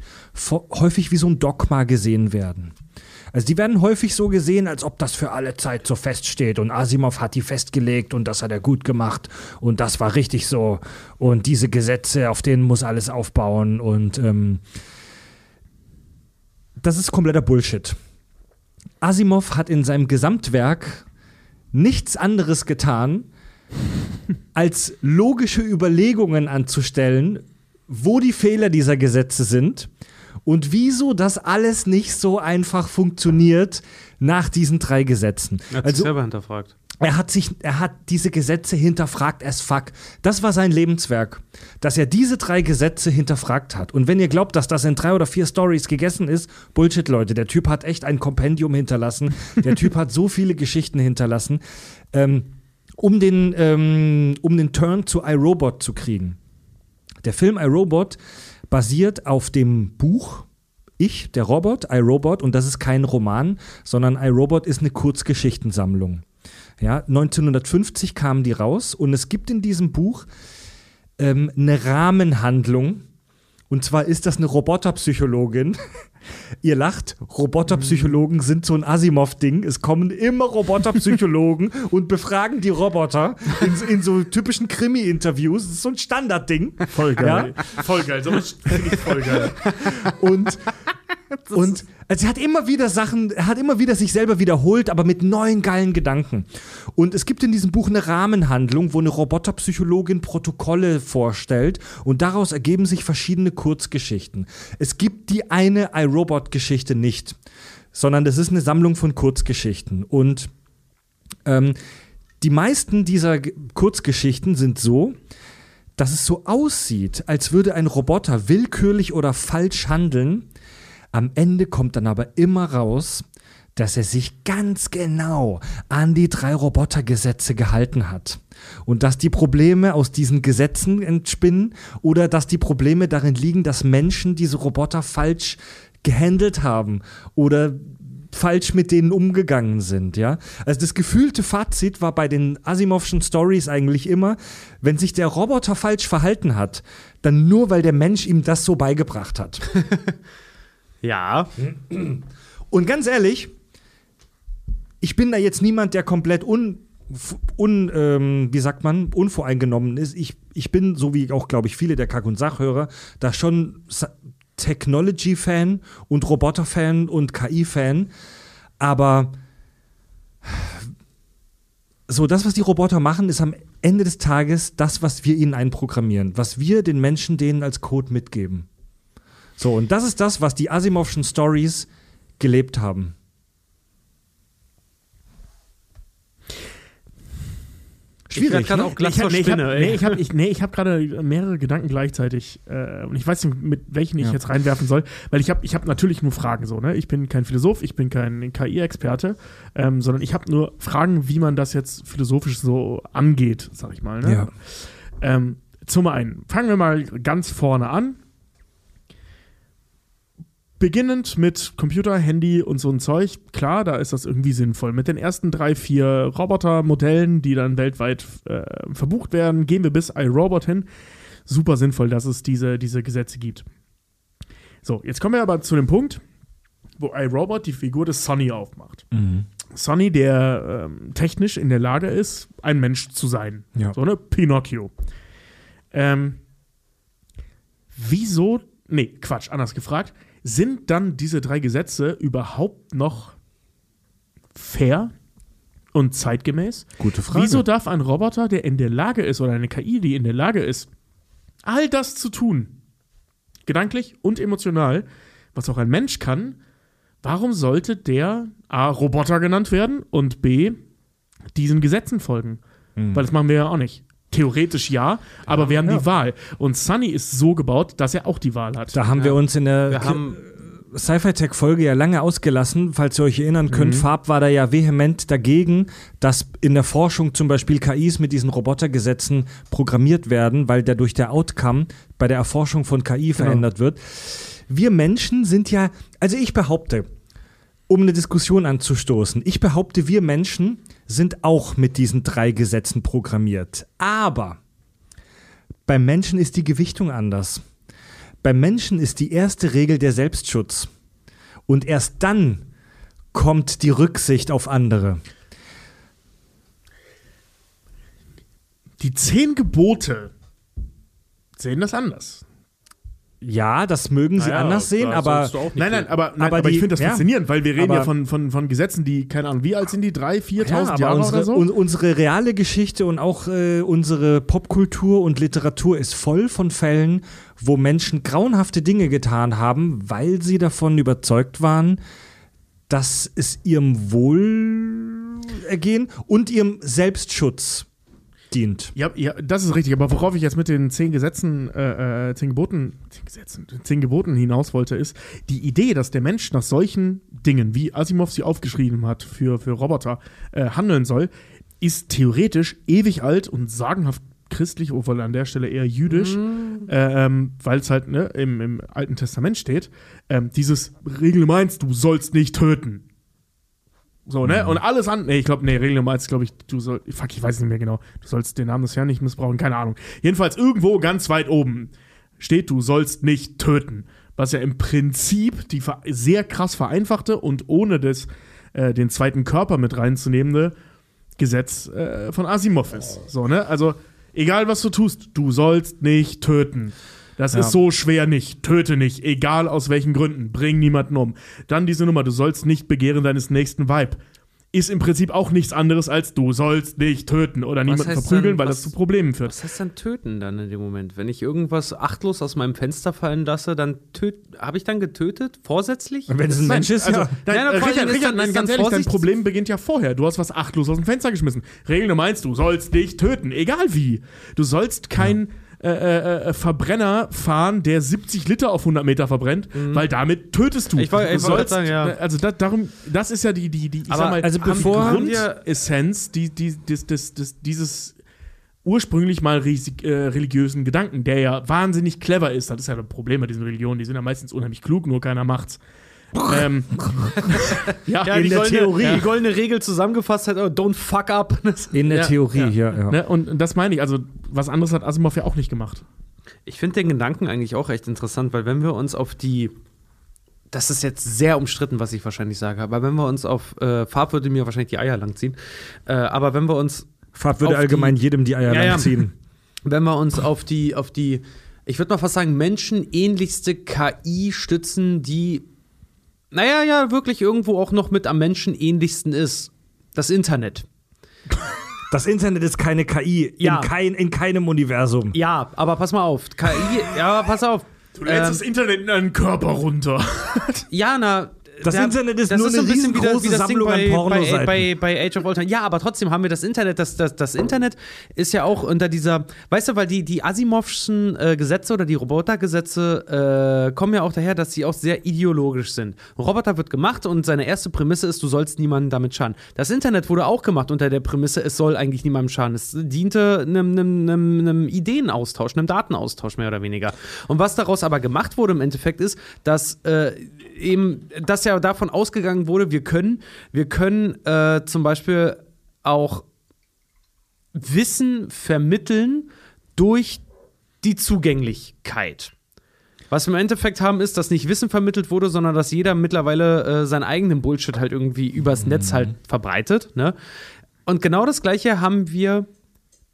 häufig wie so ein Dogma gesehen werden. Also die werden häufig so gesehen, als ob das für alle Zeit so feststeht und Asimov hat die festgelegt und das hat er gut gemacht und das war richtig so und diese Gesetze, auf denen muss alles aufbauen und ähm, das ist kompletter Bullshit. Asimov hat in seinem Gesamtwerk nichts anderes getan, als logische Überlegungen anzustellen, wo die Fehler dieser Gesetze sind und wieso das alles nicht so einfach funktioniert nach diesen drei Gesetzen. Er hat sich Also selber hinterfragt. er hat sich, er hat diese Gesetze hinterfragt as fuck. Das war sein Lebenswerk, dass er diese drei Gesetze hinterfragt hat. Und wenn ihr glaubt, dass das in drei oder vier Stories gegessen ist, Bullshit, Leute. Der Typ hat echt ein Kompendium hinterlassen. Der Typ hat so viele Geschichten hinterlassen, ähm, um den, ähm, um den Turn zu iRobot zu kriegen. Der Film iRobot basiert auf dem Buch Ich, der Robot, iRobot, und das ist kein Roman, sondern iRobot ist eine Kurzgeschichtensammlung. Ja, 1950 kamen die raus und es gibt in diesem Buch ähm, eine Rahmenhandlung. Und zwar ist das eine Roboterpsychologin. Ihr lacht, Roboterpsychologen sind so ein Asimov-Ding. Es kommen immer Roboterpsychologen und befragen die Roboter in, in so typischen Krimi-Interviews. Das ist so ein Standardding. Voll geil. Voll geil. So finde ich voll geil. Und, und also er hat immer wieder Sachen, er hat immer wieder sich selber wiederholt, aber mit neuen geilen Gedanken. Und es gibt in diesem Buch eine Rahmenhandlung, wo eine Roboterpsychologin Protokolle vorstellt und daraus ergeben sich verschiedene Kurzgeschichten. Es gibt die eine iRobot-Geschichte nicht, sondern das ist eine Sammlung von Kurzgeschichten. Und ähm, die meisten dieser Ge- Kurzgeschichten sind so, dass es so aussieht, als würde ein Roboter willkürlich oder falsch handeln. Am Ende kommt dann aber immer raus, dass er sich ganz genau an die drei Robotergesetze gehalten hat. Und dass die Probleme aus diesen Gesetzen entspinnen oder dass die Probleme darin liegen, dass Menschen diese Roboter falsch gehandelt haben oder falsch mit denen umgegangen sind, ja. Also das gefühlte Fazit war bei den Asimovschen Stories eigentlich immer, wenn sich der Roboter falsch verhalten hat, dann nur weil der Mensch ihm das so beigebracht hat. Ja. Und ganz ehrlich, ich bin da jetzt niemand, der komplett un, un ähm, wie sagt man, unvoreingenommen ist. Ich, ich bin, so wie auch, glaube ich, viele der Kack- und Sachhörer, da schon Technology-Fan und Roboter-Fan und KI-Fan. Aber so, das, was die Roboter machen, ist am Ende des Tages das, was wir ihnen einprogrammieren, was wir den Menschen denen als Code mitgeben. So, und das ist das, was die Asimovschen Stories gelebt haben. Ich werd grad ne? auch glatt ich hab, nee, ich hab, nee, ich habe ich, nee, ich hab gerade mehrere Gedanken gleichzeitig äh, und ich weiß nicht, mit welchen ich Ja. jetzt reinwerfen soll, weil ich habe ich hab natürlich nur Fragen so, ne? Ich bin kein Philosoph, ich bin kein KI-Experte, ähm, sondern ich habe nur Fragen, wie man das jetzt philosophisch so angeht, sag ich mal. Ne? Ja. Ähm, zum einen, fangen wir mal ganz vorne an. Beginnend mit Computer, Handy und so ein Zeug, klar, da ist das irgendwie sinnvoll. Mit den ersten drei, vier Robotermodellen, die dann weltweit äh, verbucht werden, gehen wir bis iRobot hin. Super sinnvoll, dass es diese, diese Gesetze gibt. So, jetzt kommen wir aber zu dem Punkt, wo iRobot die Figur des Sonny aufmacht. Sonny, der ähm, technisch in der Lage ist, ein Mensch zu sein. Ja. So, ne? Pinocchio. Ähm, wieso, nee, Quatsch, anders gefragt, sind dann diese drei Gesetze überhaupt noch fair und zeitgemäß? Gute Frage. Wieso darf ein Roboter, der in der Lage ist, oder eine KI, die in der Lage ist, all das zu tun, gedanklich und emotional, was auch ein Mensch kann, warum sollte der A. Roboter genannt werden und B. diesen Gesetzen folgen? Hm. Weil das machen wir ja auch nicht. Theoretisch ja, aber wir haben Ja. die Wahl. Und Sunny ist so gebaut, dass er auch die Wahl hat. Da haben wir uns in der Sci-Fi-Tech-Folge ja lange ausgelassen, falls ihr euch erinnern könnt. Farb war da ja vehement dagegen, dass in der Forschung zum Beispiel KIs mit diesen Robotergesetzen programmiert werden, weil dadurch der Outcome bei der Erforschung von KI verändert wird. Wir Menschen sind ja, also ich behaupte, um eine Diskussion anzustoßen, ich behaupte, wir Menschen sind auch mit diesen drei Gesetzen programmiert. Aber beim Menschen ist die Gewichtung anders. Beim Menschen ist die erste Regel der Selbstschutz. Und erst dann kommt die Rücksicht auf andere. Die zehn Gebote sehen das anders. Ja, das mögen sie Naja, anders sehen, aber Nein, nein, aber, nein, Aber aber, die- ich finde das ja. faszinierend, weil wir reden Aber- ja von, von, von Gesetzen, die, keine Ahnung, wie alt sind die? Drei, ja, 4.000 aber Jahre unsere, oder so? un, unsere reale Geschichte und auch äh, unsere Popkultur und Literatur ist voll von Fällen, wo Menschen grauenhafte Dinge getan haben, weil sie davon überzeugt waren, dass es ihrem Wohlergehen und ihrem Selbstschutz dient. Ja, ja, das ist richtig. Aber worauf ich jetzt mit den zehn Gesetzen, äh, äh, zehn Geboten, zehn Gesetzen, zehn Geboten hinaus wollte, ist die Idee, dass der Mensch nach solchen Dingen, wie Asimov sie aufgeschrieben hat für, für Roboter, äh, handeln soll, ist theoretisch ewig alt und sagenhaft christlich, obwohl an der Stelle eher jüdisch, äh, ähm, weil es halt ne, im, im Alten Testament steht. Ähm, dieses Regel eins, du sollst nicht töten. So, ne? Und alles an. Nee, ich glaube, nee, Regel Nummer eins, glaube ich, du sollst. Fuck, ich weiß nicht mehr genau. Du sollst den Namen des Herrn nicht missbrauchen, keine Ahnung. Jedenfalls irgendwo ganz weit oben steht, du sollst nicht töten. Was ja im Prinzip die sehr krass vereinfachte und ohne das, äh, den zweiten Körper mit reinzunehmende Gesetz äh, von Asimov ist. So, ne? Also, egal was du tust, du sollst nicht töten. Das Ja. ist so schwer nicht. Töte nicht, egal aus welchen Gründen. Bring niemanden um. Dann diese Nummer, du sollst nicht begehren deines nächsten Weib. Ist im Prinzip auch nichts anderes als du sollst nicht töten oder niemanden verprügeln, dann, weil was- das zu Problemen führt. Was heißt dann töten dann in dem Moment? Wenn ich irgendwas achtlos aus meinem Fenster fallen lasse, dann habe ich dann getötet? Vorsätzlich? Wenn es ein Mensch ist, also, ja. Nein, Nein, äh, vor allem Richard, ist Richard, dann- nein, ist ganz ehrlich, dein Problem beginnt ja vorher. Du hast was achtlos aus dem Fenster geschmissen. Regel Nummer eins, du sollst nicht töten, egal wie. Du sollst kein äh, äh, äh, Verbrenner fahren, der 70 Liter auf 100 Meter verbrennt, weil damit tötest du. Ich wollte gerade sagen, ja. Also da, darum, das ist ja die, die, die ich Aber sag mal, also bevor- Grundessenz, die, die, des, des, des, dieses ursprünglich mal risik, äh, religiösen Gedanken, der ja wahnsinnig clever ist. Das ist ja das Problem bei diesen Religionen, die sind ja meistens unheimlich klug, nur keiner macht's. Ähm, ja, Ja, In die der goldene, Theorie. Die goldene Regel zusammengefasst hat, oh, don't fuck up. In der Ja, Theorie, ja. ja. ja. Ne? Und das meine ich, also was anderes hat Asimov ja auch nicht gemacht. Ich finde den Gedanken eigentlich auch recht interessant, weil wenn wir uns auf die das ist jetzt sehr umstritten, was ich wahrscheinlich sage, aber wenn wir uns auf äh, Farb würde mir wahrscheinlich die Eier langziehen, äh, aber wenn wir uns Farb würde allgemein die- jedem die Eier Ja, ja. langziehen. wenn wir uns auf die, auf die, ich würde mal fast sagen, menschenähnlichste KI stützen, die, naja, ja, wirklich irgendwo auch noch mit am menschenähnlichsten ist. Das Internet. Das Internet ist keine KI Ja. in, kein, in keinem Universum. Ja, aber pass mal auf. KI, ja, pass auf. Du lädst Ähm, das Internet in deinen Körper runter. Ja, na. Das da- Internet ist das nur so eine ein bisschen wie das- riesengroße wie das Sammlung an bei, bei, Pornoseiten. bei, bei Age of Ultron. Ja, aber trotzdem haben wir das Internet. Das, das, das Internet ist ja auch unter dieser, weißt du, weil die, die Asimovschen äh, Gesetze oder die Robotergesetze äh, kommen ja auch daher, dass sie auch sehr ideologisch sind. Ein Roboter wird gemacht und seine erste Prämisse ist, du sollst niemandem damit schaden. Das Internet wurde auch gemacht unter der Prämisse, es soll eigentlich niemandem schaden. Es diente einem, einem, einem, einem Ideenaustausch, einem Datenaustausch mehr oder weniger. Und was daraus aber gemacht wurde im Endeffekt ist, dass äh, eben, dass ja davon ausgegangen wurde, wir können, wir können äh, zum Beispiel auch Wissen vermitteln durch die Zugänglichkeit. Was wir im Endeffekt haben, ist, dass nicht Wissen vermittelt wurde, sondern dass jeder mittlerweile äh, seinen eigenen Bullshit halt irgendwie übers Netz halt verbreitet. Ne? Und genau das Gleiche haben wir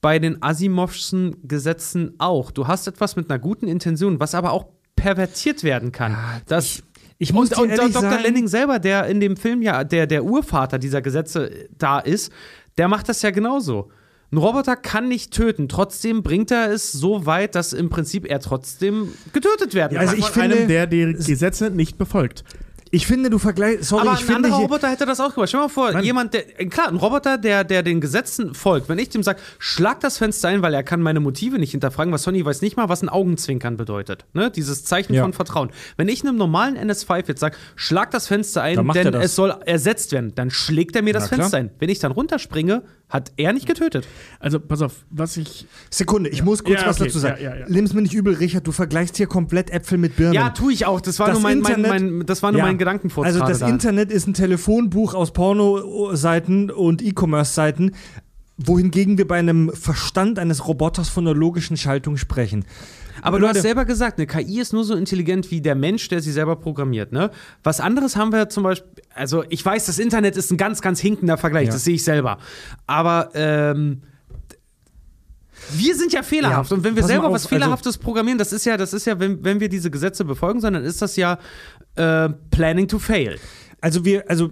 bei den Asimovschen Gesetzen auch. Du hast etwas mit einer guten Intention, was aber auch pervertiert werden kann. das, Ich muss Und, dir und Dr. sagen, Lenning selber, der in dem Film ja der, der Urvater dieser Gesetze da ist, der macht das ja genauso. Ein Roboter kann nicht töten, trotzdem bringt er es so weit, dass im Prinzip er trotzdem getötet werden Ja, also kann. ich Von einem, finde- der die Gesetze nicht befolgt. Ich finde, du vergleichst, sorry, Aber ich ein finde anderer hier, Roboter hätte das auch gemacht. Stell dir mal vor, Nein. jemand, der, klar, ein Roboter, der, der den Gesetzen folgt. Wenn ich dem sage, schlag das Fenster ein, weil er kann meine Motive nicht hinterfragen, was Sony weiß nicht mal, was ein Augenzwinkern bedeutet. Ne? Dieses Zeichen Ja. von Vertrauen. Wenn ich einem normalen NS5 jetzt sage, schlag das Fenster ein, denn es soll ersetzt werden, dann schlägt er mir das Na klar. Fenster ein. Wenn ich dann runterspringe, hat er nicht getötet. Also, pass auf, was ich. Sekunde, ich muss kurz Ja, was okay, dazu sagen. ja, ja, ja. Mir nicht übel, Richard, du vergleichst hier komplett Äpfel mit Birnen. Ja, tue ich auch. Das war Das nur mein, mein, Internet- mein, das war nur Ja. mein Gedankenvortrag. Also das da. Internet ist ein Telefonbuch aus Porno-Seiten und E-Commerce-Seiten, wohingegen wir bei einem Verstand eines Roboters von einer logischen Schaltung sprechen. Aber du Leute, hast selber gesagt, eine KI ist nur so intelligent wie der Mensch, der sie selber programmiert. Ne? Was anderes haben wir zum Beispiel, also ich weiß, das Internet ist ein ganz, ganz hinkender Vergleich, Ja. das sehe ich selber. Aber ähm, wir sind ja fehlerhaft Ja, und wenn wir selber auf, was also- Fehlerhaftes programmieren, das ist ja, das ist ja, wenn, wenn wir diese Gesetze befolgen, sondern ist das ja äh, Planning to Fail. Also wir, also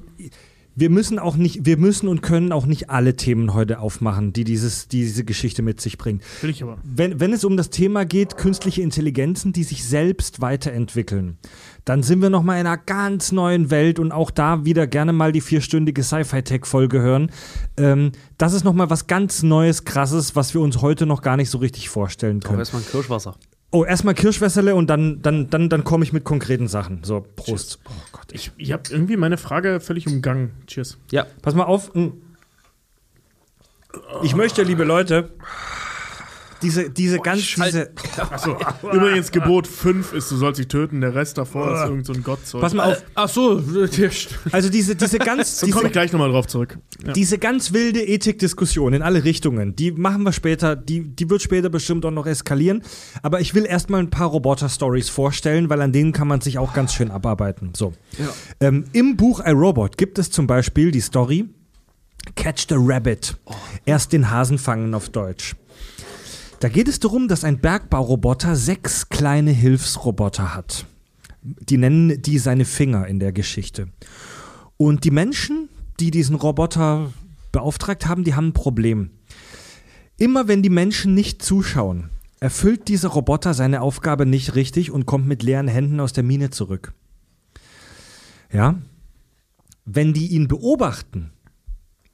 wir müssen auch nicht, wir müssen und können auch nicht alle Themen heute aufmachen, die dieses, die diese Geschichte mit sich bringt. Will ich aber. Wenn, wenn es um das Thema geht, künstliche Intelligenzen, die sich selbst weiterentwickeln, dann sind wir nochmal in einer ganz neuen Welt und auch da wieder gerne mal die vierstündige Sci-Fi-Tech-Folge hören. Ähm, das ist nochmal was ganz Neues, Krasses, was wir uns heute noch gar nicht so richtig vorstellen können. erstmal ein Kirschwasser. Oh, erstmal Kirschwässerle und dann, dann, dann, dann komme ich mit konkreten Sachen. So, Prost. Oh Gott. Ich, ich habe irgendwie meine Frage völlig umgangen. Cheers. Ja. Pass mal auf. hm. Ich möchte, liebe Leute, diese, diese ganz, diese, Achso, übrigens, Gebot 5 ist, du sollst dich töten, der Rest davor ist irgend so ein Gottzeug. pass mal auf. Ach so, Also diese, diese ganz, da komme ich gleich nochmal drauf zurück. Ja. diese ganz wilde Ethikdiskussion in alle Richtungen, die machen wir später, die, die wird später bestimmt auch noch eskalieren. Aber ich will erstmal ein paar Roboter-Stories vorstellen, weil an denen kann man sich auch ganz schön abarbeiten. So. Ähm, Im Buch I, Robot gibt es zum Beispiel die Story Catch the Rabbit. Erst den Hasen fangen auf Deutsch. Da geht es darum, dass ein Bergbauroboter sechs kleine Hilfsroboter hat. Die nennen die seine Finger in der Geschichte. Und die Menschen, die diesen Roboter beauftragt haben, die haben ein Problem. Immer wenn die Menschen nicht zuschauen, erfüllt dieser Roboter seine Aufgabe nicht richtig und kommt mit leeren Händen aus der Mine zurück. Ja? Wenn die ihn beobachten,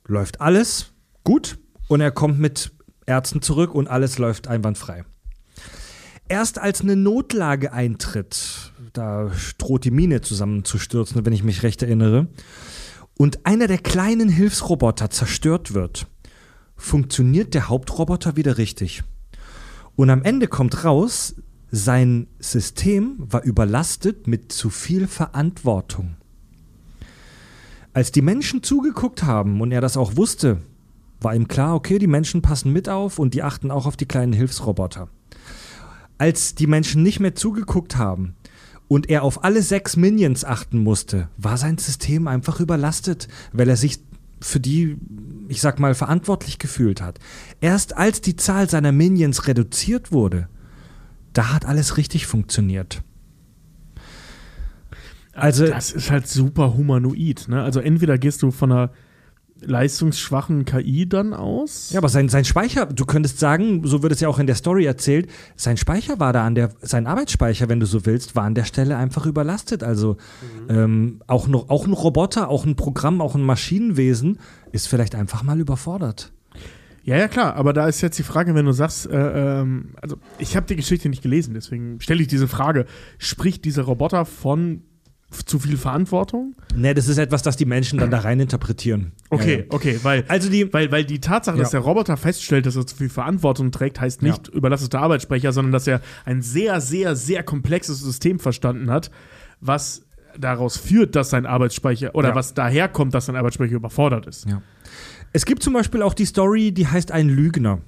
läuft alles gut und er kommt mit Ärzten zurück und alles läuft einwandfrei. Erst als eine Notlage eintritt, da droht die Mine zusammenzustürzen, wenn ich mich recht erinnere, und einer der kleinen Hilfsroboter zerstört wird, funktioniert der Hauptroboter wieder richtig. Und am Ende kommt raus, sein System war überlastet mit zu viel Verantwortung. Als die Menschen zugeguckt haben und er das auch wusste, war ihm klar, okay, die Menschen passen mit auf und die achten auch auf die kleinen Hilfsroboter. Als die Menschen nicht mehr zugeguckt haben und er auf alle sechs Minions achten musste, war sein System einfach überlastet, weil er sich für die, ich sag mal, verantwortlich gefühlt hat. Erst als die Zahl seiner Minions reduziert wurde, da hat alles richtig funktioniert. Also, das ist halt super humanoid. Ne? Also entweder gehst du von einer leistungsschwachen KI dann aus. Ja, aber sein, sein Speicher, du könntest sagen, so wird es ja auch in der Story erzählt, sein Speicher war da an der, sein Arbeitsspeicher, wenn du so willst, war an der Stelle einfach überlastet. Also ähm, auch, noch, auch ein Roboter, auch ein Programm, auch ein Maschinenwesen ist vielleicht einfach mal überfordert. Ja, ja, klar, aber da ist jetzt die Frage, wenn du sagst, äh, ähm, also ich habe die Geschichte nicht gelesen, deswegen stelle ich diese Frage. Spricht dieser Roboter von zu viel Verantwortung? Ne, das ist etwas, das die Menschen dann da rein interpretieren. Okay, Ja, ja. okay, weil, Also die, weil, weil die Tatsache, dass Ja. der Roboter feststellt, dass er zu viel Verantwortung trägt, heißt nicht überlastete Arbeitsspeicher, sondern dass er ein sehr, sehr, sehr komplexes System verstanden hat, was daraus führt, dass sein Arbeitsspeicher oder Ja. was daherkommt, dass sein Arbeitsspeicher überfordert ist. Ja. Es gibt zum Beispiel auch die Story, die heißt ein Lügner.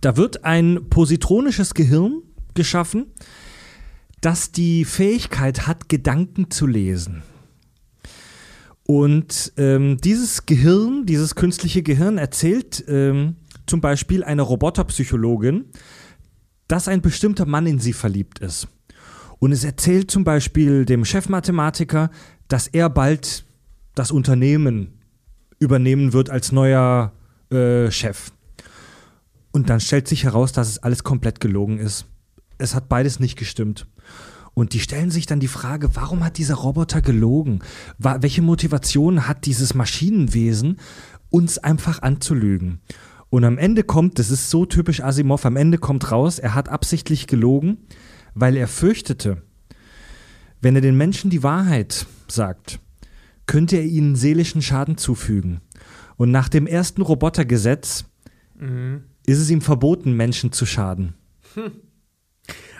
Da wird ein positronisches Gehirn geschaffen, das die Fähigkeit hat, Gedanken zu lesen. Und ähm, dieses Gehirn, dieses künstliche Gehirn erzählt ähm, zum Beispiel einer Roboterpsychologin, dass ein bestimmter Mann in sie verliebt ist. Und es erzählt zum Beispiel dem Chefmathematiker, dass er bald das Unternehmen übernehmen wird als neuer äh, Chef. Und dann stellt sich heraus, dass es alles komplett gelogen ist. Es hat beides nicht gestimmt. Und die stellen sich dann die Frage, warum hat dieser Roboter gelogen? Welche Motivation hat dieses Maschinenwesen, uns einfach anzulügen? Und am Ende kommt, das ist so typisch Asimov, am Ende kommt raus, er hat absichtlich gelogen, weil er fürchtete, wenn er den Menschen die Wahrheit sagt, könnte er ihnen seelischen Schaden zufügen. Und nach dem ersten Robotergesetz ist es ihm verboten, Menschen zu schaden.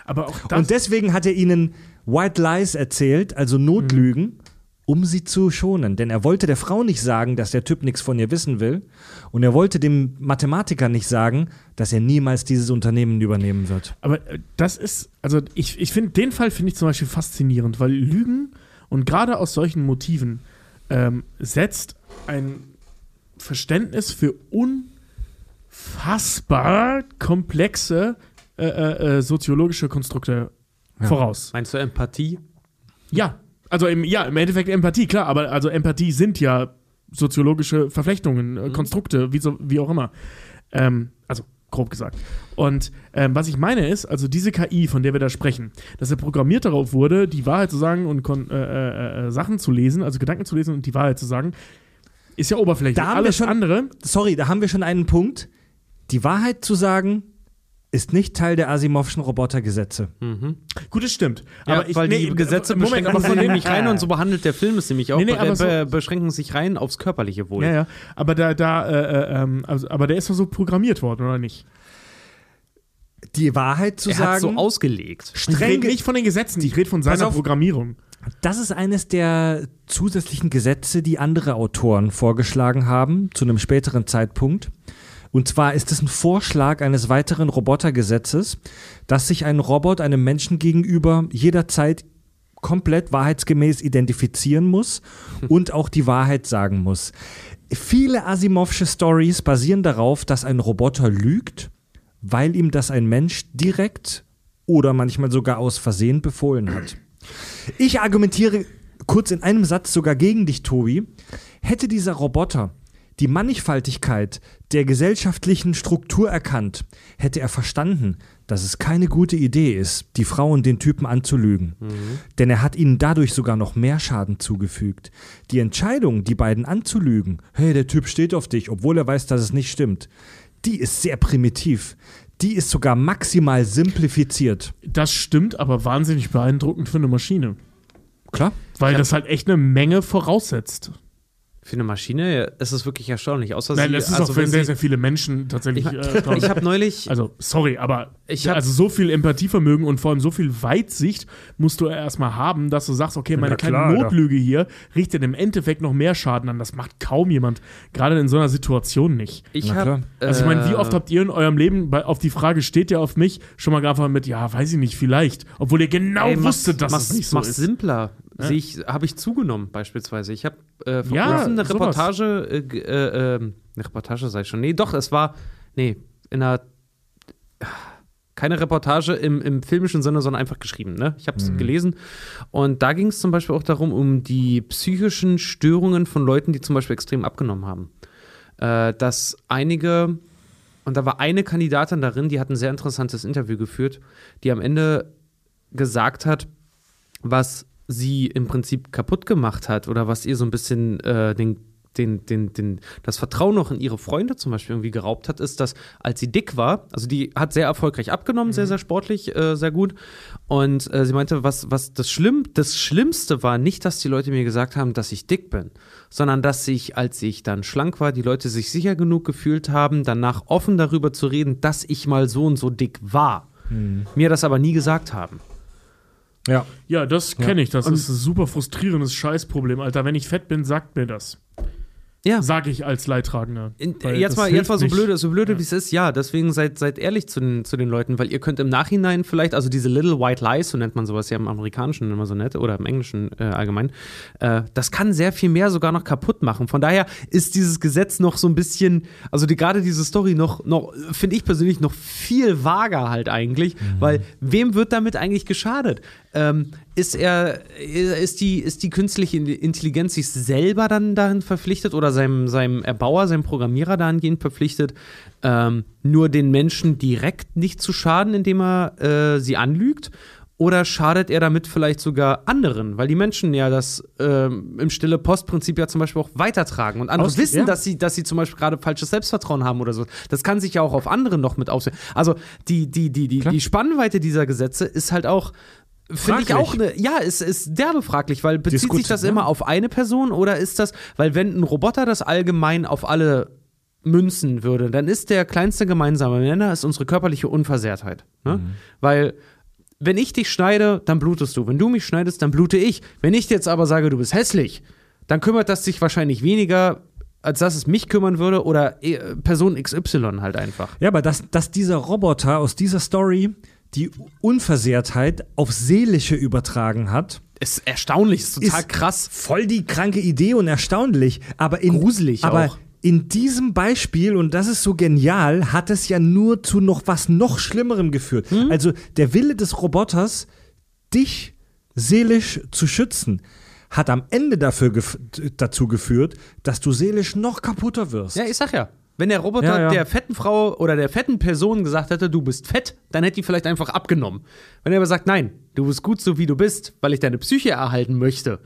Aber auch das. Und deswegen hat er ihnen White Lies erzählt, also Notlügen, um sie zu schonen. Denn er wollte der Frau nicht sagen, dass der Typ nichts von ihr wissen will. Und er wollte dem Mathematiker nicht sagen, dass er niemals dieses Unternehmen übernehmen wird. Aber äh, das ist, also ich, ich finde, den Fall finde ich zum Beispiel faszinierend, weil Lügen und gerade aus solchen Motiven ähm, setzt ein Verständnis für unfassbar komplexe äh, äh, äh, soziologische Konstrukte voraus. Meinst du Empathie? Ja, also im, ja, im Endeffekt Empathie, klar, aber also Empathie sind ja soziologische Verflechtungen, äh, Konstrukte, wie, so, wie auch immer. Ähm, also grob gesagt. Und ähm, was ich meine ist, also diese KI, von der wir da sprechen, dass er programmiert darauf wurde, die Wahrheit zu sagen und kon- äh, äh, äh, Sachen zu lesen, also Gedanken zu lesen und die Wahrheit zu sagen, ist ja oberflächlich. Da haben wir Alles schon- andere, Sorry, da haben wir schon einen Punkt. Die Wahrheit zu sagen, ist nicht Teil der Asimovschen Robotergesetze. gut, es stimmt. Ja, aber ich, weil nee, die Gesetze Moment, beschränken sich von dem, nämlich rein und so behandelt der Film es nämlich auch, Nee, nee, be aber so- be beschränken sich rein aufs körperliche Wohl. Ja, ja, aber da, da, äh, äh, ähm, also, aber der ist doch so programmiert worden, oder nicht? Die Wahrheit zu Er hat sagen, so ausgelegt. Ich streng rede nicht von den Gesetzen, ich rede von seiner auf. Programmierung. Das ist eines der zusätzlichen Gesetze, die andere Autoren vorgeschlagen haben, zu einem späteren Zeitpunkt. Und zwar ist es ein Vorschlag eines weiteren Robotergesetzes, dass sich ein Robot einem Menschen gegenüber jederzeit komplett wahrheitsgemäß identifizieren muss und auch die Wahrheit sagen muss. Viele Asimovsche Stories basieren darauf, dass ein Roboter lügt, weil ihm das ein Mensch direkt oder manchmal sogar aus Versehen befohlen hat. Ich argumentiere kurz in einem Satz sogar gegen dich, Tobi. Hätte dieser Roboter die Mannigfaltigkeit der gesellschaftlichen Struktur erkannt, hätte er verstanden, dass es keine gute Idee ist, die Frau und den Typen anzulügen. Denn er hat ihnen dadurch sogar noch mehr Schaden zugefügt. Die Entscheidung, die beiden anzulügen, hey, der Typ steht auf dich, obwohl er weiß, dass es nicht stimmt, die ist sehr primitiv. Die ist sogar maximal simplifiziert. Das stimmt, aber wahnsinnig beeindruckend für eine Maschine. Klar. Weil das halt echt eine Menge voraussetzt. Für eine Maschine ist es wirklich erstaunlich. Außer Nein, sie, das ist also auch für wenn sehr, sehr viele Menschen tatsächlich. Ich, äh, ich habe neulich, also, sorry, aber Ich hab- also so viel Empathievermögen und vor allem so viel Weitsicht musst du erstmal haben, dass du sagst, okay, meine kleine klar, Alter. Notlüge hier richtet im Endeffekt noch mehr Schaden an. Das macht kaum jemand, gerade in so einer Situation nicht. ich habe. Also ich meine, wie äh, oft habt ihr in eurem Leben bei, auf die Frage, steht ihr auf mich, schon mal einfach mit, ja, weiß ich nicht, vielleicht. Obwohl ihr genau Ey, wusstet, dass mach's, es nicht so mach's ist. simpler. Ja. Ich, habe ich zugenommen beispielsweise. Ich habe äh, vor Ja, kurzem eine sowas. Reportage, äh, g- äh, ähm, eine Reportage sei schon. Nee, doch, es war, nee, in einer keine Reportage im, im filmischen Sinne, sondern einfach geschrieben. Ne? Ich habe es gelesen. Und da ging es zum Beispiel auch darum, um die psychischen Störungen von Leuten, die zum Beispiel extrem abgenommen haben. Äh, dass einige, und da war eine Kandidatin darin, die hat ein sehr interessantes Interview geführt, die am Ende gesagt hat, was sie im Prinzip kaputt gemacht hat oder was ihr so ein bisschen äh, den, den, den, den, das Vertrauen noch in ihre Freunde zum Beispiel irgendwie geraubt hat, ist, dass als sie dick war, also die hat sehr erfolgreich abgenommen, sehr, sehr sportlich, äh, sehr gut. Und äh, sie meinte, was, was das, Schlimm, das Schlimmste war nicht, dass die Leute mir gesagt haben, dass ich dick bin, sondern dass ich, als ich dann schlank war, die Leute sich sicher genug gefühlt haben, danach offen darüber zu reden, dass ich mal so und so dick war. Mir das aber nie gesagt haben. Ja. Ja, das kenne ich. Das ist ein super frustrierendes Scheißproblem, Alter. Wenn ich fett bin, sagt mir das. Ja. Sag ich als Leidtragender. In, jetzt, mal, jetzt mal so blöde, so blöde Ja. wie es ist, ja, deswegen seid, seid ehrlich zu den, zu den Leuten, weil ihr könnt im Nachhinein vielleicht, also diese Little White Lies, so nennt man sowas ja im Amerikanischen immer so nett oder im Englischen äh, allgemein, äh, das kann sehr viel mehr sogar noch kaputt machen. Von daher ist dieses Gesetz noch so ein bisschen, also die, gerade diese Story noch, noch finde ich persönlich noch viel vager halt eigentlich, weil wem wird damit eigentlich geschadet? Ähm, ist er, ist die, ist die künstliche Intelligenz sich selber dann darin verpflichtet oder seinem, seinem Erbauer, seinem Programmierer dahingehend verpflichtet, ähm, nur den Menschen direkt nicht zu schaden, indem er äh, sie anlügt? Oder schadet er damit vielleicht sogar anderen? Weil die Menschen ja das ähm, im stille Postprinzip ja zum Beispiel auch weitertragen. Und andere Aus, wissen, ja. dass, sie, dass sie zum Beispiel gerade falsches Selbstvertrauen haben oder so. Das kann sich ja auch auf andere noch mit auswirken. Also die, die, die, die, die Spannweite dieser Gesetze ist halt auch Finde ich auch eine, ja, es ist derbe fraglich, weil bezieht gut, sich das ja. immer auf eine Person oder ist das, weil wenn ein Roboter das allgemein auf alle münzen würde, dann ist der kleinste gemeinsame Nenner ist unsere körperliche Unversehrtheit. Ne? Mhm. Weil wenn ich dich schneide, dann blutest du. Wenn du mich schneidest, dann blute ich. Wenn ich dir jetzt aber sage, du bist hässlich, dann kümmert das sich wahrscheinlich weniger, als dass es mich kümmern würde oder äh, Person XY halt einfach. Ja, aber dass, dass dieser Roboter aus dieser Story die Unversehrtheit auf Seelische übertragen hat. Ist erstaunlich, ist total ist krass. Voll die kranke Idee und erstaunlich. Aber in, Gruselig aber auch in diesem Beispiel, und das ist so genial, hat es ja nur zu noch was noch Schlimmerem geführt. Hm? Also der Wille des Roboters, dich seelisch zu schützen, hat am Ende dafür gef dazu geführt, dass du seelisch noch kaputter wirst. Ja, ich sag ja. Wenn der Roboter ja, ja. der fetten Frau oder der fetten Person gesagt hätte, du bist fett, dann hätte die vielleicht einfach abgenommen. Wenn er aber sagt, nein, du bist gut so wie du bist, weil ich deine Psyche erhalten möchte,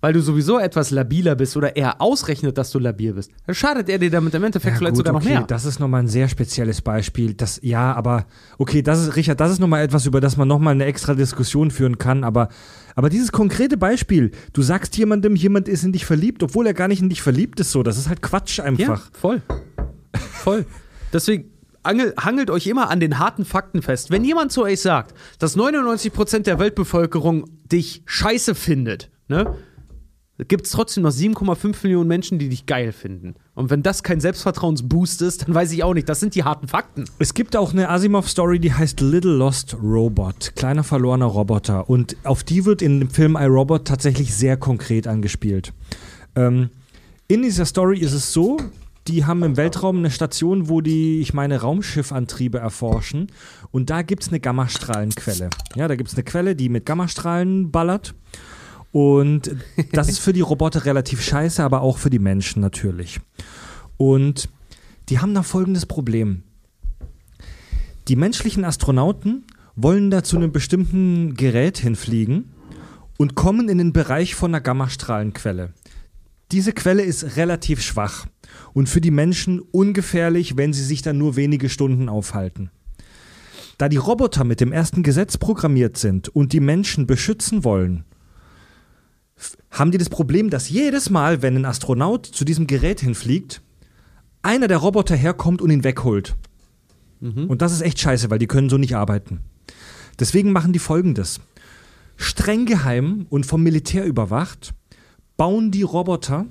weil du sowieso etwas labiler bist oder er ausrechnet, dass du labil bist, dann schadet er dir damit im Endeffekt ja, vielleicht gut, sogar noch okay, mehr. Das ist nochmal ein sehr spezielles Beispiel. Das, ja, aber okay, das ist, Richard, das ist nochmal etwas, über das man nochmal eine extra Diskussion führen kann, aber, aber dieses konkrete Beispiel, du sagst jemandem, jemand ist in dich verliebt, obwohl er gar nicht in dich verliebt ist, so, das ist halt Quatsch einfach. Ja, voll. Voll. Deswegen, Angel, hangelt euch immer an den harten Fakten fest. Wenn jemand zu euch sagt, dass 99% der Weltbevölkerung dich scheiße findet, ne, gibt es trotzdem noch 7,5 Millionen Menschen, die dich geil finden. Und wenn das kein Selbstvertrauensboost ist, dann weiß ich auch nicht. Das sind die harten Fakten. Es gibt auch eine Asimov-Story, die heißt Little Lost Robot. Kleiner verlorener Roboter. Und auf die wird in dem Film iRobot tatsächlich sehr konkret angespielt. Ähm, in dieser Story ist es so, die haben im Weltraum eine Station, wo die, ich meine, Raumschiffantriebe erforschen. Und da gibt es eine Gammastrahlenquelle. Ja, da gibt es eine Quelle, die mit Gammastrahlen ballert. Und das ist für die Roboter relativ scheiße, aber auch für die Menschen natürlich. Und die haben da folgendes Problem. Die menschlichen Astronauten wollen da zu einem bestimmten Gerät hinfliegen und kommen in den Bereich von einer Gammastrahlenquelle. Diese Quelle ist relativ schwach und für die Menschen ungefährlich, wenn sie sich da nur wenige Stunden aufhalten. Da die Roboter mit dem ersten Gesetz programmiert sind und die Menschen beschützen wollen, haben die das Problem, dass jedes Mal, wenn ein Astronaut zu diesem Gerät hinfliegt, einer der Roboter herkommt und ihn wegholt. Mhm. Und das ist echt scheiße, weil die können so nicht arbeiten. Deswegen machen die folgendes. Streng geheim und vom Militär überwacht, bauen die Roboter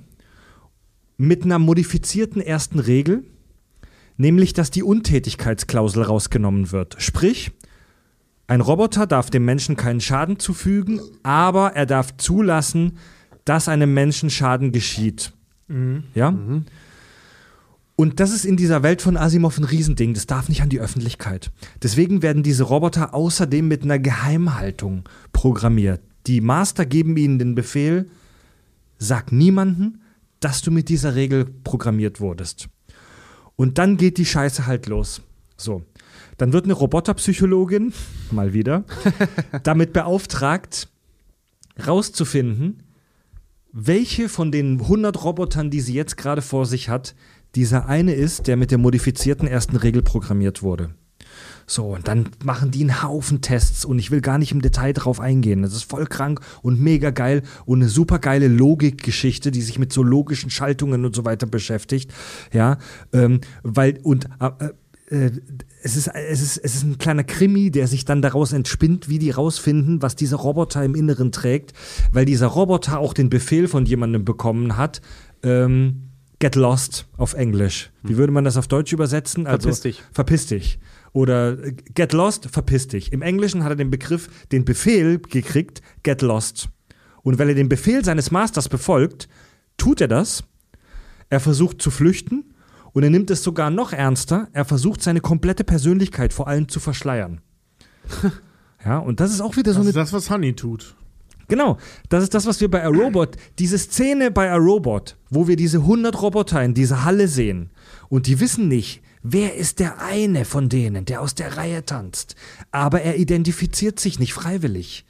mit einer modifizierten ersten Regel, nämlich dass die Untätigkeitsklausel rausgenommen wird. Sprich, ein Roboter darf dem Menschen keinen Schaden zufügen, aber er darf zulassen, dass einem Menschen Schaden geschieht. Mhm. Ja? Mhm. Und das ist in dieser Welt von Asimov ein Riesending. Das darf nicht an die Öffentlichkeit. Deswegen werden diese Roboter außerdem mit einer Geheimhaltung programmiert. Die Master geben ihnen den Befehl, sag niemanden, dass du mit dieser Regel programmiert wurdest. Und dann geht die Scheiße halt los. So. Dann wird eine Roboterpsychologin, mal wieder, damit beauftragt, rauszufinden, welche von den 100 Robotern, die sie jetzt gerade vor sich hat, dieser eine ist, der mit der modifizierten ersten Regel programmiert wurde. So, und dann machen die einen Haufen Tests und ich will gar nicht im Detail drauf eingehen. Das ist voll krank und mega geil und eine super geile Logikgeschichte, die sich mit so logischen Schaltungen und so weiter beschäftigt. Ja, ähm, weil, und äh, äh, es ist, es, ist, es ist ein kleiner Krimi, der sich dann daraus entspinnt, wie die rausfinden, was dieser Roboter im Inneren trägt, weil dieser Roboter auch den Befehl von jemandem bekommen hat, ähm, get lost auf Englisch. Wie würde man das auf Deutsch übersetzen? Also, verpiss dich. Verpiss dich. Oder äh, get lost, verpiss dich. Im Englischen hat er den Begriff, den Befehl gekriegt, get lost. Und weil er den Befehl seines Masters befolgt, tut er das. Er versucht zu flüchten und er nimmt es sogar noch ernster. Er versucht seine komplette Persönlichkeit vor allem zu verschleiern. Ja, und das ist auch wieder so Das eine ist das, was Honey tut. Genau, das ist das, was wir bei iRobot, diese Szene bei iRobot, wo wir diese 100 Roboter in dieser Halle sehen und die wissen nicht, wer ist der eine von denen, der aus der Reihe tanzt, aber er identifiziert sich nicht freiwillig.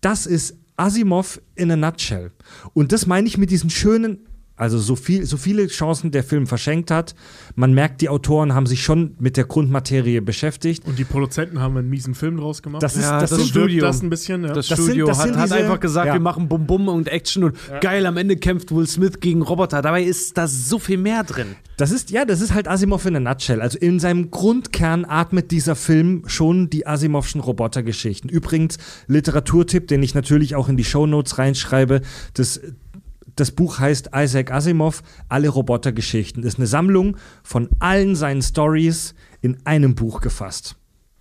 Das ist Asimov in a nutshell. Und das meine ich mit diesen schönen, also so, viel, so viele Chancen der Film verschenkt hat. Man merkt, die Autoren haben sich schon mit der Grundmaterie beschäftigt. Und die Produzenten haben einen miesen Film draus gemacht. Das ist- Ja, das das, Studio. Das ein bisschen, ja. Das Das sind- Studio das hat, sind hat diese- einfach gesagt, ja. wir machen Bum Bum und Action und geil, am Ende kämpft Will Smith gegen Roboter. Dabei ist da so viel mehr drin. Das ist, ja, das ist halt Asimov in a nutshell. Also in seinem Grundkern atmet dieser Film schon die Asimovschen Robotergeschichten. Übrigens, Literaturtipp, den ich natürlich auch in die Shownotes reinschreibe, das, das Buch heißt Isaac Asimov, Alle Robotergeschichten. Ist eine Sammlung von allen seinen Stories in einem Buch gefasst.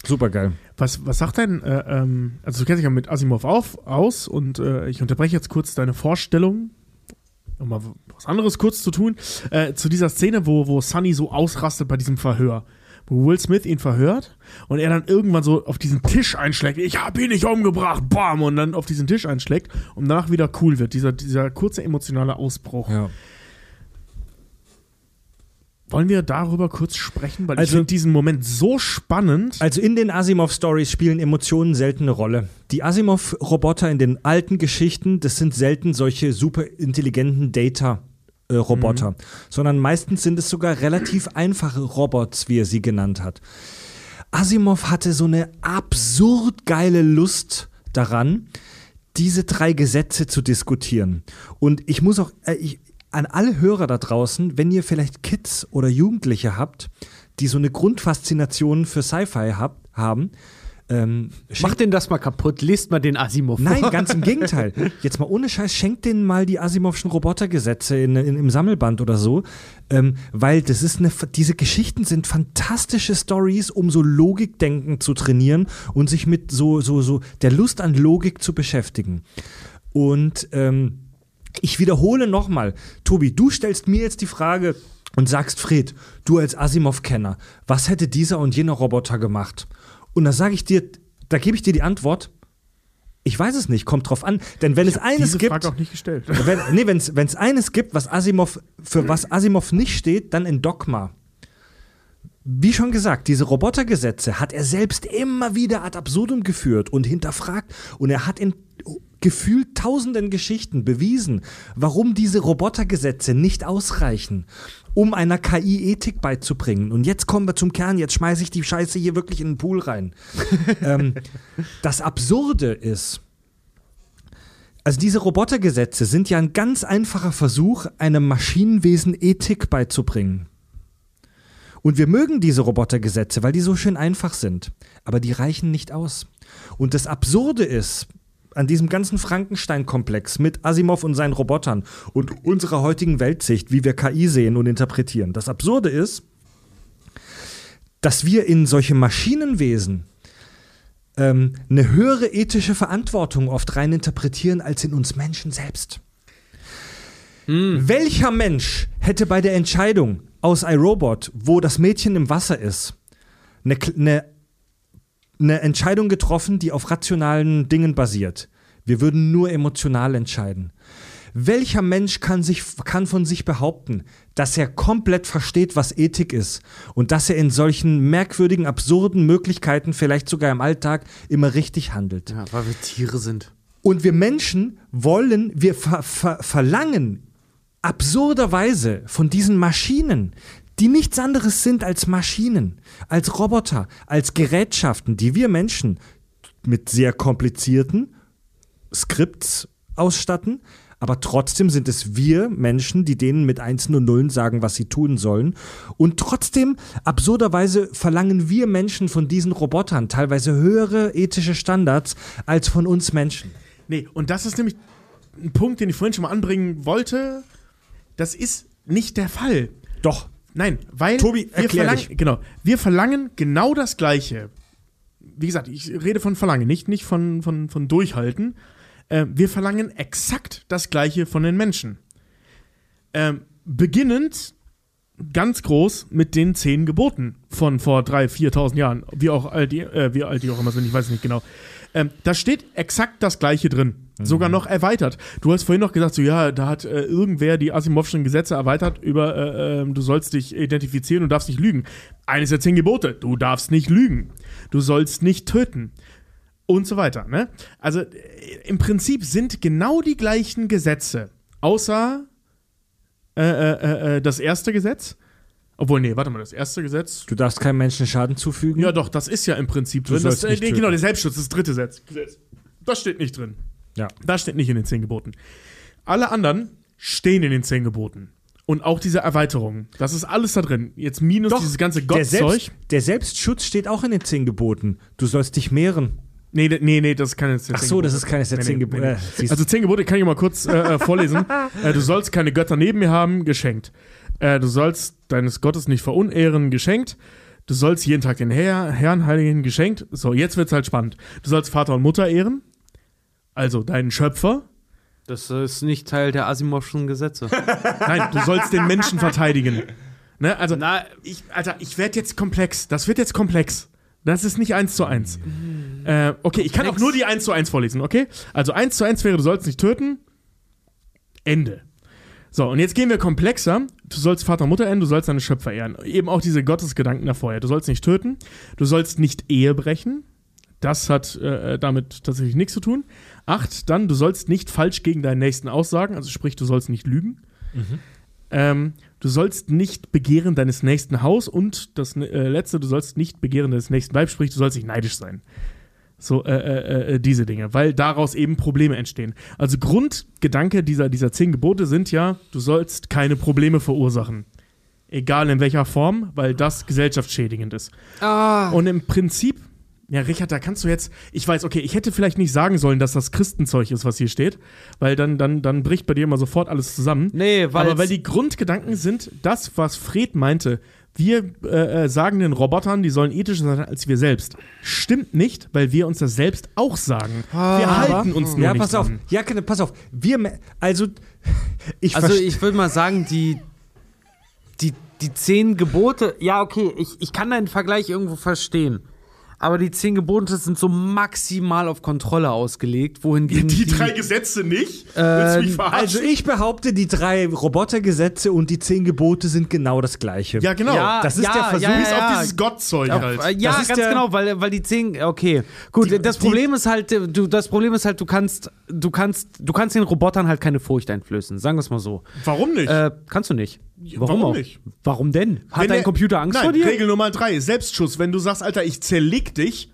Supergeil. Was, was sagt denn, äh, ähm, also du kennst dich ja mit Asimov auf, aus und äh, ich unterbreche jetzt kurz deine Vorstellung, um mal was anderes kurz zu tun, äh, zu dieser Szene, wo, wo Sunny so ausrastet bei diesem Verhör. Wo Will Smith ihn verhört und er dann irgendwann so auf diesen Tisch einschlägt. Ich hab ihn nicht umgebracht, bam! Und dann auf diesen Tisch einschlägt und danach wieder cool wird. Dieser, dieser kurze emotionale Ausbruch. Ja. Wollen wir darüber kurz sprechen? Weil ich Also- finde diesen Moment so spannend. Also in den Asimov-Stories spielen Emotionen selten eine Rolle. Die Asimov-Roboter in den alten Geschichten, das sind selten solche super intelligenten Data-Roboter, sondern meistens sind es sogar relativ einfache Robots, wie er sie genannt hat. Asimov hatte so eine absurd geile Lust daran, diese drei Gesetze zu diskutieren. Und ich muss auch, äh, ich, an alle Hörer da draußen, wenn ihr vielleicht Kids oder Jugendliche habt, die so eine Grundfaszination für Sci-Fi hab, haben, ähm, Macht den das mal kaputt, lest mal den Asimov Nein, ganz im Gegenteil. Jetzt mal ohne Scheiß, schenkt denen mal die Asimovschen Robotergesetze in, in, im Sammelband oder so, ähm, weil das ist eine, diese Geschichten sind fantastische Stories, um so Logikdenken zu trainieren und sich mit so, so, so der Lust an Logik zu beschäftigen. Und ähm, ich wiederhole nochmal, Tobi, du stellst mir jetzt die Frage und sagst, Fred, du als Asimov-Kenner, was hätte dieser und jener Roboter gemacht? Und da sage ich dir, da gebe ich dir die Antwort, ich weiß es nicht, kommt drauf an. Denn wenn es eines Diese gibt, Frage auch nicht gestellt. wenn, nee, wenn es eines gibt, was Asimov, für was Asimov nicht steht, dann in Dogma. Wie schon gesagt, diese Robotergesetze hat er selbst immer wieder ad absurdum geführt und hinterfragt. Und er hat in gefühlt tausenden Geschichten bewiesen, warum diese Robotergesetze nicht ausreichen, um einer KI Ethik beizubringen. Und jetzt kommen wir zum Kern, jetzt schmeiße ich die Scheiße hier wirklich in den Pool rein. ähm, das Absurde ist, also diese Robotergesetze sind ja ein ganz einfacher Versuch, einem Maschinenwesen Ethik beizubringen. Und wir mögen diese Robotergesetze, weil die so schön einfach sind. Aber die reichen nicht aus. Und das Absurde ist, an diesem ganzen Frankenstein-Komplex mit Asimov und seinen Robotern und unserer heutigen Weltsicht, wie wir KI sehen und interpretieren. Das Absurde ist, dass wir in solche Maschinenwesen ähm, eine höhere ethische Verantwortung oft rein interpretieren als in uns Menschen selbst. Welcher Mensch hätte bei der Entscheidung aus iRobot, wo das Mädchen im Wasser ist, eine, eine, eine Entscheidung getroffen, die auf rationalen Dingen basiert? Wir würden nur emotional entscheiden. Welcher Mensch kann, sich, kann von sich behaupten, dass er komplett versteht, was Ethik ist und dass er in solchen merkwürdigen, absurden Möglichkeiten, vielleicht sogar im Alltag, immer richtig handelt? Ja, weil wir Tiere sind. Und wir Menschen wollen, wir ver ver verlangen absurderweise von diesen Maschinen, die nichts anderes sind als Maschinen, als Roboter, als Gerätschaften, die wir Menschen mit sehr komplizierten Skripts ausstatten, aber trotzdem sind es wir Menschen, die denen mit Einsen und Nullen sagen, was sie tun sollen. Und trotzdem, absurderweise, verlangen wir Menschen von diesen Robotern teilweise höhere ethische Standards als von uns Menschen. Nee, und das ist nämlich ein Punkt, den ich vorhin schon mal anbringen wollte. Das ist nicht der Fall. Doch. Nein, weil Tobi, wir verlangen, dich. genau, wir verlangen genau das Gleiche. Wie gesagt, ich rede von Verlangen, nicht, nicht von, von, von Durchhalten. Äh, wir verlangen exakt das Gleiche von den Menschen. Ähm, beginnend ganz groß mit den zehn Geboten von vor 3.000, 4.000 Jahren, wie auch alt die, äh, wie alt die auch immer sind, ich weiß nicht genau. Ähm, da steht exakt das Gleiche drin. Sogar noch erweitert. Du hast vorhin noch gesagt, so ja, da hat äh, irgendwer die Asimovschen Gesetze erweitert über, äh, äh, du sollst dich identifizieren und darfst nicht lügen. Eines der zehn Gebote, du darfst nicht lügen. Du sollst nicht töten. Und so weiter. Ne? Also äh, im Prinzip sind genau die gleichen Gesetze, außer äh, äh, äh, das erste Gesetz. Obwohl, nee, warte mal, das erste Gesetz. Du darfst keinem Menschen Schaden zufügen. Ja, doch, das ist ja im Prinzip drin. Das, äh, nicht nee, genau, der Selbstschutz, das dritte Gesetz. Das steht nicht drin. Ja. Das steht nicht in den zehn Geboten. Alle anderen stehen in den zehn Geboten. Und auch diese Erweiterungen. Das ist alles da drin. Jetzt minus Doch, dieses ganze der, Gottzeug. Selbst, der Selbstschutz steht auch in den zehn Geboten. Du sollst dich mehren. Nee, nee, nee, das ist keines der Ach zehn so, das Gebote. ist keines der Nee, zehn nee, Gebote. nee, nee. Äh, Also zehn Gebote kann ich mal kurz äh, äh, vorlesen. äh, du sollst keine Götter neben mir haben, geschenkt. Äh, du sollst deines Gottes nicht verunehren, geschenkt. Du sollst jeden Tag den Herr, Herrn heiligen, geschenkt. So, jetzt wird's halt spannend. Du sollst Vater und Mutter ehren. Also deinen Schöpfer. Das ist nicht Teil der Asimovschen Gesetze. Nein, du sollst den Menschen verteidigen. Ne? Also, Na, ich, Alter, ich werde jetzt komplex. Das wird jetzt komplex. Das ist nicht eins zu eins. Äh, okay, ich kann auch nur die eins zu eins vorlesen, okay? Also eins zu eins wäre, du sollst nicht töten. Ende. So, und jetzt gehen wir komplexer. Du sollst Vater und Mutter ehren, du sollst deine Schöpfer ehren. Eben auch diese Gottesgedanken davor. Ja. Du sollst nicht töten, du sollst nicht Ehe brechen. Das hat äh, damit tatsächlich nichts zu tun. Acht, dann, du sollst nicht falsch gegen deinen Nächsten aussagen, also sprich, du sollst nicht lügen. Ähm, du sollst nicht begehren deines nächsten Haus und das äh, letzte, du sollst nicht begehren deines nächsten Weib, sprich, du sollst nicht neidisch sein. So, äh, äh, äh, diese Dinge, weil daraus eben Probleme entstehen. Also Grundgedanke dieser, dieser zehn Gebote sind ja, du sollst keine Probleme verursachen. Egal in welcher Form, weil das gesellschaftsschädigend ist. ah, Und im Prinzip, ja, Richard, da kannst du jetzt, ich weiß, okay, ich hätte vielleicht nicht sagen sollen, dass das Christenzeug ist, was hier steht, weil dann, dann, dann bricht bei dir immer sofort alles zusammen. nee, weil Aber weil die Grundgedanken sind, das, was Fred meinte, wir äh, äh, sagen den Robotern, die sollen ethischer sein als wir selbst. Stimmt nicht, weil wir uns das selbst auch sagen. wir halten uns nur ja, nicht pass auf. Ja, pass auf. Wir, me- also, ich Also ich würde mal sagen, die, die, die zehn Gebote, ja, okay, ich, ich kann deinen Vergleich irgendwo verstehen. Aber die zehn Gebote sind so maximal auf Kontrolle ausgelegt, wohingegen Die drei Gesetze nicht? Willst du mich Ähm, also ich behaupte, die drei Robotergesetze und die zehn Gebote sind genau das gleiche. ja, genau. Ja, das ist ja, der Versuch, ja, Bis ja, auf dieses Gottzeug Auf, halt. äh, ja, Das ist ganz der- genau, weil, weil die zehn, okay. Gut, Die- das die- Problem ist halt, du, das Problem ist halt, du kannst, du kannst, du kannst den Robotern halt keine Furcht einflößen, sagen wir es mal so. Warum nicht? Äh, kannst du nicht. warum auch? nicht? Warum denn? Hat Wenn dein der- Computer Angst Nein, vor dir? Regel Nummer drei, Selbstschutz. Wenn du sagst, Alter, ich zerleg dich,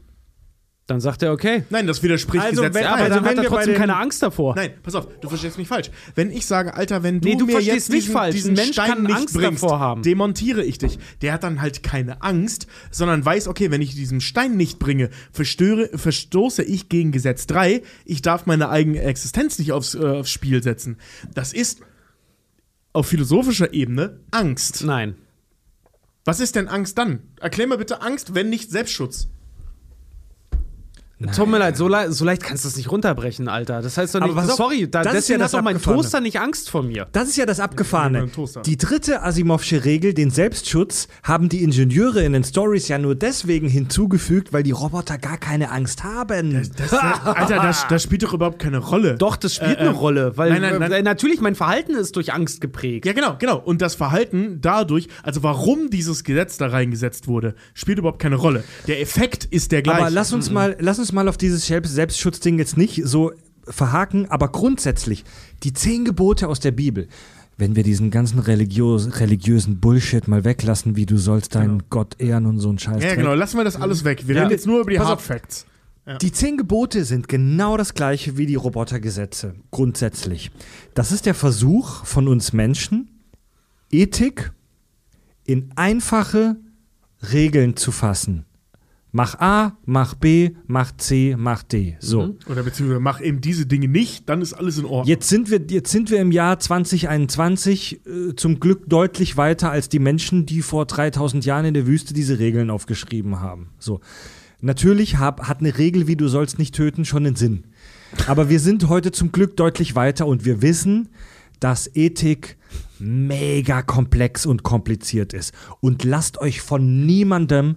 Dann sagt er, okay. nein, das widerspricht Also, Gesetz wenn-. Ja, aber Also dann wenn hat er trotzdem den- keine Angst davor. Nein, pass auf, du verstehst mich falsch. Wenn ich sage, Alter, wenn du, Nee, du mir verstehst jetzt mich diesen, falsch. diesen Mensch Stein kann nicht Angst bringst, davor haben. demontiere ich dich. Der hat dann halt keine Angst, sondern weiß, okay, wenn ich diesen Stein nicht bringe, verstöre, verstoße ich gegen Gesetz 3. Ich darf meine eigene Existenz nicht aufs, äh, aufs Spiel setzen. Das ist auf philosophischer Ebene Angst. Nein. Was ist denn Angst dann? Erklär mir bitte Angst, wenn nicht Selbstschutz. Tut mir leid, so, le so leicht kannst du es nicht runterbrechen, Alter. Das heißt doch nicht, auf, sorry, da, das ist ja deswegen das hat doch mein. Toaster nicht Angst vor mir. Das ist ja das Abgefahrene. Die dritte Asimovsche Regel, den Selbstschutz, haben die Ingenieure in den Stories ja nur deswegen hinzugefügt, weil die Roboter gar keine Angst haben. Das, Alter, das, das spielt doch überhaupt keine Rolle. Doch, das spielt Äh, eine ähm, Rolle, weil nein, nein, nein. äh, natürlich mein Verhalten ist durch Angst geprägt. Ja, genau, genau. Und das Verhalten dadurch, also warum dieses Gesetz da reingesetzt wurde, spielt überhaupt keine Rolle. Der Effekt ist der gleiche. Aber lass uns mal, lass uns mal auf dieses Selbst- Selbstschutzding jetzt nicht so verhaken, aber grundsätzlich die zehn Gebote aus der Bibel. Wenn wir diesen ganzen religios, religiösen Bullshit mal weglassen, wie du sollst deinen Gott ehren und so ein Scheiß. ja, genau, lassen wir das alles weg. Wir Ja. reden jetzt nur über die Pass Hard. Facts. Die zehn Gebote sind genau das gleiche wie die Robotergesetze, grundsätzlich. Das ist der Versuch von uns Menschen, Ethik in einfache Regeln zu fassen. Mach A, mach B, mach C, mach D. So. Oder beziehungsweise mach eben diese Dinge nicht, dann ist alles in Ordnung. Jetzt sind wir, jetzt sind wir im Jahr 2021 äh, zum Glück deutlich weiter als die Menschen, die vor 3000 Jahren in der Wüste diese Regeln aufgeschrieben haben. So. Natürlich hab, hat eine Regel wie du sollst nicht töten schon einen Sinn. Aber wir sind heute zum Glück deutlich weiter und wir wissen, dass Ethik mega komplex und kompliziert ist. Und lasst euch von niemandem.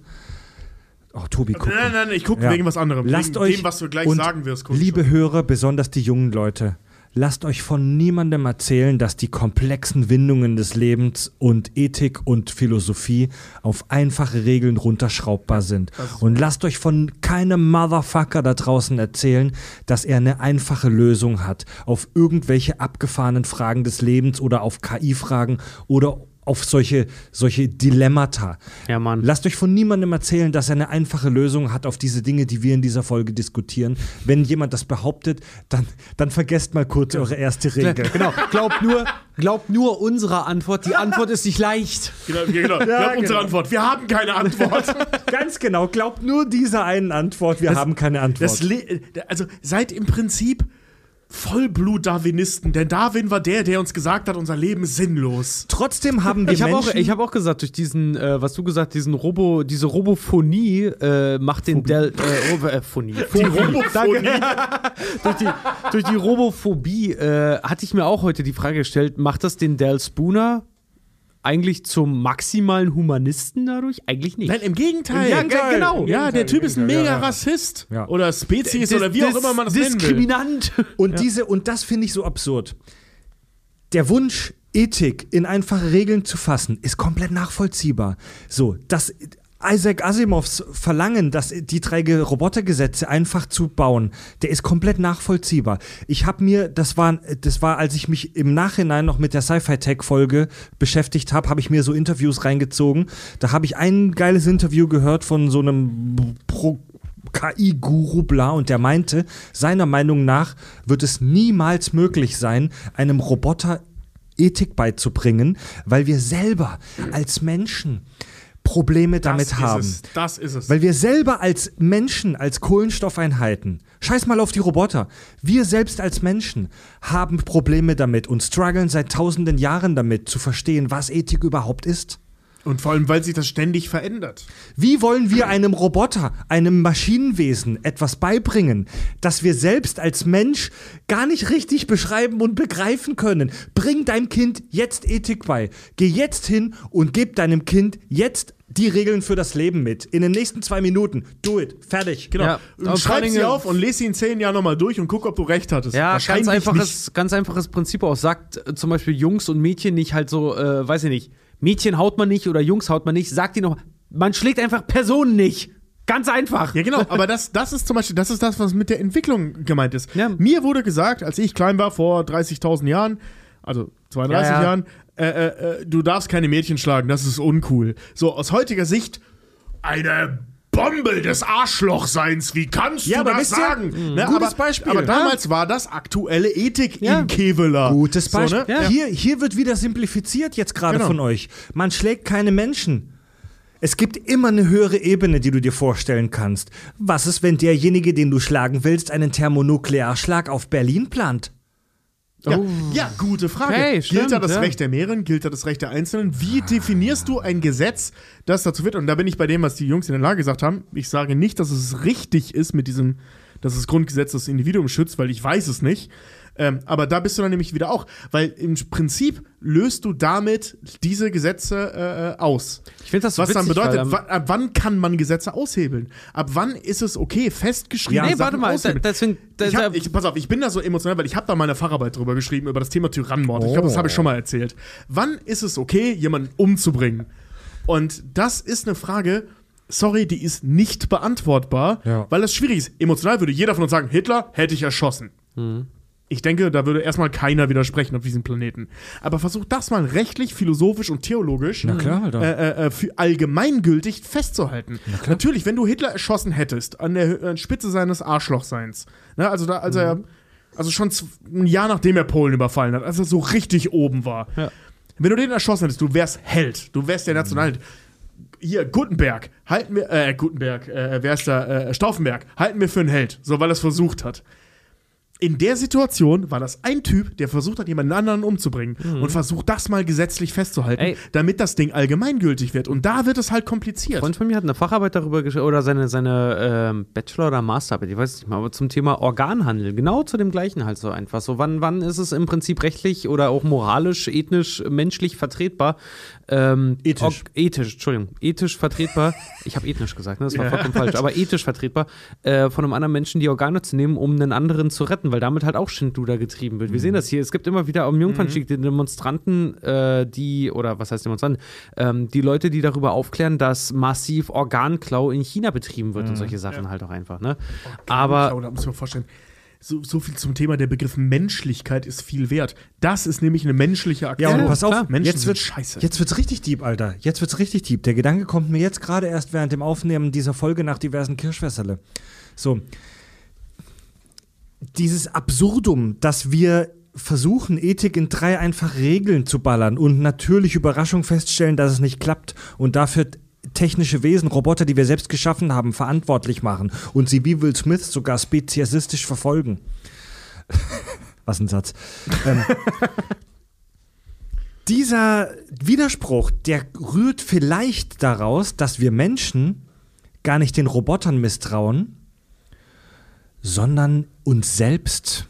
Oh, Tobi, guck. Nein, nein, nein, ich gucke Ja. wegen was anderem. Lasst wegen euch dem, was du gleich und sagen wirst. liebe schon. Hörer, besonders die jungen Leute, lasst euch von niemandem erzählen, dass die komplexen Windungen des Lebens und Ethik und Philosophie auf einfache Regeln runterschraubbar sind. Und lasst euch von keinem Motherfucker da draußen erzählen, dass er eine einfache Lösung hat auf irgendwelche abgefahrenen Fragen des Lebens oder auf KI-Fragen oder auf solche, solche Dilemmata. Ja, Mann. Lasst euch von niemandem erzählen, dass er eine einfache Lösung hat auf diese Dinge, die wir in dieser Folge diskutieren. Wenn jemand das behauptet, dann, dann vergesst mal kurz eure erste Regel. Genau, glaubt nur, glaubt nur unserer Antwort. Die Antwort ist nicht leicht. Genau, ja, genau. Ich glaub, unsere genau. Antwort. Wir haben keine Antwort. Ganz genau, glaubt nur dieser einen Antwort, wir haben keine Antwort. Das also seid im Prinzip Vollblut-Darwinisten, denn Darwin war der, der uns gesagt hat, unser Leben ist sinnlos. Trotzdem haben wir Ich habe auch, Menschen, ich hab auch gesagt, durch diesen, äh, was du gesagt, diesen Robo, diese Robophonie äh, macht den Del, äh, Robo, äh, Phonie. Die Robophonie. durch, die, durch die Robophobie äh, hatte ich mir auch heute die Frage gestellt, macht das den Del Spooner eigentlich zum maximalen Humanisten dadurch? Eigentlich nicht. Nein, im Gegenteil. Im Gegenteil. genau. Ja, der Typ ist ein mega ja, ja. Rassist. Ja. Oder Spezies oder wie auch immer man das nennen will. Diskriminant. und diese, und das finde ich so absurd. Der Wunsch, Ethik in einfache Regeln zu fassen, ist komplett nachvollziehbar. So, das Isaac Asimovs Verlangen, dass die drei Ge- Robotergesetze einfach zu bauen, der ist komplett nachvollziehbar. Ich habe mir, das war, das war, als ich mich im Nachhinein noch mit der Sci-Fi-Tech-Folge beschäftigt habe, habe ich mir so Interviews reingezogen. Da habe ich ein geiles Interview gehört von so einem Pro KI-Guru bla und der meinte, seiner Meinung nach wird es niemals möglich sein, einem Roboter Ethik beizubringen, weil wir selber als Menschen Probleme damit das haben. Ist. Das ist es. Weil wir selber als Menschen, als Kohlenstoffeinheiten, scheiß mal auf die Roboter, wir selbst als Menschen haben Probleme damit und strugglen seit tausenden Jahren damit zu verstehen, was Ethik überhaupt ist. Und vor allem, weil sich das ständig verändert. Wie wollen wir einem Roboter, einem Maschinenwesen etwas beibringen, das wir selbst als Mensch gar nicht richtig beschreiben und begreifen können? Bring deinem Kind jetzt Ethik bei. Geh jetzt hin und gib deinem Kind jetzt die Regeln für das Leben mit. In den nächsten zwei Minuten. Do it. Fertig. Genau. Ja, und schreib sie auf und lese sie in zehn Jahren nochmal durch und guck, ob du recht hattest. Ja, ganz einfaches, ganz einfaches Prinzip auch. Sagt äh, zum Beispiel Jungs und Mädchen nicht halt so, äh, weiß ich nicht, Mädchen haut man nicht oder Jungs haut man nicht. Sagt die noch, man schlägt einfach Personen nicht. Ganz einfach. Ja, genau, aber das, das ist zum Beispiel, das ist das, was mit der Entwicklung gemeint ist. Ja. Mir wurde gesagt, als ich klein war, vor 30.000 Jahren, also 32 Ja, ja. Jahren, äh, äh, äh, du darfst keine Mädchen schlagen, das ist uncool. So, aus heutiger Sicht, eine Bombe des Arschlochseins, wie kannst Ja, du das sagen? mh, Ne, gutes aber, Beispiel. Aber Ja. damals war das aktuelle Ethik Ja. in Keveler. Gutes Beispiel. So, ne? ja. hier, hier wird wieder simplifiziert jetzt gerade Genau. von euch. Man schlägt keine Menschen. Es gibt immer eine höhere Ebene, die du dir vorstellen kannst. Was ist, wenn derjenige, den du schlagen willst, einen Thermonuklearschlag auf Berlin plant? Ja, ja, gute Frage. Gilt stimmt, da das ja. Recht der mehreren? Gilt da das Recht der Einzelnen? Wie definierst du ein Gesetz, das dazu wird? Und da bin ich bei dem, was die Jungs in der Lage gesagt haben. Ich sage nicht, dass es richtig ist mit diesem, dass das Grundgesetz das Individuum schützt, weil ich weiß es nicht. Ähm, aber da bist du dann nämlich wieder auch, weil im Prinzip löst du damit diese Gesetze äh, äh, aus. Ich finde das so Was dann witzig, bedeutet, weil, ähm, ab wann kann man Gesetze aushebeln? Ab wann ist es okay, festgeschriebene Nee, Sachen warte mal, da, aushebeln? deswegen, da, Ich hab, ich, pass auf, ich bin da so emotional, weil ich habe da mal eine Facharbeit drüber geschrieben, über das Thema Tyrannenmord. Ich glaube, das habe ich schon mal erzählt. Wann ist es okay, jemanden umzubringen? Und das ist eine Frage, sorry, die ist nicht beantwortbar, Ja. weil das schwierig ist. Emotional würde jeder von uns sagen, Hitler hätte ich erschossen. Ich denke, da würde erstmal keiner widersprechen auf diesem Planeten. Aber versuch das mal rechtlich, philosophisch und theologisch Na klar, Alter. äh, äh, für allgemeingültig festzuhalten. Natürlich, wenn du Hitler erschossen hättest, an der äh, Spitze seines Arschlochseins, ne, also da, als er, also schon ein Jahr nachdem er Polen überfallen hat, als er so richtig oben war. Ja. Wenn du den erschossen hättest, du wärst Held, du wärst der Nationalheld. Hier, Gutenberg, halten wir, äh, Gutenberg, äh, wer ist da, äh, Stauffenberg, halten wir für einen Held, so weil er es versucht hat. In der Situation war das ein Typ, der versucht hat, jemanden anderen umzubringen und versucht, das mal gesetzlich festzuhalten, Ey. damit das Ding allgemeingültig wird. Und da wird es halt kompliziert. Ein Freund von mir hat eine Facharbeit darüber geschrieben, oder seine, seine ähm, Bachelor- oder Masterarbeit, ich weiß es nicht mal, aber zum Thema Organhandel. Genau zu dem gleichen halt so einfach. So, wann, wann ist es im Prinzip rechtlich oder auch moralisch, ethnisch, menschlich vertretbar? Ähm, Ethisch. Ethisch, Entschuldigung. Ethisch vertretbar. ich habe ethnisch gesagt, ne? das war Ja. vollkommen falsch. Aber ethisch vertretbar, äh, von einem anderen Menschen die Organe zu nehmen, um einen anderen zu retten, weil damit halt auch Schindluder getrieben wird. Wir sehen das hier. Es gibt immer wieder am Jungfernstieg die Demonstranten, äh, die, oder was heißt Demonstranten, ähm, die Leute, die darüber aufklären, dass massiv Organklau in China betrieben wird und solche Sachen halt auch einfach. Ne? Aber da muss ich mir vorstellen, so, so viel zum Thema, der Begriff Menschlichkeit ist viel wert. Das ist nämlich eine menschliche Ja, Aktion. und pass auf, Menschen jetzt wird scheiße. Jetzt wird's richtig deep, Alter. Jetzt wird's richtig deep. Der Gedanke kommt mir jetzt gerade erst während dem Aufnehmen dieser Folge nach diversen Kirschwässerle. So. Dieses Absurdum, dass wir versuchen, Ethik in drei einfache Regeln zu ballern und natürlich Überraschung feststellen, dass es nicht klappt und dafür technische Wesen, Roboter, die wir selbst geschaffen haben, verantwortlich machen und sie wie Will Smith sogar speziesistisch verfolgen. Was ein Satz. Ähm, dieser Widerspruch, der rührt vielleicht daraus, dass wir Menschen gar nicht den Robotern misstrauen, sondern uns selbst.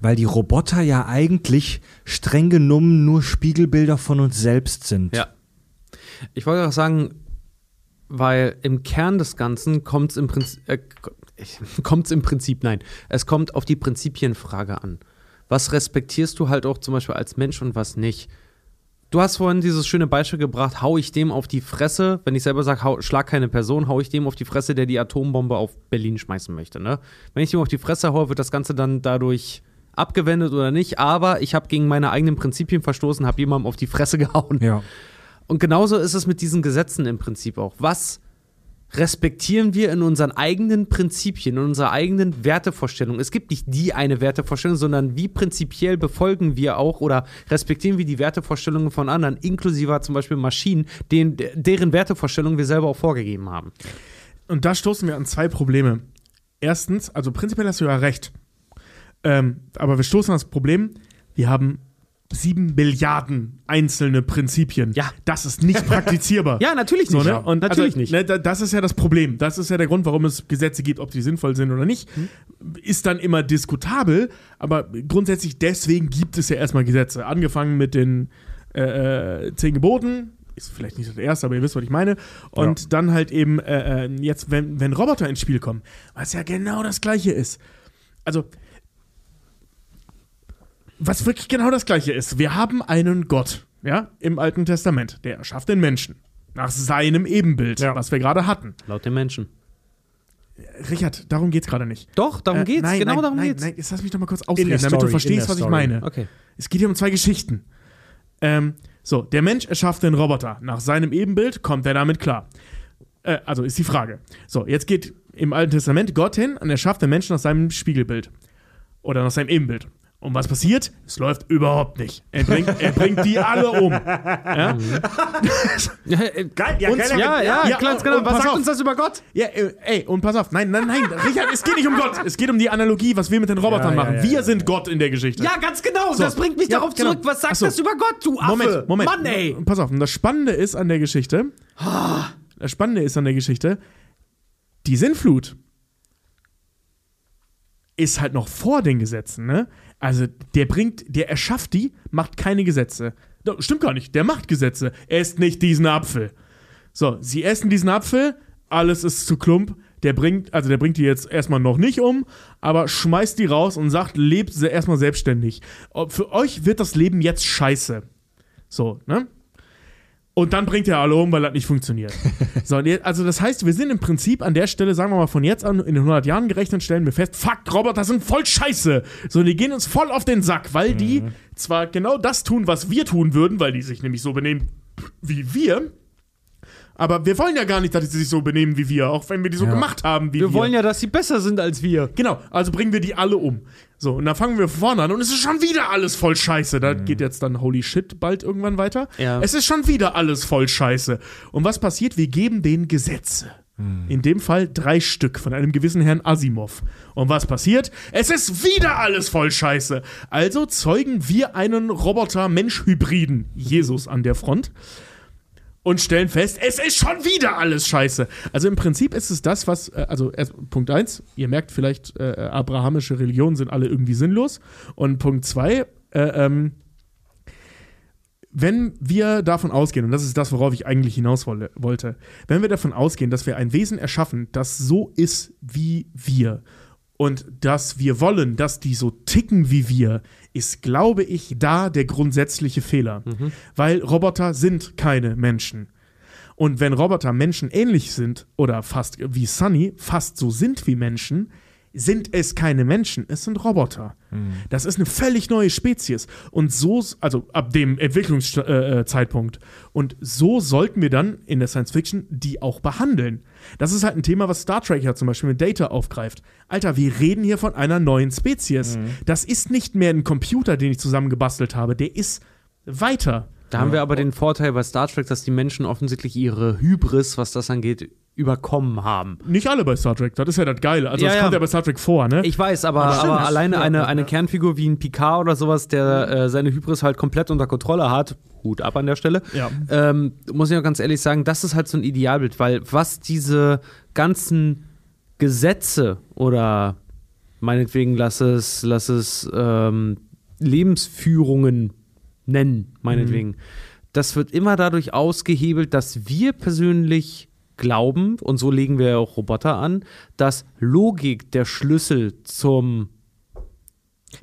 Weil die Roboter ja eigentlich streng genommen nur Spiegelbilder von uns selbst sind. Ja. Ich wollte auch sagen, weil im Kern des Ganzen kommt es im Prinzip, äh, kommt im Prinzip, nein, es kommt auf die Prinzipienfrage an. Was respektierst du halt auch zum Beispiel als Mensch und was nicht? Du hast vorhin dieses schöne Beispiel gebracht, hau ich dem auf die Fresse, wenn ich selber sage, schlag keine Person, hau ich dem auf die Fresse, der die Atombombe auf Berlin schmeißen möchte. Ne? Wenn ich ihm auf die Fresse haue, wird das Ganze dann dadurch abgewendet oder nicht, aber ich habe gegen meine eigenen Prinzipien verstoßen, habe jemandem auf die Fresse gehauen. Ja. Und genauso ist es mit diesen Gesetzen im Prinzip auch. Was respektieren wir in unseren eigenen Prinzipien, in unserer eigenen Wertevorstellung? Es gibt nicht die eine Wertevorstellung, sondern wie prinzipiell befolgen wir auch oder respektieren wir die Wertevorstellungen von anderen, inklusive zum Beispiel Maschinen, denen, deren Wertevorstellungen wir selber auch vorgegeben haben. Und da stoßen wir an zwei Probleme. Erstens, also prinzipiell hast du ja recht. Ähm, aber wir stoßen an das Problem, wir haben sieben Milliarden einzelne Prinzipien. Ja. Das ist nicht praktizierbar. Ja, natürlich So, nicht. ne? Und natürlich also, nicht. Ne, da- das ist ja das Problem. Das ist ja der Grund, warum es Gesetze gibt, ob die sinnvoll sind oder nicht. Ist dann immer diskutabel, aber grundsätzlich deswegen gibt es ja erstmal Gesetze. Angefangen mit den äh, äh, zehn Geboten. Ist vielleicht nicht das erste, aber ihr wisst, was ich meine. Und dann halt eben äh, äh, jetzt, wenn, wenn Roboter ins Spiel kommen, was ja genau das Gleiche ist. Also, was wirklich genau das Gleiche ist. Wir haben einen Gott, ja, im Alten Testament, der erschafft den Menschen. Nach seinem Ebenbild, Ja. was wir gerade hatten. Laut den Menschen. Richard, darum geht's gerade nicht. Doch, darum Äh, geht's. Nein, genau nein, darum nein, geht's. Nein, jetzt lass mich doch mal kurz ausreden, damit Story, du verstehst, was ich meine. Okay. Es geht hier um zwei Geschichten. Ähm, so, der Mensch erschafft den Roboter. Nach seinem Ebenbild kommt er damit klar. Äh, also ist die Frage. So, jetzt geht im Alten Testament Gott hin und er schafft den Menschen nach seinem Spiegelbild. Oder nach seinem Ebenbild. Und was passiert? Es läuft überhaupt nicht. Er bringt, er bringt die alle um. Ja? Geil, ja, Und- keiner- Ja, ja, Ja, ganz genau. Was sagt auf. uns das über Gott? Ja, äh, ey, und pass auf. Nein, nein, nein. Richard, es geht nicht um Gott. Es geht um die Analogie, was wir mit den Robotern machen. wir sind Gott in der Geschichte. Ja, ganz genau. So. Das bringt mich darauf genau. zurück. Was sagt so. das über Gott, du Affe? Moment, Moment. Mann, ey. Pass auf, und das Spannende ist an der Geschichte, das Spannende ist an der Geschichte, die Sinnflut ist halt noch vor den Gesetzen, ne? Also, der bringt, der erschafft die, macht keine Gesetze. Stimmt gar nicht, der macht Gesetze. Esst nicht diesen Apfel. So, sie essen diesen Apfel, alles ist zu klump. Der bringt, also der bringt die jetzt erstmal noch nicht um, aber schmeißt die raus und sagt, lebt erstmal selbstständig. Für euch wird das Leben jetzt scheiße. So, ne? Und dann bringt er alle um, weil das nicht funktioniert. so, also das heißt, wir sind im Prinzip an der Stelle, sagen wir mal von jetzt an, in den 100 Jahren gerechnet, stellen wir fest, fuck, Roboter sind voll scheiße. So, die gehen uns voll auf den Sack, weil die zwar genau das tun, was wir tun würden, weil die sich nämlich so benehmen wie wir, aber wir wollen ja gar nicht, dass sie sich so benehmen wie wir, auch wenn wir die so Ja. gemacht haben wie wir. Wir wollen ja, dass sie besser sind als wir. Genau, also bringen wir die alle um. So, und dann fangen wir vorne an und es ist schon wieder alles voll scheiße. Da geht jetzt dann Holy Shit bald irgendwann weiter. Ja. Es ist schon wieder alles voll scheiße. Und was passiert? Wir geben denen Gesetze. In dem Fall drei Stück von einem gewissen Herrn Asimov. Und was passiert? Es ist wieder alles voll Scheiße. Also zeugen wir einen Roboter-Mensch-Hybriden, Jesus an der Front, und stellen fest, es ist schon wieder alles Scheiße. Also im Prinzip ist es das, was, äh, also Punkt eins, ihr merkt vielleicht, äh, abrahamische Religionen sind alle irgendwie sinnlos. Und Punkt zwei, äh, ähm, wenn wir davon ausgehen, und das ist das, worauf ich eigentlich hinaus wollte, wenn wir davon ausgehen, dass wir ein Wesen erschaffen, das so ist wie wir und dass wir wollen, dass die so ticken wie wir, ist, glaube ich, da der grundsätzliche Fehler. Weil Roboter sind keine Menschen. Und wenn Roboter Menschen ähnlich sind, oder fast wie Sunny, fast so sind wie Menschen, sind es keine Menschen, es sind Roboter. Das ist eine völlig neue Spezies. Und so, also ab dem Entwicklungszeitpunkt. Und so sollten wir dann in der Science Fiction die auch behandeln. Das ist halt ein Thema, was Star Trek ja zum Beispiel mit Data aufgreift. Alter, wir reden hier von einer neuen Spezies. Das ist nicht mehr ein Computer, den ich zusammengebastelt habe. Der ist weiter. Da haben wir aber den Vorteil bei Star Trek, dass die Menschen offensichtlich ihre Hybris, was das angeht, überkommen haben. Nicht alle bei Star Trek, das ist ja das Geile. Also, Ja, das kommt ja bei Star Trek vor, ne? Ich weiß, aber, aber alleine eine, eine Kernfigur wie ein Picard oder sowas, der äh, seine Hybris halt komplett unter Kontrolle hat, Hut ab an der Stelle, Ja. ähm, muss ich auch ganz ehrlich sagen, das ist halt so ein Idealbild, weil was diese ganzen Gesetze oder meinetwegen lass es, lass es ähm, Lebensführungen nennen, meinetwegen. Das wird immer dadurch ausgehebelt, dass wir persönlich glauben, und so legen wir ja auch Roboter an, dass Logik der Schlüssel zum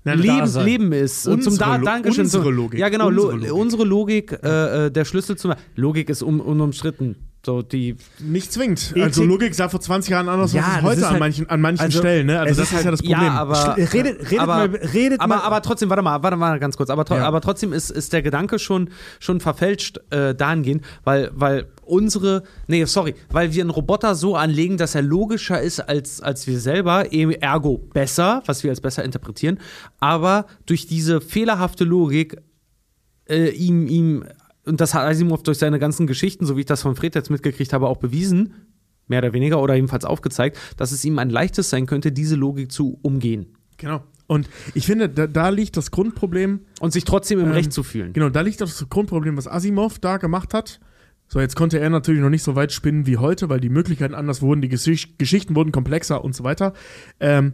Nein, Leben. Leben ist. Und zum Unsere da Dankeschön. unsere Logik. Ja, genau. Unsere Lo- Logik. unsere Logik, äh, äh, der Schlüssel zum. Logik ist un unumstritten. So, die. Nicht zwingend. Ethik- Also Logik sah vor 20 Jahren anders Ja, aus als heute ist an halt- manchen, an manchen also, Stellen. Ne? Also das ist ist, halt- ja das Problem. Ja, aber. Redet- redet aber, mal- redet aber, mal- aber trotzdem, warte mal, warte mal ganz kurz. Aber, Ja. aber trotzdem ist, ist der Gedanke schon, schon verfälscht äh, dahingehend, weil, weil unsere. Nee, sorry, weil wir einen Roboter so anlegen, dass er logischer ist als, als wir selber, eben ergo besser, was wir als besser interpretieren. Aber durch diese fehlerhafte Logik äh, ihm, ihm, und das hat Asimov durch seine ganzen Geschichten, so wie ich das von Fred jetzt mitgekriegt habe, auch bewiesen, mehr oder weniger, oder jedenfalls aufgezeigt, dass es ihm ein leichtes sein könnte, diese Logik zu umgehen genau. Und ich finde, da, da liegt das Grundproblem, und sich trotzdem im Ähm, Recht zu fühlen. genau, da liegt das Grundproblem, was Asimov da gemacht hat. So, jetzt konnte er natürlich noch nicht so weit spinnen wie heute, weil die Möglichkeiten anders wurden, die Geschicht Geschichten wurden komplexer und so weiter. Ähm,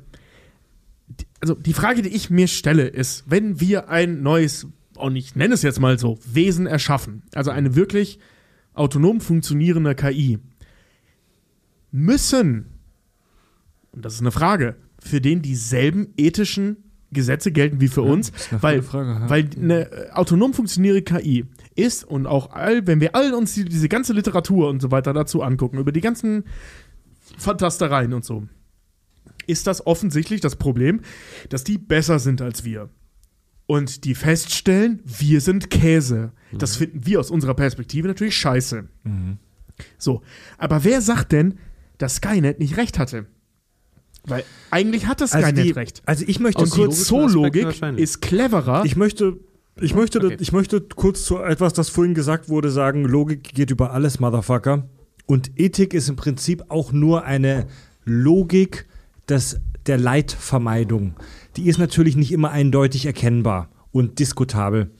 also die Frage, die ich mir stelle, ist, wenn wir ein neues, und ich nenne es jetzt mal so, Wesen erschaffen, also eine wirklich autonom funktionierende KI, müssen, und das ist eine Frage, für den dieselben ethischen Gesetze gelten wie für uns, ist eine weil, Frage, ja. weil eine äh, autonom funktionierende KI ist und auch all, wenn wir all uns die, diese ganze Literatur und so weiter dazu angucken, über die ganzen Fantastereien und so, ist das offensichtlich das Problem, dass die besser sind als wir. Und die feststellen, wir sind Käse. Das finden wir aus unserer Perspektive natürlich scheiße. So, aber wer sagt denn, dass Skynet nicht recht hatte? Weil eigentlich hat das Also Skynet die- recht. Also ich möchte Und kurz, Zoologik ist cleverer. Ich möchte, ich möchte, Okay. ich möchte kurz zu etwas, das vorhin gesagt wurde, sagen, Logik geht über alles, Motherfucker. Und Ethik ist im Prinzip auch nur eine Logik des, der Leidvermeidung. Die ist natürlich nicht immer eindeutig erkennbar und diskutabel.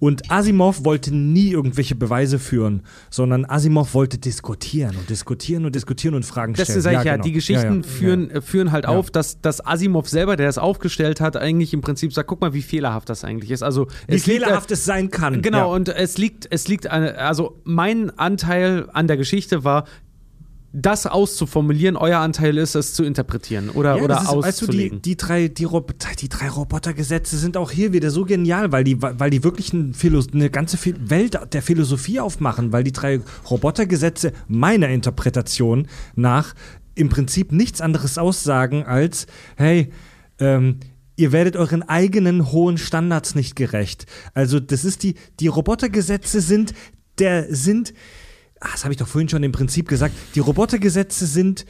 Und Asimov wollte nie irgendwelche Beweise führen, sondern Asimov wollte diskutieren und diskutieren und diskutieren und Fragen Das stellen. sage ich ja, genau. die Geschichten Ja, ja. Führen, äh, führen halt Ja. auf, dass, dass Asimov selber, der das aufgestellt hat, eigentlich im Prinzip sagt, guck mal, wie fehlerhaft das eigentlich ist. Also Wie es liegt, äh, fehlerhaft es sein kann. Genau, ja. und es liegt, es liegt, an, also mein Anteil an der Geschichte war, das auszuformulieren, euer Anteil ist, es zu interpretieren oder, Ja, oder ist, weißt du, die, auszulegen. die, drei, die, die drei Robotergesetze sind auch hier wieder so genial, weil die, weil die wirklich ein eine ganze Welt der Philosophie aufmachen, weil die drei Robotergesetze meiner Interpretation nach im Prinzip nichts anderes aussagen als, hey, ähm, ihr werdet euren eigenen hohen Standards nicht gerecht. Also das ist die, die Robotergesetze sind, der sind, ah, das habe ich doch vorhin schon im Prinzip gesagt, die Robotergesetze sind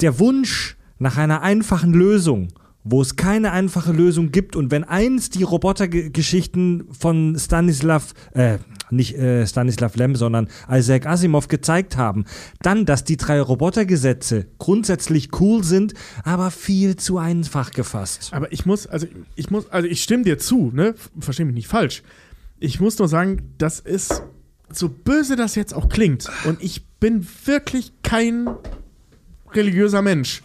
der Wunsch nach einer einfachen Lösung wo es keine einfache Lösung gibt und wenn eins die Robotergeschichten von Stanislav, äh, nicht äh, Stanislav Lem, sondern Isaac Asimov gezeigt haben, dann, dass die drei Robotergesetze grundsätzlich cool sind, aber viel zu einfach gefasst. Aber ich muss, also ich muss, also ich stimme dir zu, ne? Versteh mich nicht falsch. Ich muss nur sagen, das ist so böse das jetzt auch klingt. Und ich bin wirklich kein religiöser Mensch.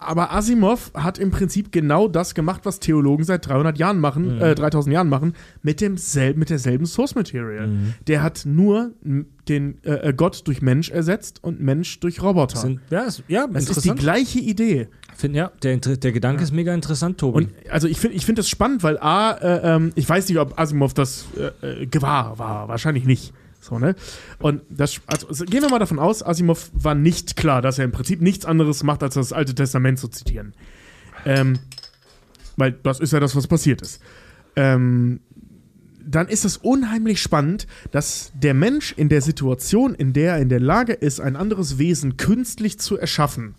Aber Asimov hat im Prinzip genau das gemacht, was Theologen seit 300 Jahren machen, Mhm. äh, 3000 Jahren machen, mit demselben, mit derselben Source Material. Mhm. Der hat nur den äh, äh, Gott durch Mensch ersetzt und Mensch durch Roboter. Sind, ja, ist, ja das ist die gleiche Idee. Find, ja, der, der Gedanke ist mega interessant, Tobi. Und also ich finde ich find das spannend, weil A, äh, ähm, ich weiß nicht, ob Asimov das äh, äh, gewahr war. Wahrscheinlich nicht. So, ne? Und das, also also gehen wir mal davon aus, Asimov war nicht klar, dass er im Prinzip nichts anderes macht, als das Alte Testament zu zitieren. Ähm, weil das ist ja das, was passiert ist. Ähm, dann ist es unheimlich spannend, dass der Mensch in der Situation, in der er in der Lage ist, ein anderes Wesen künstlich zu erschaffen,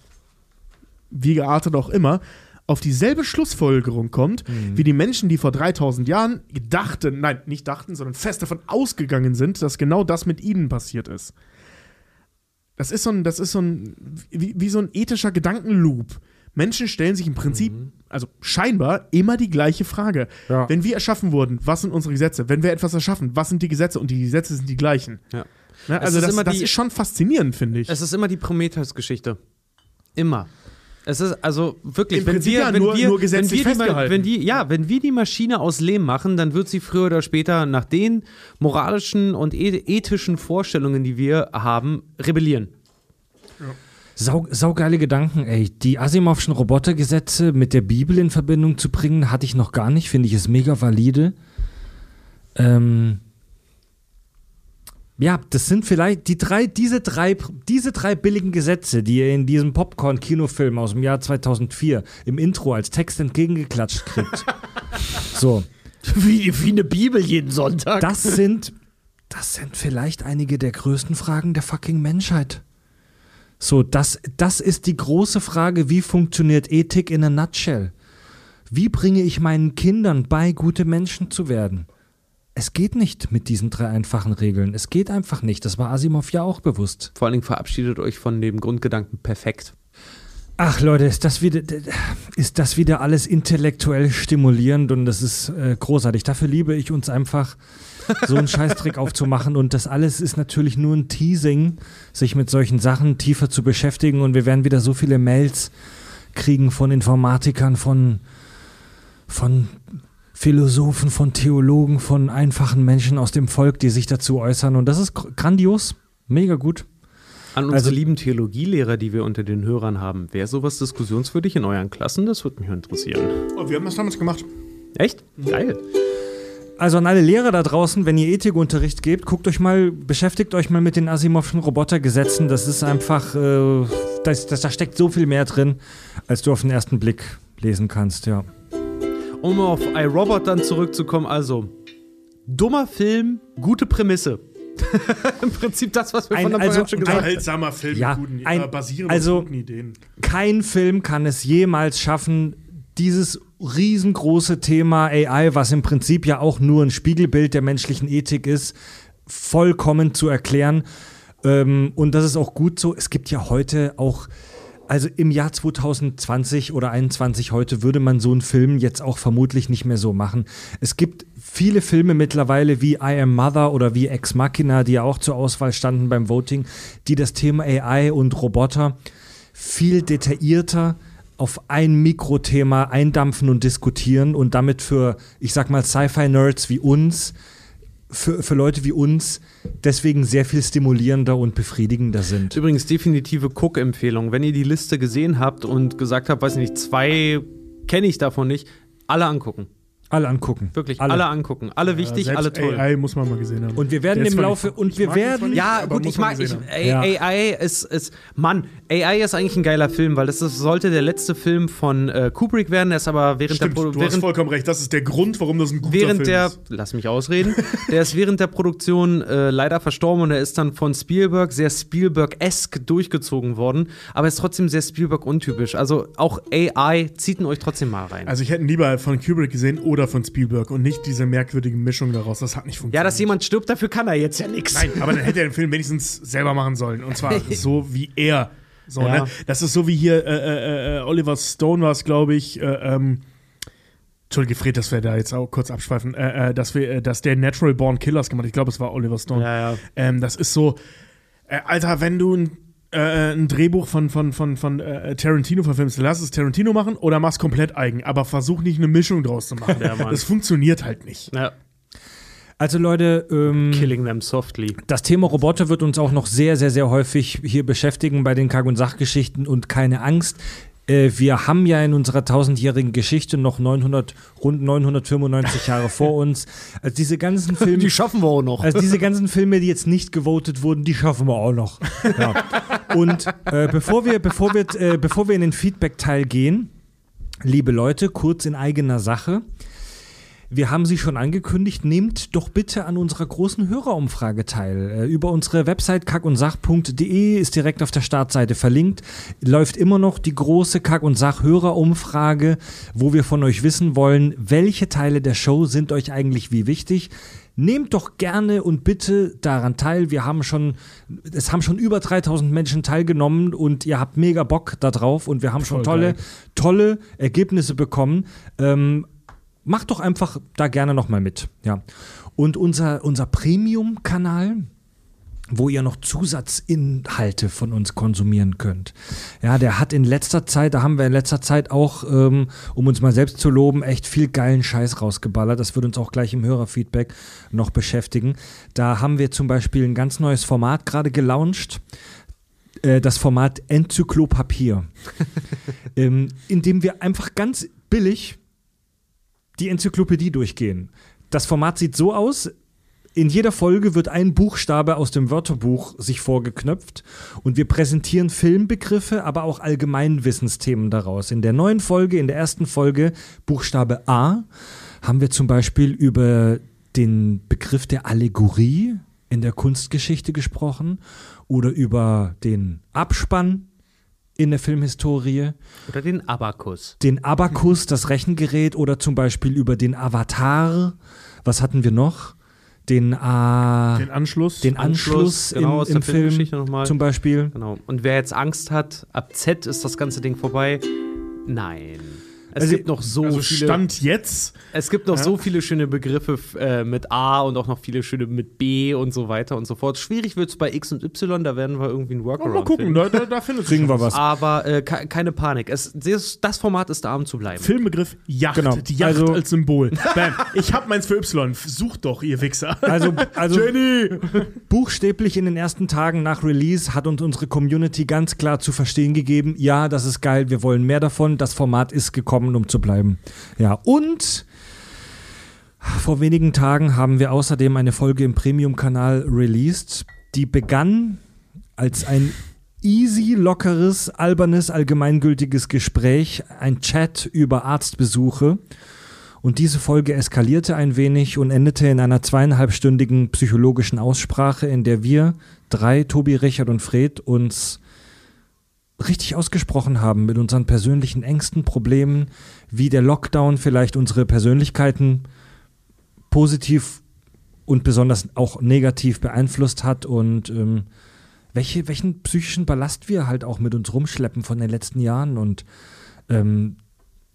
wie geartet auch immer, auf dieselbe Schlussfolgerung kommt, wie die Menschen, die vor 3000 Jahren dachten, nein, nicht dachten, sondern fest davon ausgegangen sind, dass genau das mit ihnen passiert ist. Das ist so ein, das ist so ein, wie, wie so ein ethischer Gedankenloop. Menschen stellen sich im Prinzip, also scheinbar, immer die gleiche Frage. Ja. Wenn wir erschaffen wurden, was sind unsere Gesetze? Wenn wir etwas erschaffen, was sind die Gesetze? Und die Gesetze sind die gleichen. Ja. Ne? Also ist das, immer das die- ist schon faszinierend, finde ich. Es ist immer die Prometheus-Geschichte. Immer. Es ist also wirklich, Im wenn Prinzip wir, ja wenn nur- wir, nur wenn gesetzlich wir die, wenn die, ja, wenn wir die Maschine aus Lehm machen, dann wird sie früher oder später nach den moralischen und e- ethischen Vorstellungen, die wir haben, rebellieren. Sau, saugeile Gedanken, ey. Die Asimovschen Robotergesetze mit der Bibel in Verbindung zu bringen, hatte ich noch gar nicht, finde ich ist mega valide. Ähm, ja, das sind vielleicht die drei, diese drei, diese drei billigen Gesetze, die ihr in diesem Popcorn-Kinofilm aus dem Jahr 2004 im Intro als Text entgegengeklatscht kriegt. so. Wie, wie eine Bibel jeden Sonntag. Das sind, das sind vielleicht einige der größten Fragen der fucking Menschheit. So, das, das ist die große Frage, wie funktioniert Ethik in a nutshell? Wie bringe ich meinen Kindern bei, gute Menschen zu werden? Es geht nicht mit diesen drei einfachen Regeln. Es geht einfach nicht. Das war Asimov ja auch bewusst. Vor allen Dingen verabschiedet euch von dem Grundgedanken perfekt. Ach Leute, ist das wieder, ist das wieder alles intellektuell stimulierend und das ist äh, großartig. Dafür liebe ich uns einfach, so einen Scheißtrick aufzumachen und das alles ist natürlich nur ein Teasing, sich mit solchen Sachen tiefer zu beschäftigen und wir werden wieder so viele Mails kriegen von Informatikern, von, von Philosophen, von Theologen, von einfachen Menschen aus dem Volk, die sich dazu äußern und das ist gr- grandios, mega gut. An unsere Also- lieben Theologielehrer, die wir unter den Hörern haben, wäre sowas diskussionswürdig in euren Klassen? Das würde mich interessieren. Oh, wir haben das damals gemacht. Echt? Geil. Also an alle Lehrer da draußen, wenn ihr Ethikunterricht gebt, guckt euch mal, beschäftigt euch mal mit den Asimovschen Robotergesetzen. Das ist einfach, äh, das, das, da steckt so viel mehr drin, als du auf den ersten Blick lesen kannst, ja. Um auf iRobot dann zurückzukommen, also dummer Film, gute Prämisse. Im Prinzip das, was wir Ein- von der also schon ein- gesagt haben. Unterhaltsamer Film Ja, mit guten, ein- äh, basierend also- auf guten Ideen. Kein Film kann es jemals schaffen, dieses riesengroße Thema AI, was im Prinzip ja auch nur ein Spiegelbild der menschlichen Ethik ist, vollkommen zu erklären. Ähm, und das ist auch gut so. Es gibt ja heute auch, also im Jahr 2020 oder 2021 heute würde man so einen Film jetzt auch vermutlich nicht mehr so machen. Es gibt viele Filme mittlerweile wie I Am Mother oder wie Ex Machina, die ja auch zur Auswahl standen beim Voting, die das Thema AI und Roboter viel detaillierter auf ein Mikrothema eindampfen und diskutieren und damit für, ich sag mal, Sci-Fi-Nerds wie uns, für, für Leute wie uns, deswegen sehr viel stimulierender und befriedigender sind. Übrigens definitive Cook-Empfehlung. Wenn ihr die Liste gesehen habt und gesagt habt, weiß nicht, zwei kenne ich davon nicht, alle angucken. Alle angucken. Wirklich, Alle. alle, angucken. Alle wichtig, alle toll. AI muss man mal gesehen haben. Und wir werden im Laufe und wir werden nicht, Ja, gut, ich mag, ich, Ja. AI ist, ist, Mann, AI ist eigentlich ein geiler Film, weil das ist, sollte der letzte Film von äh, Kubrick werden, der ist aber während Stimmt, der, du Pro- hast während, vollkommen recht. Das ist der Grund, warum das ein guter während Film der, ist. lass mich ausreden, der ist während der Produktion äh, leider verstorben und er ist dann von Spielberg sehr Spielberg-esque durchgezogen worden, aber ist trotzdem sehr Spielberg-untypisch. Also auch AI zieht ihn euch trotzdem mal rein. Also ich hätte ihn lieber von Kubrick gesehen oder von Spielberg und nicht diese merkwürdige Mischung daraus. Das hat nicht funktioniert. ja, dass jemand stirbt, dafür kann er jetzt ja nichts. Nein, aber dann hätte er den Film wenigstens selber machen sollen. Und zwar so wie er. So, Ja. ne? Das ist so wie hier äh, äh, äh, Oliver Stone war es, glaube ich. Äh, ähm, Entschuldige, Fred, dass wir da jetzt auch kurz abschweifen, äh, äh, dass, wir, äh, dass der Natural Born Killers gemacht hat. Ich glaube, es war Oliver Stone. Ja, ja. Ähm, das ist so, äh, Alter, wenn du ein, äh, ein Drehbuch von, von, von, von äh, Tarantino verfilmst, lass es Tarantino machen oder mach's komplett eigen. Aber versuch nicht eine Mischung draus zu machen. Ja, das funktioniert halt nicht. Ja. Also Leute, ähm, Killing them softly. das Thema Roboter wird uns auch noch sehr, sehr, sehr häufig hier beschäftigen bei den Kack- und Sachgeschichten und keine Angst. Äh, wir haben ja in unserer tausendjährigen Geschichte noch 900, rund 995 Jahre vor uns. Also diese ganzen Filme, schaffen wir auch noch. also diese ganzen Filme, die jetzt nicht gewotet wurden, die schaffen wir auch noch. Ja. Und äh, bevor wir, bevor wir, äh, bevor wir in den Feedback-Teil gehen, liebe Leute, kurz in eigener Sache. Wir haben sie schon angekündigt. Nehmt doch bitte an unserer großen Hörerumfrage teil. Äh, Über unsere Website kackundsach.de ist direkt auf der Startseite verlinkt. Läuft immer noch die große Kack- und Sach-Hörerumfrage, wo wir von euch wissen wollen, welche Teile der Show sind euch eigentlich wie wichtig. Nehmt doch gerne und bitte daran teil. Wir haben schon, es haben schon über 3000 Menschen teilgenommen und ihr habt mega Bock darauf und wir haben schon Voll tolle, geil. tolle Ergebnisse bekommen. Ähm, macht doch einfach da gerne nochmal mit. Ja. Und unser, unser Premium-Kanal, wo ihr noch Zusatzinhalte von uns konsumieren könnt. Ja, der hat in letzter Zeit, da haben wir in letzter Zeit auch, ähm, um uns mal selbst zu loben, echt viel geilen Scheiß rausgeballert. Das wird uns auch gleich im Hörerfeedback noch beschäftigen. Da haben wir zum Beispiel ein ganz neues Format gerade gelauncht. Äh, Das Format Enzyklopapier. ähm, in dem wir einfach ganz billig die Enzyklopädie durchgehen. Das Format sieht so aus. In jeder Folge wird ein Buchstabe aus dem Wörterbuch sich vorgeknöpft und wir präsentieren Filmbegriffe, aber auch Allgemeinwissensthemen daraus. In der neuen Folge, in der ersten Folge, Buchstabe A, haben wir zum Beispiel über den Begriff der Allegorie in der Kunstgeschichte gesprochen oder über den Abspann in der Filmhistorie Oder den Abakus. den Abakus, das Rechengerät oder zum Beispiel über den Avatar. Was hatten wir noch? Den, äh, Den den, Anschluss. Anschluss, genau, im, aus der im Film nochmal. zum Beispiel. Genau. Und wer jetzt Angst hat, ab Z ist das ganze Ding vorbei. Nein. Es Also- gibt noch so also viele. Stand jetzt. Es gibt noch so viele schöne Begriffe äh, mit A und auch noch viele schöne mit B und so weiter und so fort. Schwierig wird es bei X und Y, da werden wir irgendwie ein Workaround Mal gucken, finden. da, da, da findet Kriegen wir was. Aber äh, ke- keine Panik. Es, das, das Format ist da, um zu bleiben. Filmbegriff Yacht. Genau. Die Yacht Also- als Symbol. Bam. Ich hab meins für Y. Sucht doch, ihr Wichser. Also, also Jenny! buchstäblich in den ersten Tagen nach Release hat uns unsere Community ganz klar zu verstehen gegeben, ja, das ist geil, wir wollen mehr davon, das Format ist gekommen, um zu bleiben. Ja, und vor wenigen Tagen haben wir außerdem eine Folge im Premium-Kanal released, die begann als ein easy, lockeres, albernes, allgemeingültiges Gespräch, ein Chat über Arztbesuche. Und diese Folge eskalierte ein wenig und endete in einer zweieinhalbstündigen psychologischen Aussprache, in der wir drei, Tobi, Richard und Fred, uns richtig ausgesprochen haben mit unseren persönlichen Ängsten, Problemen, wie der Lockdown vielleicht unsere Persönlichkeiten positiv und besonders auch negativ beeinflusst hat und ähm, welche, welchen psychischen Ballast wir halt auch mit uns rumschleppen von den letzten Jahren und ähm,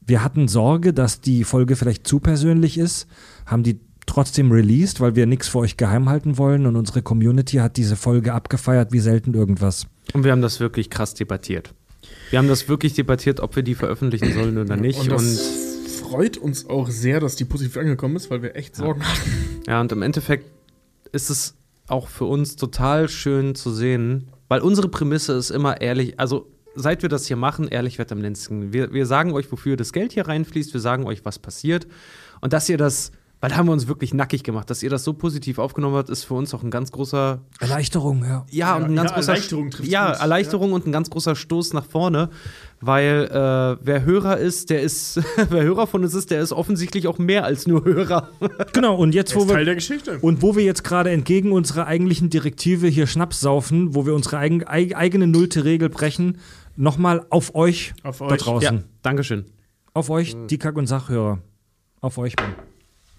wir hatten Sorge, dass die Folge vielleicht zu persönlich ist, haben die trotzdem released, weil wir nichts für euch geheim halten wollen und unsere Community hat diese Folge abgefeiert wie selten irgendwas. Und wir haben das wirklich krass debattiert. Wir haben das wirklich debattiert, ob wir die veröffentlichen sollen oder nicht. Und Und, freut uns auch sehr, dass die positiv angekommen ist, weil wir echt Sorgen hatten. ja, und im Endeffekt ist es auch für uns total schön zu sehen, weil unsere Prämisse ist immer ehrlich, also seit wir das hier machen, ehrlich wird am längsten. Wir, wir sagen euch, wofür das Geld hier reinfließt, wir sagen euch, was passiert. Und dass ihr das, weil da haben wir uns wirklich nackig gemacht, dass ihr das so positiv aufgenommen habt, ist für uns auch ein ganz großer Erleichterung, ja. ja, und ein Ja, ganz ja, großer Erleichterung trifft's ja. Erleichterung und ein ganz großer Stoß nach vorne, weil äh, wer Hörer ist, der ist, wer Hörer von uns ist, der ist offensichtlich auch mehr als nur Hörer. Genau, und jetzt, Das wo ist Teil wir, der Geschichte. und wo wir jetzt gerade entgegen unserer eigentlichen Direktive hier Schnaps saufen, wo wir unsere eigen, eig, eigene nullte Regel brechen, nochmal auf euch Auf da euch. draußen. ja, Dankeschön. Auf euch, die Kack- und Sachhörer. Auf euch, Mann.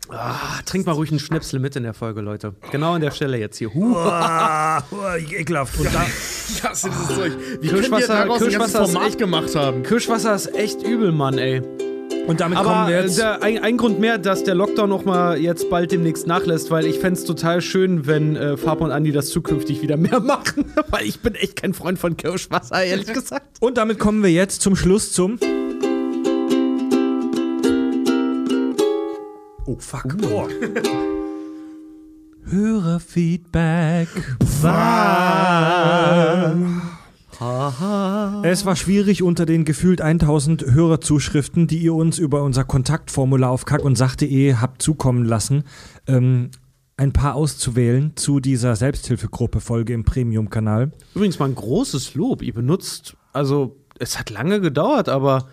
Ah, trink mal ruhig einen Schnäpsel mit in der Folge, Leute. Genau an der Stelle jetzt hier. Huh. Ah, ekelhaft. Und da, Ja, das ist Zeug. Wie Kirschwasser- ein ganzes Kirschwasser ist Format echt- gemacht haben? Kirschwasser ist echt übel, Mann, ey. und damit Aber kommen wir äh, jetzt. der, ein, ein Grund mehr, dass der Lockdown noch mal jetzt bald demnächst nachlässt, weil ich fände es total schön, wenn äh, Fab und Andi das zukünftig wieder mehr machen. weil ich bin echt kein Freund von Kirschwasser, ehrlich gesagt. Und damit kommen wir jetzt zum Schluss zum. Oh, fuck. Oh. Hörerfeedback. Es war schwierig unter den gefühlt 1000 Hörerzuschriften, die ihr uns über unser Kontaktformular auf kack und sach.de habt zukommen lassen, ähm, ein paar auszuwählen zu dieser Selbsthilfegruppe-Folge im Premium-Kanal. Übrigens mal ein großes Lob. Ihr benutzt, also es hat lange gedauert, aber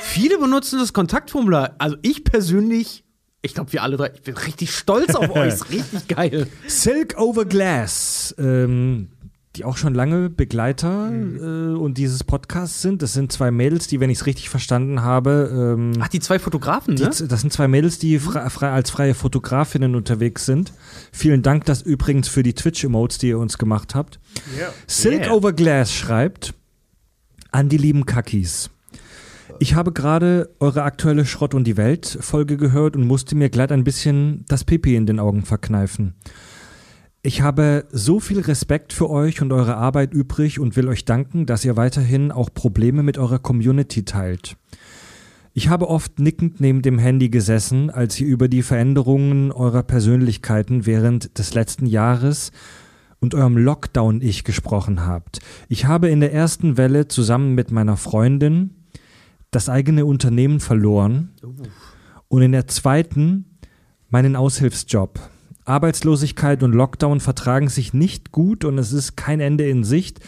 viele benutzen das Kontaktformular. Also ich persönlich, ich glaube wir alle drei, ich bin richtig stolz auf euch. Ist richtig geil. Silk Over Glass, ähm, die auch schon lange Begleiter äh, und dieses Podcasts sind. Das sind zwei Mädels, die, wenn ich es richtig verstanden habe, ähm, Ach, die zwei Fotografen, die, ne? das sind zwei Mädels, die fre frei, als freie Fotografinnen unterwegs sind. Vielen Dank das übrigens für die Twitch-Emotes, die ihr uns gemacht habt. Silk Yeah. Over Glass schreibt an die lieben Kakis. Ich habe gerade eure aktuelle Schrott und die Welt Folge gehört und musste mir glatt ein bisschen das Pipi in den Augen verkneifen. Ich habe so viel Respekt für euch und eure Arbeit übrig und will euch danken, dass ihr weiterhin auch Probleme mit eurer Community teilt. Ich habe oft nickend neben dem Handy gesessen, als ihr über die Veränderungen eurer Persönlichkeiten während des letzten Jahres und eurem Lockdown-Ich gesprochen habt. Ich habe in der ersten Welle zusammen mit meiner Freundin das eigene Unternehmen verloren und in der zweiten meinen Aushilfsjob. Arbeitslosigkeit und Lockdown vertragen sich nicht gut und es ist kein Ende in Sicht.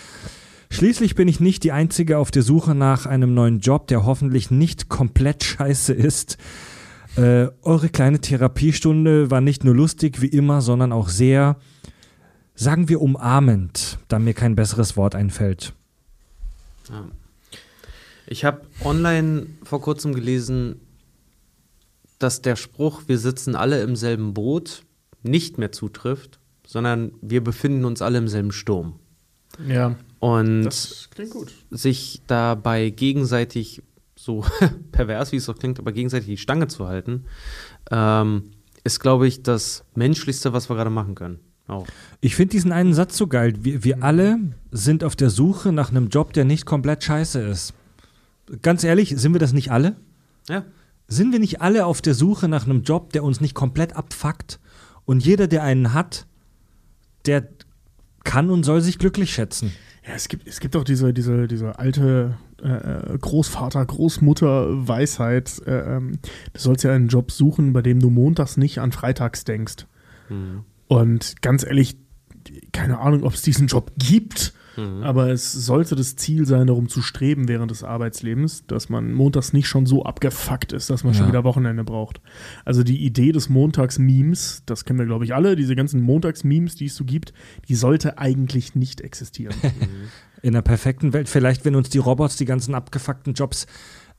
Schließlich bin ich nicht die Einzige auf der Suche nach einem neuen Job, der hoffentlich nicht komplett scheiße ist. Äh, eure kleine Therapiestunde war nicht nur lustig wie immer, sondern auch sehr, sagen wir, umarmend, da mir kein besseres Wort einfällt. Ich habe online vor kurzem gelesen, dass der Spruch, wir sitzen alle im selben Boot, nicht mehr zutrifft, sondern wir befinden uns alle im selben Sturm. Ja, Und das klingt gut. sich dabei gegenseitig, so pervers wie es auch klingt, aber gegenseitig die Stange zu halten, ähm, ist, glaube ich, das Menschlichste, was wir gerade machen können. Auch. Ich finde diesen einen Satz so geil. Wir, wir alle sind auf der Suche nach einem Job, der nicht komplett scheiße ist. Ganz ehrlich, sind wir das nicht alle? Ja. Sind wir nicht alle auf der Suche nach einem Job, der uns nicht komplett abfuckt? Und jeder, der einen hat, der kann und soll sich glücklich schätzen. Ja, es gibt, es gibt auch diese, diese, diese alte äh, Großvater, Großmutter-Weisheit. Äh, ähm, du sollst ja einen Job suchen, bei dem du montags nicht an freitags denkst. Und ganz ehrlich, keine Ahnung, ob es diesen Job gibt, aber es sollte das Ziel sein, darum zu streben während des Arbeitslebens, dass man montags nicht schon so abgefuckt ist, dass man schon Ja. wieder Wochenende braucht. Also die Idee des Montags-Memes, das kennen wir, glaube ich, alle, diese ganzen Montags-Memes, die es so gibt, die sollte eigentlich nicht existieren. In einer perfekten Welt, vielleicht wenn uns die Robots die ganzen abgefuckten Jobs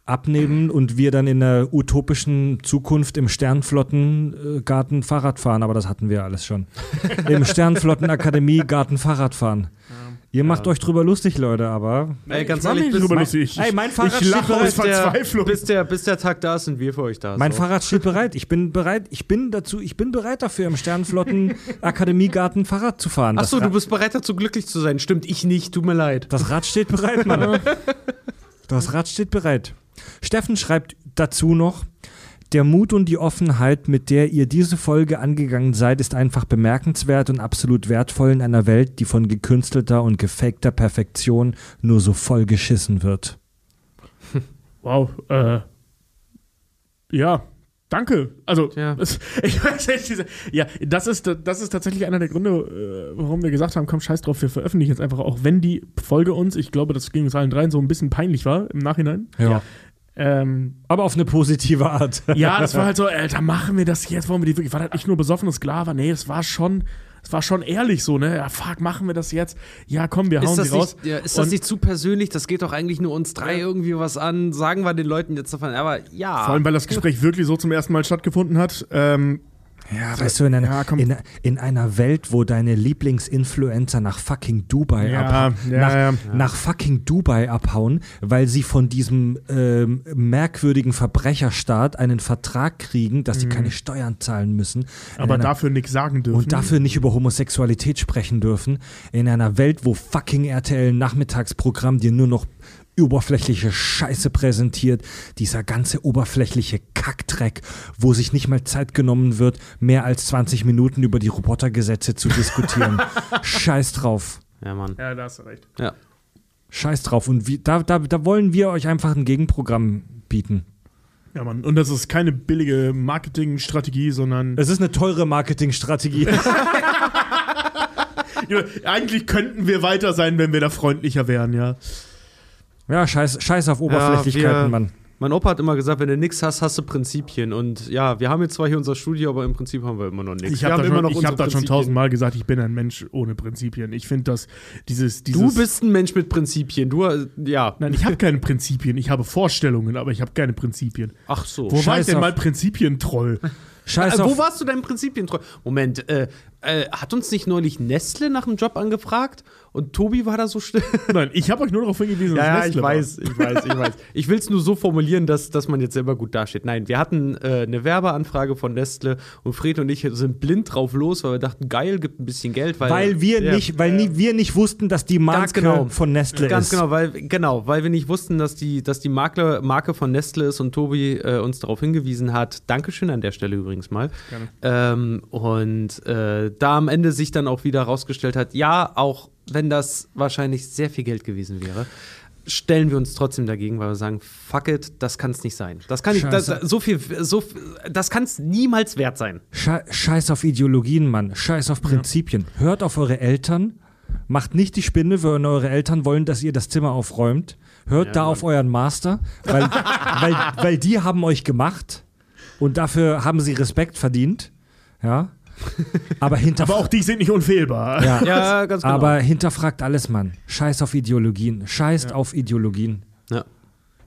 abnehmen und wir dann in einer utopischen Zukunft im Sternflottengarten Fahrrad fahren, aber das hatten wir alles schon. Im Sternflottenakademie Garten Fahrrad fahren. Ihr macht euch drüber lustig, Leute, aber Ey, ganz ehrlich, bis, drüber mein, lustig. Ey, mein Fahrrad ich lache steht aus der, Verzweiflung. bis, der, bis der Tag da ist, sind wir für euch da. mein so. Fahrrad steht bereit. Ich bin bereit, ich bin dazu, ich bin bereit dafür, im Sternflottenakademiegarten Fahrrad zu fahren. Ach so, Das du bist bereit dazu, glücklich zu sein. Stimmt, ich nicht. Tut mir leid. Das Rad steht bereit, Mann. Das Rad steht bereit. Steffen schreibt dazu noch, der Mut und die Offenheit, mit der ihr diese Folge angegangen seid, ist einfach bemerkenswert und absolut wertvoll in einer Welt, die von gekünstelter und gefakter Perfektion nur so voll geschissen wird. Wow, äh, ja, Danke. Also, Ja. es- ich weiß nicht, diese, ja, das ist, das ist tatsächlich einer der Gründe, äh, warum wir gesagt haben, komm, scheiß drauf, wir veröffentlichen jetzt einfach, auch wenn die Folge uns, ich glaube, das ging uns allen dreien so ein bisschen peinlich war im Nachhinein. Ja. Ähm, Aber auf eine positive Art. ja, das war halt so, Alter, machen wir das jetzt? Wollen wir die wirklich? War das nicht nur besoffenes Sklave? Nee, das war schon, das war schon ehrlich so, ne? Ja, fuck, machen wir das jetzt? Ja, komm, wir hauen sie raus. nicht, ja, ist das Und- nicht zu persönlich? Das geht doch eigentlich nur uns drei irgendwie was an. Sagen wir den Leuten jetzt davon. Aber ja. Vor allem, weil das Gespräch wirklich so zum ersten Mal stattgefunden hat. Ähm, Ja, weißt du, in einer, Ja, in, in einer Welt, wo deine Lieblingsinfluencer nach fucking Dubai Ja, abhauen, ja, nach, nach fucking Dubai abhauen, weil sie von diesem ähm, merkwürdigen Verbrecherstaat einen Vertrag kriegen, dass sie keine Steuern zahlen müssen. Mhm. aber einer- dafür nichts sagen dürfen. und dafür nicht über Homosexualität sprechen dürfen, in einer Welt, wo fucking RTL Nachmittagsprogramm dir nur noch oberflächliche Scheiße präsentiert, dieser ganze oberflächliche Kackdreck, wo sich nicht mal Zeit genommen wird, mehr als 20 Minuten über die Robotergesetze zu diskutieren. Scheiß drauf. Ja, Mann. Ja, da hast du recht. Ja. Scheiß drauf. Und wie, da, da, da wollen wir euch einfach ein Gegenprogramm bieten. Ja, Mann. Und das ist keine billige Marketingstrategie, sondern Es ist eine teure Marketingstrategie. Ja, eigentlich könnten wir weiter sein, wenn wir da freundlicher wären, ja. Ja, scheiß, scheiß auf Oberflächlichkeiten, wir- Mann. Mein Opa hat immer gesagt, wenn du nichts hast, hast du Prinzipien. Und ja, wir haben jetzt zwar hier unser Studio, aber im Prinzip haben wir immer noch nichts. Ich habe da schon, ich hab das schon tausendmal gesagt, ich bin ein Mensch ohne Prinzipien. Ich finde, dass dieses, dieses. Du bist ein Mensch mit Prinzipien. Du, äh, ja. Nein, ich habe keine Prinzipien. Ich habe Vorstellungen, aber ich habe keine Prinzipien. Ach so. Wo war ich Scheiß denn mal Prinzipientroll? Scheiß Äh, auf wo warst du deinen Prinzipien treu? Moment, äh, äh, hat uns nicht neulich Nestle nach dem Job angefragt? Und Tobi war da so still? Nein, ich habe euch nur darauf hingewiesen, dass Nestle war. ich weiß, ich weiß. Ich will es nur so formulieren, dass, dass man jetzt selber gut dasteht. Nein, wir hatten äh, eine Werbeanfrage von Nestle und Fred und ich sind blind drauf los, weil wir dachten, geil, gibt ein bisschen Geld. Weil, Weil wir Ja. nicht, weil nie, wir nicht wussten, dass die Marke genau. von Nestle Ganz ist. genau, weil, genau, weil wir nicht wussten, dass die, dass die Marke, Marke von Nestle ist und Tobi äh, uns darauf hingewiesen hat. Dankeschön an der Stelle übrigens mal. Ähm, und äh, da am Ende sich dann auch wieder rausgestellt hat, ja, auch wenn das wahrscheinlich sehr viel Geld gewesen wäre, stellen wir uns trotzdem dagegen, weil wir sagen, fuck it, das kann es nicht sein. Das kann nicht, das, so viel, so, das kann es niemals wert sein. Sche Scheiß auf Ideologien, Mann. Scheiß auf Prinzipien. Hört auf eure Eltern. Macht nicht die Spinne, wenn eure Eltern wollen, dass ihr das Zimmer aufräumt. Hört da auf euren Master, weil, weil, weil die haben euch gemacht und dafür haben sie Respekt verdient. Ja. Aber, hinterf Aber auch die sind nicht unfehlbar. ja. Ja, ganz genau. Aber hinterfragt alles, Mann. Scheiß auf Ideologien. Scheißt auf Ideologien. ja.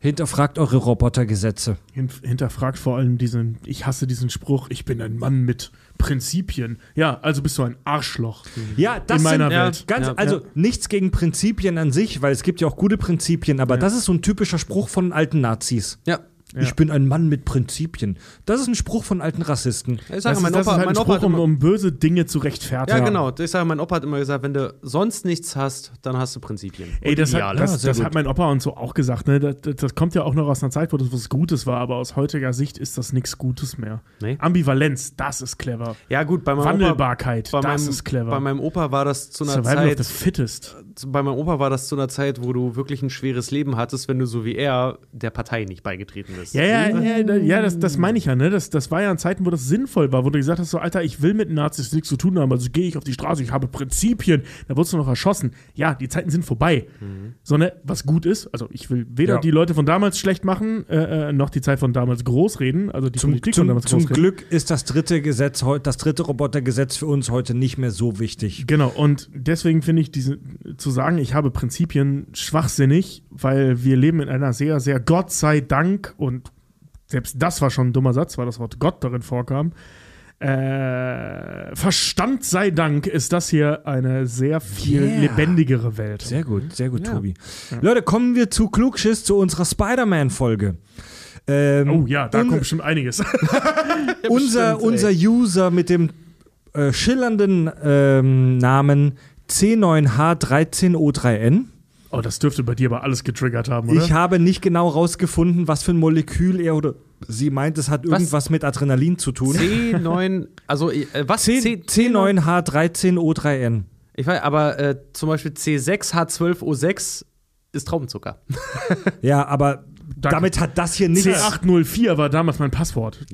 Hinterfragt eure Robotergesetze. Hin- Hinterfragt vor allem diesen, ich hasse diesen Spruch, ich bin ein Mann mit Prinzipien. Ja, also bist du ein Arschloch. Ja, das In meiner sind, Welt. Ganz, Ja, also ja. nichts gegen Prinzipien an sich, weil es gibt ja auch gute Prinzipien, aber das ist so ein typischer Spruch von alten Nazis. ja. Ich bin ein Mann mit Prinzipien. Das ist ein Spruch von alten Rassisten. Ich Das, sage, ist, mein das Opa, ist halt mein ein Opa hat Spruch, um, immer, um böse Dinge zu rechtfertigen. Ja, genau. Ich sage, mein Opa hat immer gesagt, wenn du sonst nichts hast, dann hast du Prinzipien. Ey, das, hat, Ideale. das, sehr das hat mein Opa und so auch gesagt. Ne? Das, das, das kommt ja auch noch aus einer Zeit, wo das was Gutes war, aber aus heutiger Sicht ist das nichts Gutes mehr. Nee. Ambivalenz, das ist clever. ja, gut, bei meinem Wandelbarkeit, Opa, bei das meinem, ist clever. Bei meinem Opa war das zu einer Survival of Zeit, the fittest. bei meinem Opa war das zu einer Zeit, wo du wirklich ein schweres Leben hattest, wenn du so wie er der Partei nicht beigetreten bist. Ja, ja, ja, ja das, das meine ich ja, ne? Das, das war ja in Zeiten, wo das sinnvoll war, wo du gesagt hast, so, Alter, ich will mit Nazis nichts zu tun haben, also gehe ich auf die Straße, ich habe Prinzipien, da wurdest du noch erschossen. Ja, die Zeiten sind vorbei. So, ne, was gut ist, also ich will weder Ja. die Leute von damals schlecht machen, äh, äh, noch die Zeit von damals groß reden, also die Zum, Politik von zum, damals zum groß reden. Glück ist das dritte Gesetz, das dritte Robotergesetz für uns heute nicht mehr so wichtig. Genau, und deswegen finde ich diese, zu sagen, ich habe Prinzipien schwachsinnig, weil wir leben in einer sehr, sehr Gott sei Dank und selbst das war schon ein dummer Satz, weil das Wort Gott darin vorkam. Äh, Verstand sei Dank ist das hier eine sehr viel Yeah. lebendigere Welt. Sehr gut, sehr gut, Tobi. Leute, kommen wir zu Klugschiss, zu unserer Spider-Man-Folge. Ähm, Oh ja, da kommt bestimmt einiges. unser, bestimmt, unser User mit dem äh, schillernden ähm, Namen C9H13O3N. Oh, das dürfte bei dir aber alles getriggert haben, oder? Ich habe nicht genau rausgefunden, was für ein Molekül er oder sie meint, es hat irgendwas mit Adrenalin zu tun. C9, also äh, was? C C, C9H13O3N. Ich weiß, aber äh, zum Beispiel C6H12O6 ist Traubenzucker. Ja, aber Danke. Damit hat das hier nichts. C804 war damals mein Passwort.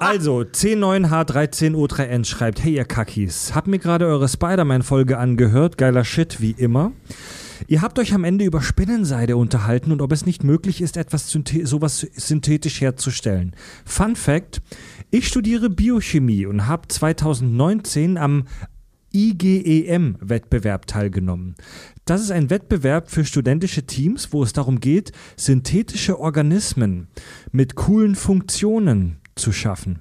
Also, C9H13O3N schreibt, hey ihr Kackis, hab mir gerade eure Spider-Man-Folge angehört, geiler Shit wie immer. Ihr habt euch am Ende über Spinnenseide unterhalten und ob es nicht möglich ist, etwas synthe sowas synthetisch herzustellen. Fun Fact: Ich studiere Biochemie und habe 2019 am IGEM-Wettbewerb teilgenommen. Das ist ein Wettbewerb für studentische Teams, wo es darum geht, synthetische Organismen mit coolen Funktionen zu schaffen.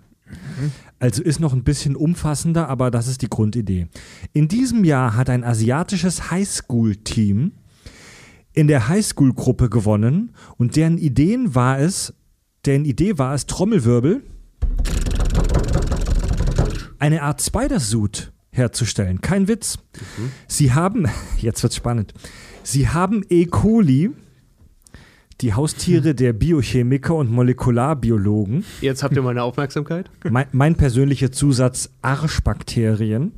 Also ist noch ein bisschen umfassender, aber das ist die Grundidee. In diesem Jahr hat ein asiatisches Highschool-Team in der Highschool-Gruppe gewonnen und deren Ideen war es, deren Idee war es, Trommelwirbel, eine Art Spider-Suit herzustellen. Kein Witz. Sie haben, jetzt wird's spannend, sie haben E. coli, die Haustiere der Biochemiker und Molekularbiologen, Jetzt habt ihr meine Aufmerksamkeit. mein, mein persönlicher Zusatz Arschbakterien,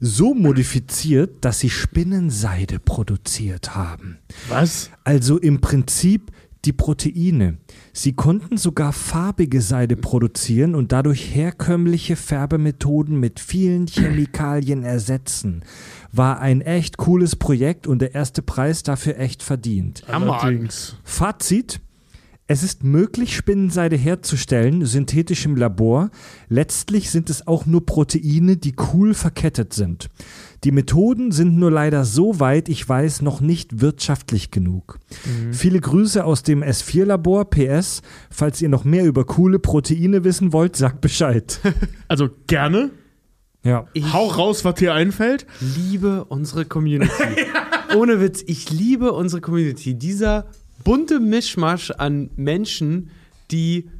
so modifiziert, dass sie Spinnenseide produziert haben. Was? Also im Prinzip die Proteine. Sie konnten sogar farbige Seide produzieren und dadurch herkömmliche Färbemethoden mit vielen Chemikalien ersetzen. War ein echt cooles Projekt und der erste Preis dafür echt verdient. Allerdings. Fazit. Es ist möglich, Spinnenseide herzustellen, synthetisch im Labor. Letztlich sind es auch nur Proteine, die cool verkettet sind. Die Methoden sind nur leider so weit, ich weiß, noch nicht wirtschaftlich genug. Viele Grüße aus dem S4-Labor. PS, falls ihr noch mehr über coole Proteine wissen wollt, sagt Bescheid. Also gerne. Ja. Hau raus, was dir einfällt. liebe unsere Community. Ohne Witz, ich liebe unsere Community. Dieser bunte Mischmasch an Menschen, die.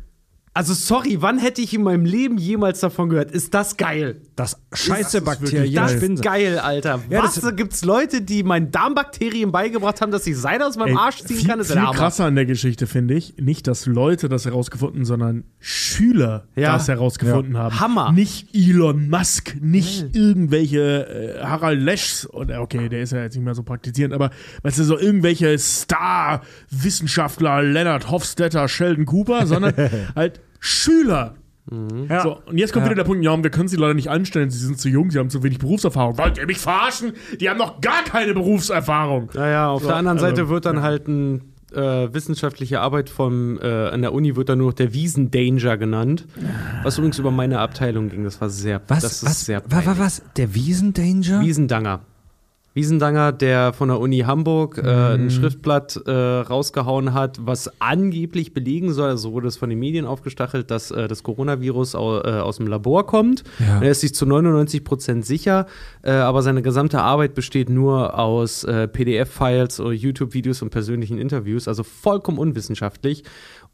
Also, sorry, wann hätte ich in meinem Leben jemals davon gehört? Ist das geil? Das scheiße Bakterien. Das ist Spinnenseide. geil, Alter. Ja, Was? das- gibt's Leute, die meinen Darmbakterien beigebracht haben, dass ich Seide aus meinem Ey, Arsch ziehen viel, kann? Das ist viel der Hammer. krasser an der Geschichte finde ich, nicht, dass Leute das herausgefunden, sondern Schüler Ja. das herausgefunden haben. Hammer. Nicht Elon Musk, nicht irgendwelche äh, Harald Leschs, oder okay, der ist ja jetzt nicht mehr so praktizierend, aber weißt du, so irgendwelche Star-Wissenschaftler, Leonard Hofstetter, Sheldon Cooper, sondern halt Schüler. Ja. So, und jetzt kommt Ja. wieder der Punkt, ja, wir können sie leider nicht anstellen, sie sind zu jung, sie haben zu wenig Berufserfahrung. Wollt ihr mich verarschen? Die haben noch gar keine Berufserfahrung. Naja, auf So, der anderen also, Seite wird dann halt ein äh, wissenschaftliche Arbeit vom, äh, an der Uni wird dann nur noch der Wiesendanger genannt. Was übrigens über meine Abteilung ging. Das war sehr, Was, das ist was, sehr was, was, peinlich. was? Der Wiesendanger? Wiesendanger. Wiesendanger, der von der Uni Hamburg äh, Mhm. ein Schriftblatt äh, rausgehauen hat, was angeblich belegen soll, also so wurde es von den Medien aufgestachelt, dass äh, das Coronavirus au, äh, aus dem Labor kommt. Ja. Er ist sich zu 99 Prozent sicher, äh, aber seine gesamte Arbeit besteht nur aus PDF-Files, YouTube-Videos und persönlichen Interviews, also vollkommen unwissenschaftlich.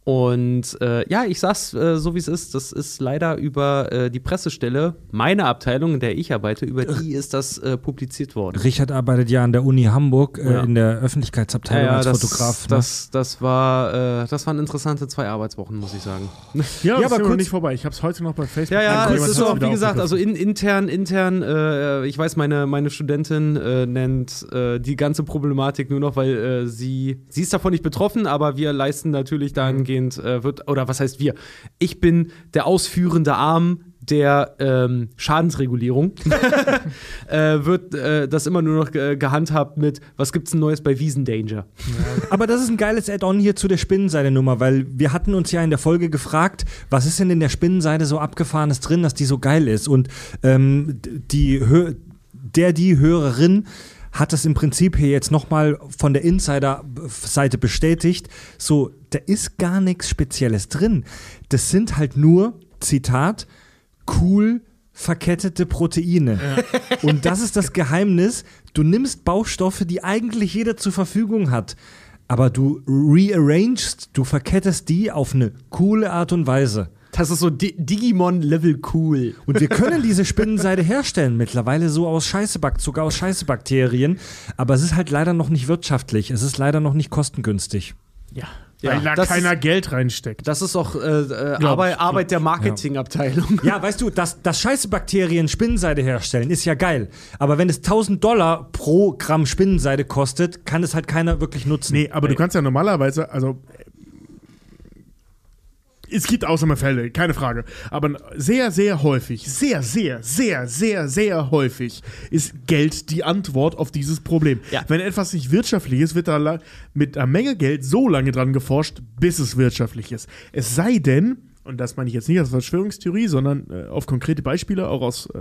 Und äh, ja, ich sag's äh, so wie es ist, das ist leider über äh, die Pressestelle, meine Abteilung, in der ich arbeite, über die ist das äh, publiziert worden. Richard arbeitet ja an der Uni Hamburg äh, Ja. in der Öffentlichkeitsabteilung als das, Fotograf. ne? Das, das, war, äh, das waren interessante zwei Arbeitswochen, muss ich sagen. Ja, Ja, aber kurz- nicht vorbei. Ich habe es heute noch bei Facebook. Ja, ja, es ist hat's auch, wie gesagt, also in, intern, intern, äh, ich weiß, meine, meine Studentin äh, nennt äh, die ganze Problematik nur noch, weil äh, sie, sie ist davon nicht betroffen, aber wir leisten natürlich dahingehend, äh, wird, oder was heißt wir? Ich bin der ausführende Arm der ähm, Schadensregulierung äh, wird äh, das immer nur noch ge gehandhabt mit, was gibt's Neues bei Wiesendanger? Aber das ist ein geiles Add-on hier zu der Spinnenseide-Nummer, weil wir hatten uns ja in der Folge gefragt, was ist denn in der Spinnenseide so abgefahrenes drin, dass die so geil ist? Und ähm, die Hö der, die Hörerin hat das im Prinzip hier jetzt nochmal von der Insider-Seite bestätigt. So, da ist gar nichts Spezielles drin. Das sind halt nur, Zitat, cool verkettete Proteine. Und das ist das Geheimnis. Du nimmst Baustoffe, die eigentlich jeder zur Verfügung hat, aber du rearrangest, du verkettest die auf eine coole Art und Weise. Das ist so Di Digimon-Level cool. Und wir können diese Spinnenseide herstellen, mittlerweile so aus Scheißebak sogar aus Scheißebakterien. Aber es ist halt leider noch nicht wirtschaftlich. Es ist leider noch nicht kostengünstig. Ja. Weil da das keiner ist, Geld reinsteckt. das ist auch äh, äh, ich, Arbeit, Arbeit der Marketingabteilung. Ja, weißt du, dass, dass scheiße Bakterien Spinnenseide herstellen, ist ja geil. Aber wenn es 1000 Dollar pro Gramm Spinnenseide kostet, kann es halt keiner wirklich nutzen. Nee, aber du kannst ja normalerweise, also es gibt Ausnahmefälle, keine Frage. Aber sehr, sehr häufig, sehr, sehr, sehr, sehr, sehr häufig ist Geld die Antwort auf dieses Problem. Ja. Wenn etwas nicht wirtschaftlich ist, wird da mit einer Menge Geld so lange dran geforscht, bis es wirtschaftlich ist. Es sei denn, und das meine ich jetzt nicht als Verschwörungstheorie, sondern äh, auf konkrete Beispiele, auch aus äh,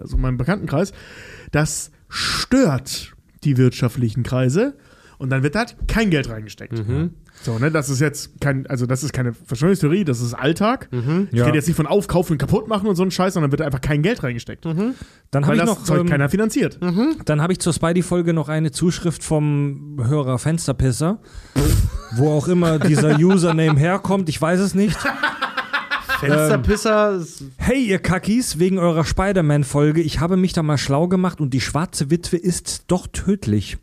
also meinem Bekanntenkreis, das stört die wirtschaftlichen Kreise und dann wird da halt kein Geld reingesteckt. So, ne, das ist jetzt kein, also das ist keine Verschwörungstheorie, das ist Alltag. Ich Ja. rede jetzt nicht von aufkaufen und kaputt machen und so einen Scheiß, sondern wird einfach kein Geld reingesteckt. Dann Weil habe ich das noch, Zeug ähm, keiner finanziert. dann habe ich zur Spidey-Folge noch eine Zuschrift vom Hörer Fensterpisser, wo auch immer dieser Username herkommt, ich weiß es nicht. Fensterpisser. ist- Hey, ihr Kackis, wegen eurer Spider-Man-Folge, ich habe mich da mal schlau gemacht und die schwarze Witwe ist doch tödlich.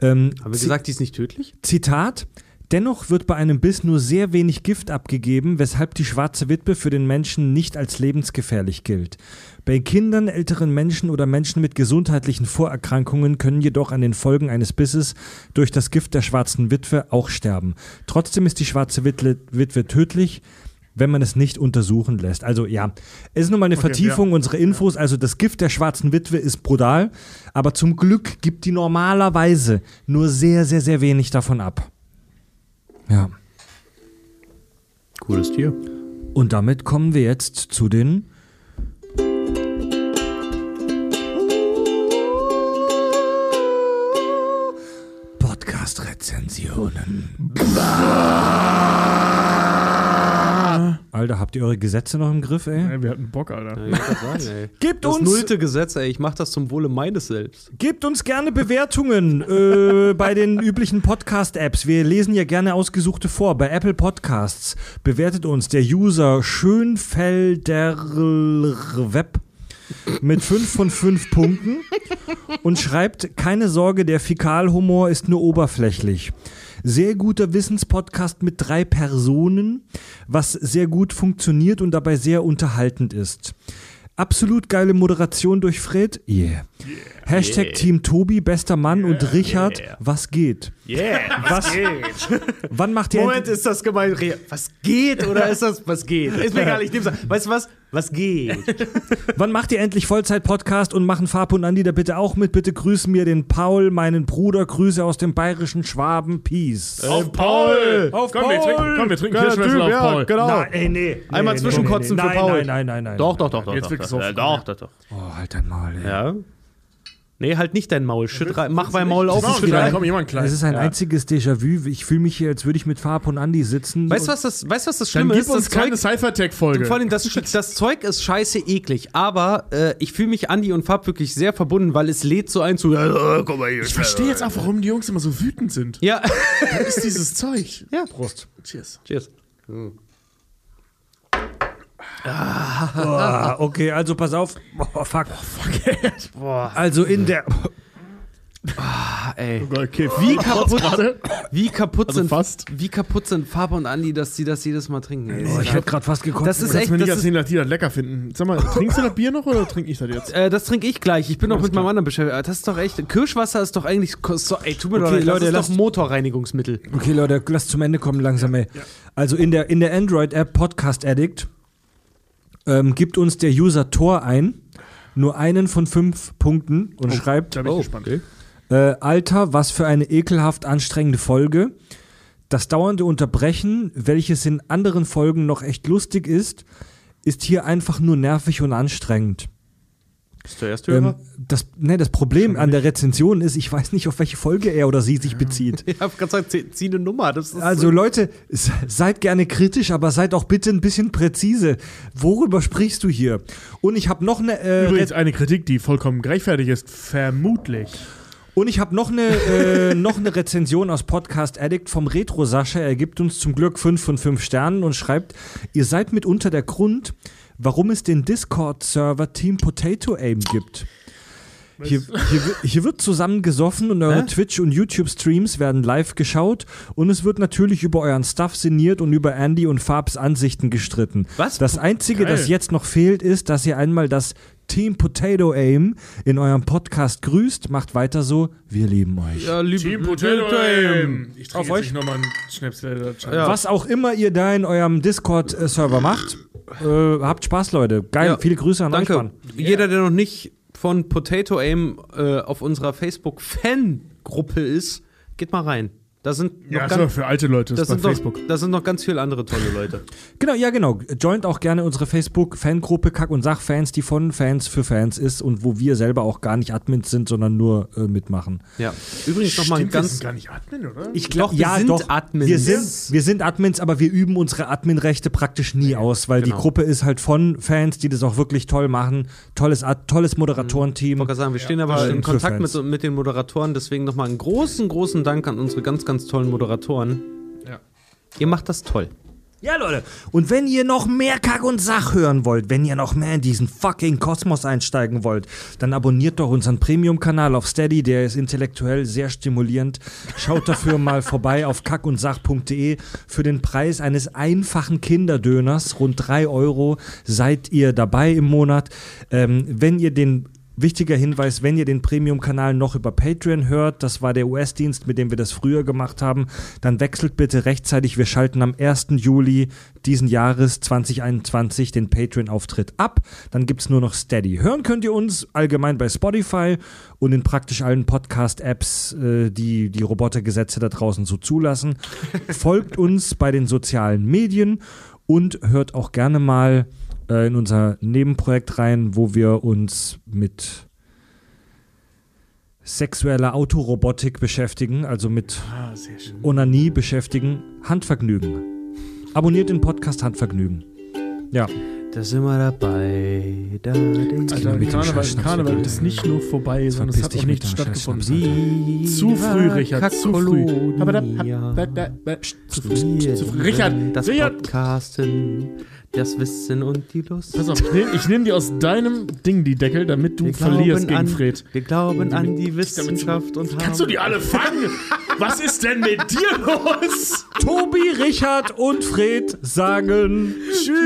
Ähm, Haben wir gesagt, die ist nicht tödlich? Zitat. Dennoch wird bei einem Biss nur sehr wenig Gift abgegeben, weshalb die schwarze Witwe für den Menschen nicht als lebensgefährlich gilt. Bei Kindern, älteren Menschen oder Menschen mit gesundheitlichen Vorerkrankungen können jedoch an den Folgen eines Bisses durch das Gift der schwarzen Witwe auch sterben. Trotzdem ist die schwarze Witwe, Witwe tödlich, wenn man es nicht untersuchen lässt. Also ja, es ist nochmal eine Vertiefung unserer Infos. Also das Gift der schwarzen Witwe ist brutal, aber zum Glück gibt die normalerweise nur sehr, sehr, sehr wenig davon ab. Ja. Cooles Tier. Und damit kommen wir jetzt zu den Podcast-Rezensionen. Alter, habt ihr eure Gesetze noch im Griff, ey? Ey, wir hatten Bock, Alter. Ja, ich wollte gerade sagen, ey. Gebt Das uns, nullte Gesetz, ey. Ich mach das zum Wohle meines Selbst. gebt uns gerne Bewertungen äh, bei den üblichen Podcast-Apps. Wir lesen ja gerne ausgesuchte vor. Bei Apple Podcasts bewertet uns der User Schönfelder Web mit 5 von 5 Punkten und schreibt, keine Sorge, der Fäkalhumor ist nur oberflächlich. Sehr guter Wissenspodcast mit drei Personen, was sehr gut funktioniert und dabei sehr unterhaltend ist. Absolut geile Moderation durch Fred. Yeah. Hashtag Team Tobi, bester Mann und Richard, was geht? Yeah, Was? Wann macht ihr Moment, endlich- ist das gemeint? Re- Was geht oder ist das, was geht? Ist mir egal, ich nehm's an. Weißt du was? Was geht? Wann macht ihr endlich Vollzeit-Podcast und machen Farb und Andi da bitte auch mit? Bitte grüßen mir den Paul, meinen Bruder. Grüße aus dem bayerischen Schwaben. Peace. Auf Paul! Auf komm, Wir Paul! trinken, komm, wir trinken Ja, Kirschwässel Typ, auf ja, Paul. genau. Nein, ey, nee. Einmal nee, zwischenkotzen nee, für nee. Paul. Nein, nein, nein, nein. Doch, doch, doch, doch. Jetzt doch, wird doch, doch, doch, doch. Oh, halt dein Maul, ey. Ja. Nee, halt nicht dein Maul. Schütt rein. Mach mein Maul auf und Komm, schütt rein. komm, jemand klein. Es ist ein Ja. einziges Déjà-vu. Ich fühle mich hier, als würde ich mit Farb und Andi sitzen. Weißt du, was das, weißt, was das Dann Schlimme gib ist? uns Das keine Cyphertech-Folge. vor allem das, das Zeug ist scheiße eklig, aber äh, ich fühle mich Andi und Fab wirklich sehr verbunden, weil es lädt so ein zu. Ja, guck mal hier. Ich verstehe jetzt auch, warum die Jungs immer so wütend sind. Ja. Das ist dieses Zeug. ja. Prost. Cheers. Cheers. Ah, okay, also pass auf. Oh, fuck. Also in der. Ah, ey. Okay, Wie kaputt, gerade. wie kaputt Also sind fast. wie kaputt sind Fab und Andi, dass sie das jedes Mal trinken. Ey. Oh, ich hätte gerade fast gekotzt. Das ist echt, mir nicht das erzählen, dass die das lecker finden. Sag mal, trinkst du das Bier noch oder trinke ich das jetzt? äh, das trinke ich gleich. Ich bin noch mit meinem klar. anderen beschäftigt. Das ist doch echt. Kirschwasser ist doch eigentlich. So, ey, tut mir Okay, doch leid, Leute, das ist lasst- doch Motorreinigungsmittel. Okay, Leute, lasst zum Ende kommen langsam, ey. Also in der, in der Android-App Podcast Addict ähm, gibt uns der User Tor ein, nur einen von fünf Punkten und schreibt, Da bin ich gespannt. äh, Alter, was für eine ekelhaft anstrengende Folge. Das dauernde Unterbrechen, welches in anderen Folgen noch echt lustig ist, ist hier einfach nur nervig und anstrengend. Ist der erste Ähm, das, ne, das Problem an der Rezension ist, ich weiß nicht, auf welche Folge er oder sie sich bezieht. Ich hab gerade gesagt, zieh, zieh eine Nummer. Das ist Also Leute, se- seid gerne kritisch, aber seid auch bitte ein bisschen präzise. Worüber sprichst du hier? Und ich habe noch eine äh, Übrigens eine Kritik, die vollkommen gerechtfertigt ist. Vermutlich. und ich habe noch eine äh, noch eine Rezension aus Podcast Addict vom Retro Sascha. Er gibt uns zum Glück 5 von 5 Sternen und schreibt: Ihr seid mitunter der Grund, warum es den Discord Server Team Potato Aim gibt. Hier, hier, hier wird zusammen gesoffen und eure Hä? Twitch- und YouTube-Streams werden live geschaut und es wird natürlich über euren Stuff sinniert und über Andy und Fabs Ansichten gestritten. Was? Das Einzige, Geil. das jetzt noch fehlt, ist, dass ihr einmal das Team Potato Aim in eurem Podcast grüßt. Macht weiter so. Wir lieben euch. Ja, liebe Team Potato Aim. Ich Auf trinke euch. jetzt nochmal einen Schnäpsel. Ja. Was auch immer ihr da in eurem Discord-Server macht, äh, habt Spaß, Leute. Geil. Ja. Viele Grüße an euch. Danke. Mann. Jeder, der noch nicht von Potato Aim äh, auf unserer Facebook-Fan-Gruppe ist, geht mal rein. Da sind noch Ja, so, ganz, für alte Leute, das ist bei sind noch, Facebook. da sind noch ganz viele andere tolle Leute. Genau, ja, genau. Joint auch gerne unsere Facebook-Fangruppe Kack- und Sachfans, die von Fans für Fans ist und wo wir selber auch gar nicht Admins sind, sondern nur äh, mitmachen. Ja. Übrigens nochmal ein Stimmt, wir ganz. sind gar nicht Admin, oder? Ich Doch, wir sind Admins. Wir sind, wir sind Admins, aber wir üben unsere Admin-Rechte praktisch nie aus, weil Genau. die Gruppe ist halt von Fans, die das auch wirklich toll machen. Tolles, Ad tolles Moderatorenteam. Ich wollte gerade sagen, wir stehen aber Stimmt, in für Kontakt mit, mit den Moderatoren, deswegen nochmal einen großen, großen Dank an unsere ganz, ganz tollen Moderatoren. Ja. Ihr macht das toll. Ja, Leute. Und wenn ihr noch mehr Kack und Sach hören wollt, wenn ihr noch mehr in diesen fucking Kosmos einsteigen wollt, dann abonniert doch unseren Premium-Kanal auf Steady, der ist intellektuell sehr stimulierend. Schaut dafür mal vorbei auf kackundsach.de. Für den Preis eines einfachen Kinderdöners, rund 3 Euro, seid ihr dabei im Monat. Ähm, wenn ihr den Wichtiger Hinweis, wenn ihr den Premium-Kanal noch über Patreon hört, das war der US-Dienst, mit dem wir das früher gemacht haben, dann wechselt bitte rechtzeitig. Wir schalten am 1. Juli diesen Jahres 2021 den Patreon-Auftritt ab. Dann gibt es nur noch Steady. Hören könnt ihr uns allgemein bei Spotify und in praktisch allen Podcast-Apps, äh, die die Robotergesetze da draußen so zulassen. Folgt uns bei den sozialen Medien und hört auch gerne mal äh, in unser Nebenprojekt rein, wo wir uns mit sexueller Autorobotik beschäftigen, also mit Ah. Onanie beschäftigen. Handvergnügen. Abonniert den Podcast Handvergnügen. Ja, Da sind wir dabei. Da, da, Alter, mit dem Karneval, Karneval ist nicht nur vorbei, sondern es hat auch nicht stattgefunden. Zu früh, Richard, zu früh. Zu früh, zu früh. Richard, das Richard! Podcasten, das Wissen und die Lust. Pass auf, ich nehme nehm dir aus deinem Ding die Deckel, damit du Wir verlierst gegen an, Fred. Wir glauben an die Wissenschaft und Kannst du die alle fangen? Was ist denn mit dir los? Tobi, Richard und Fred sagen Tschüss.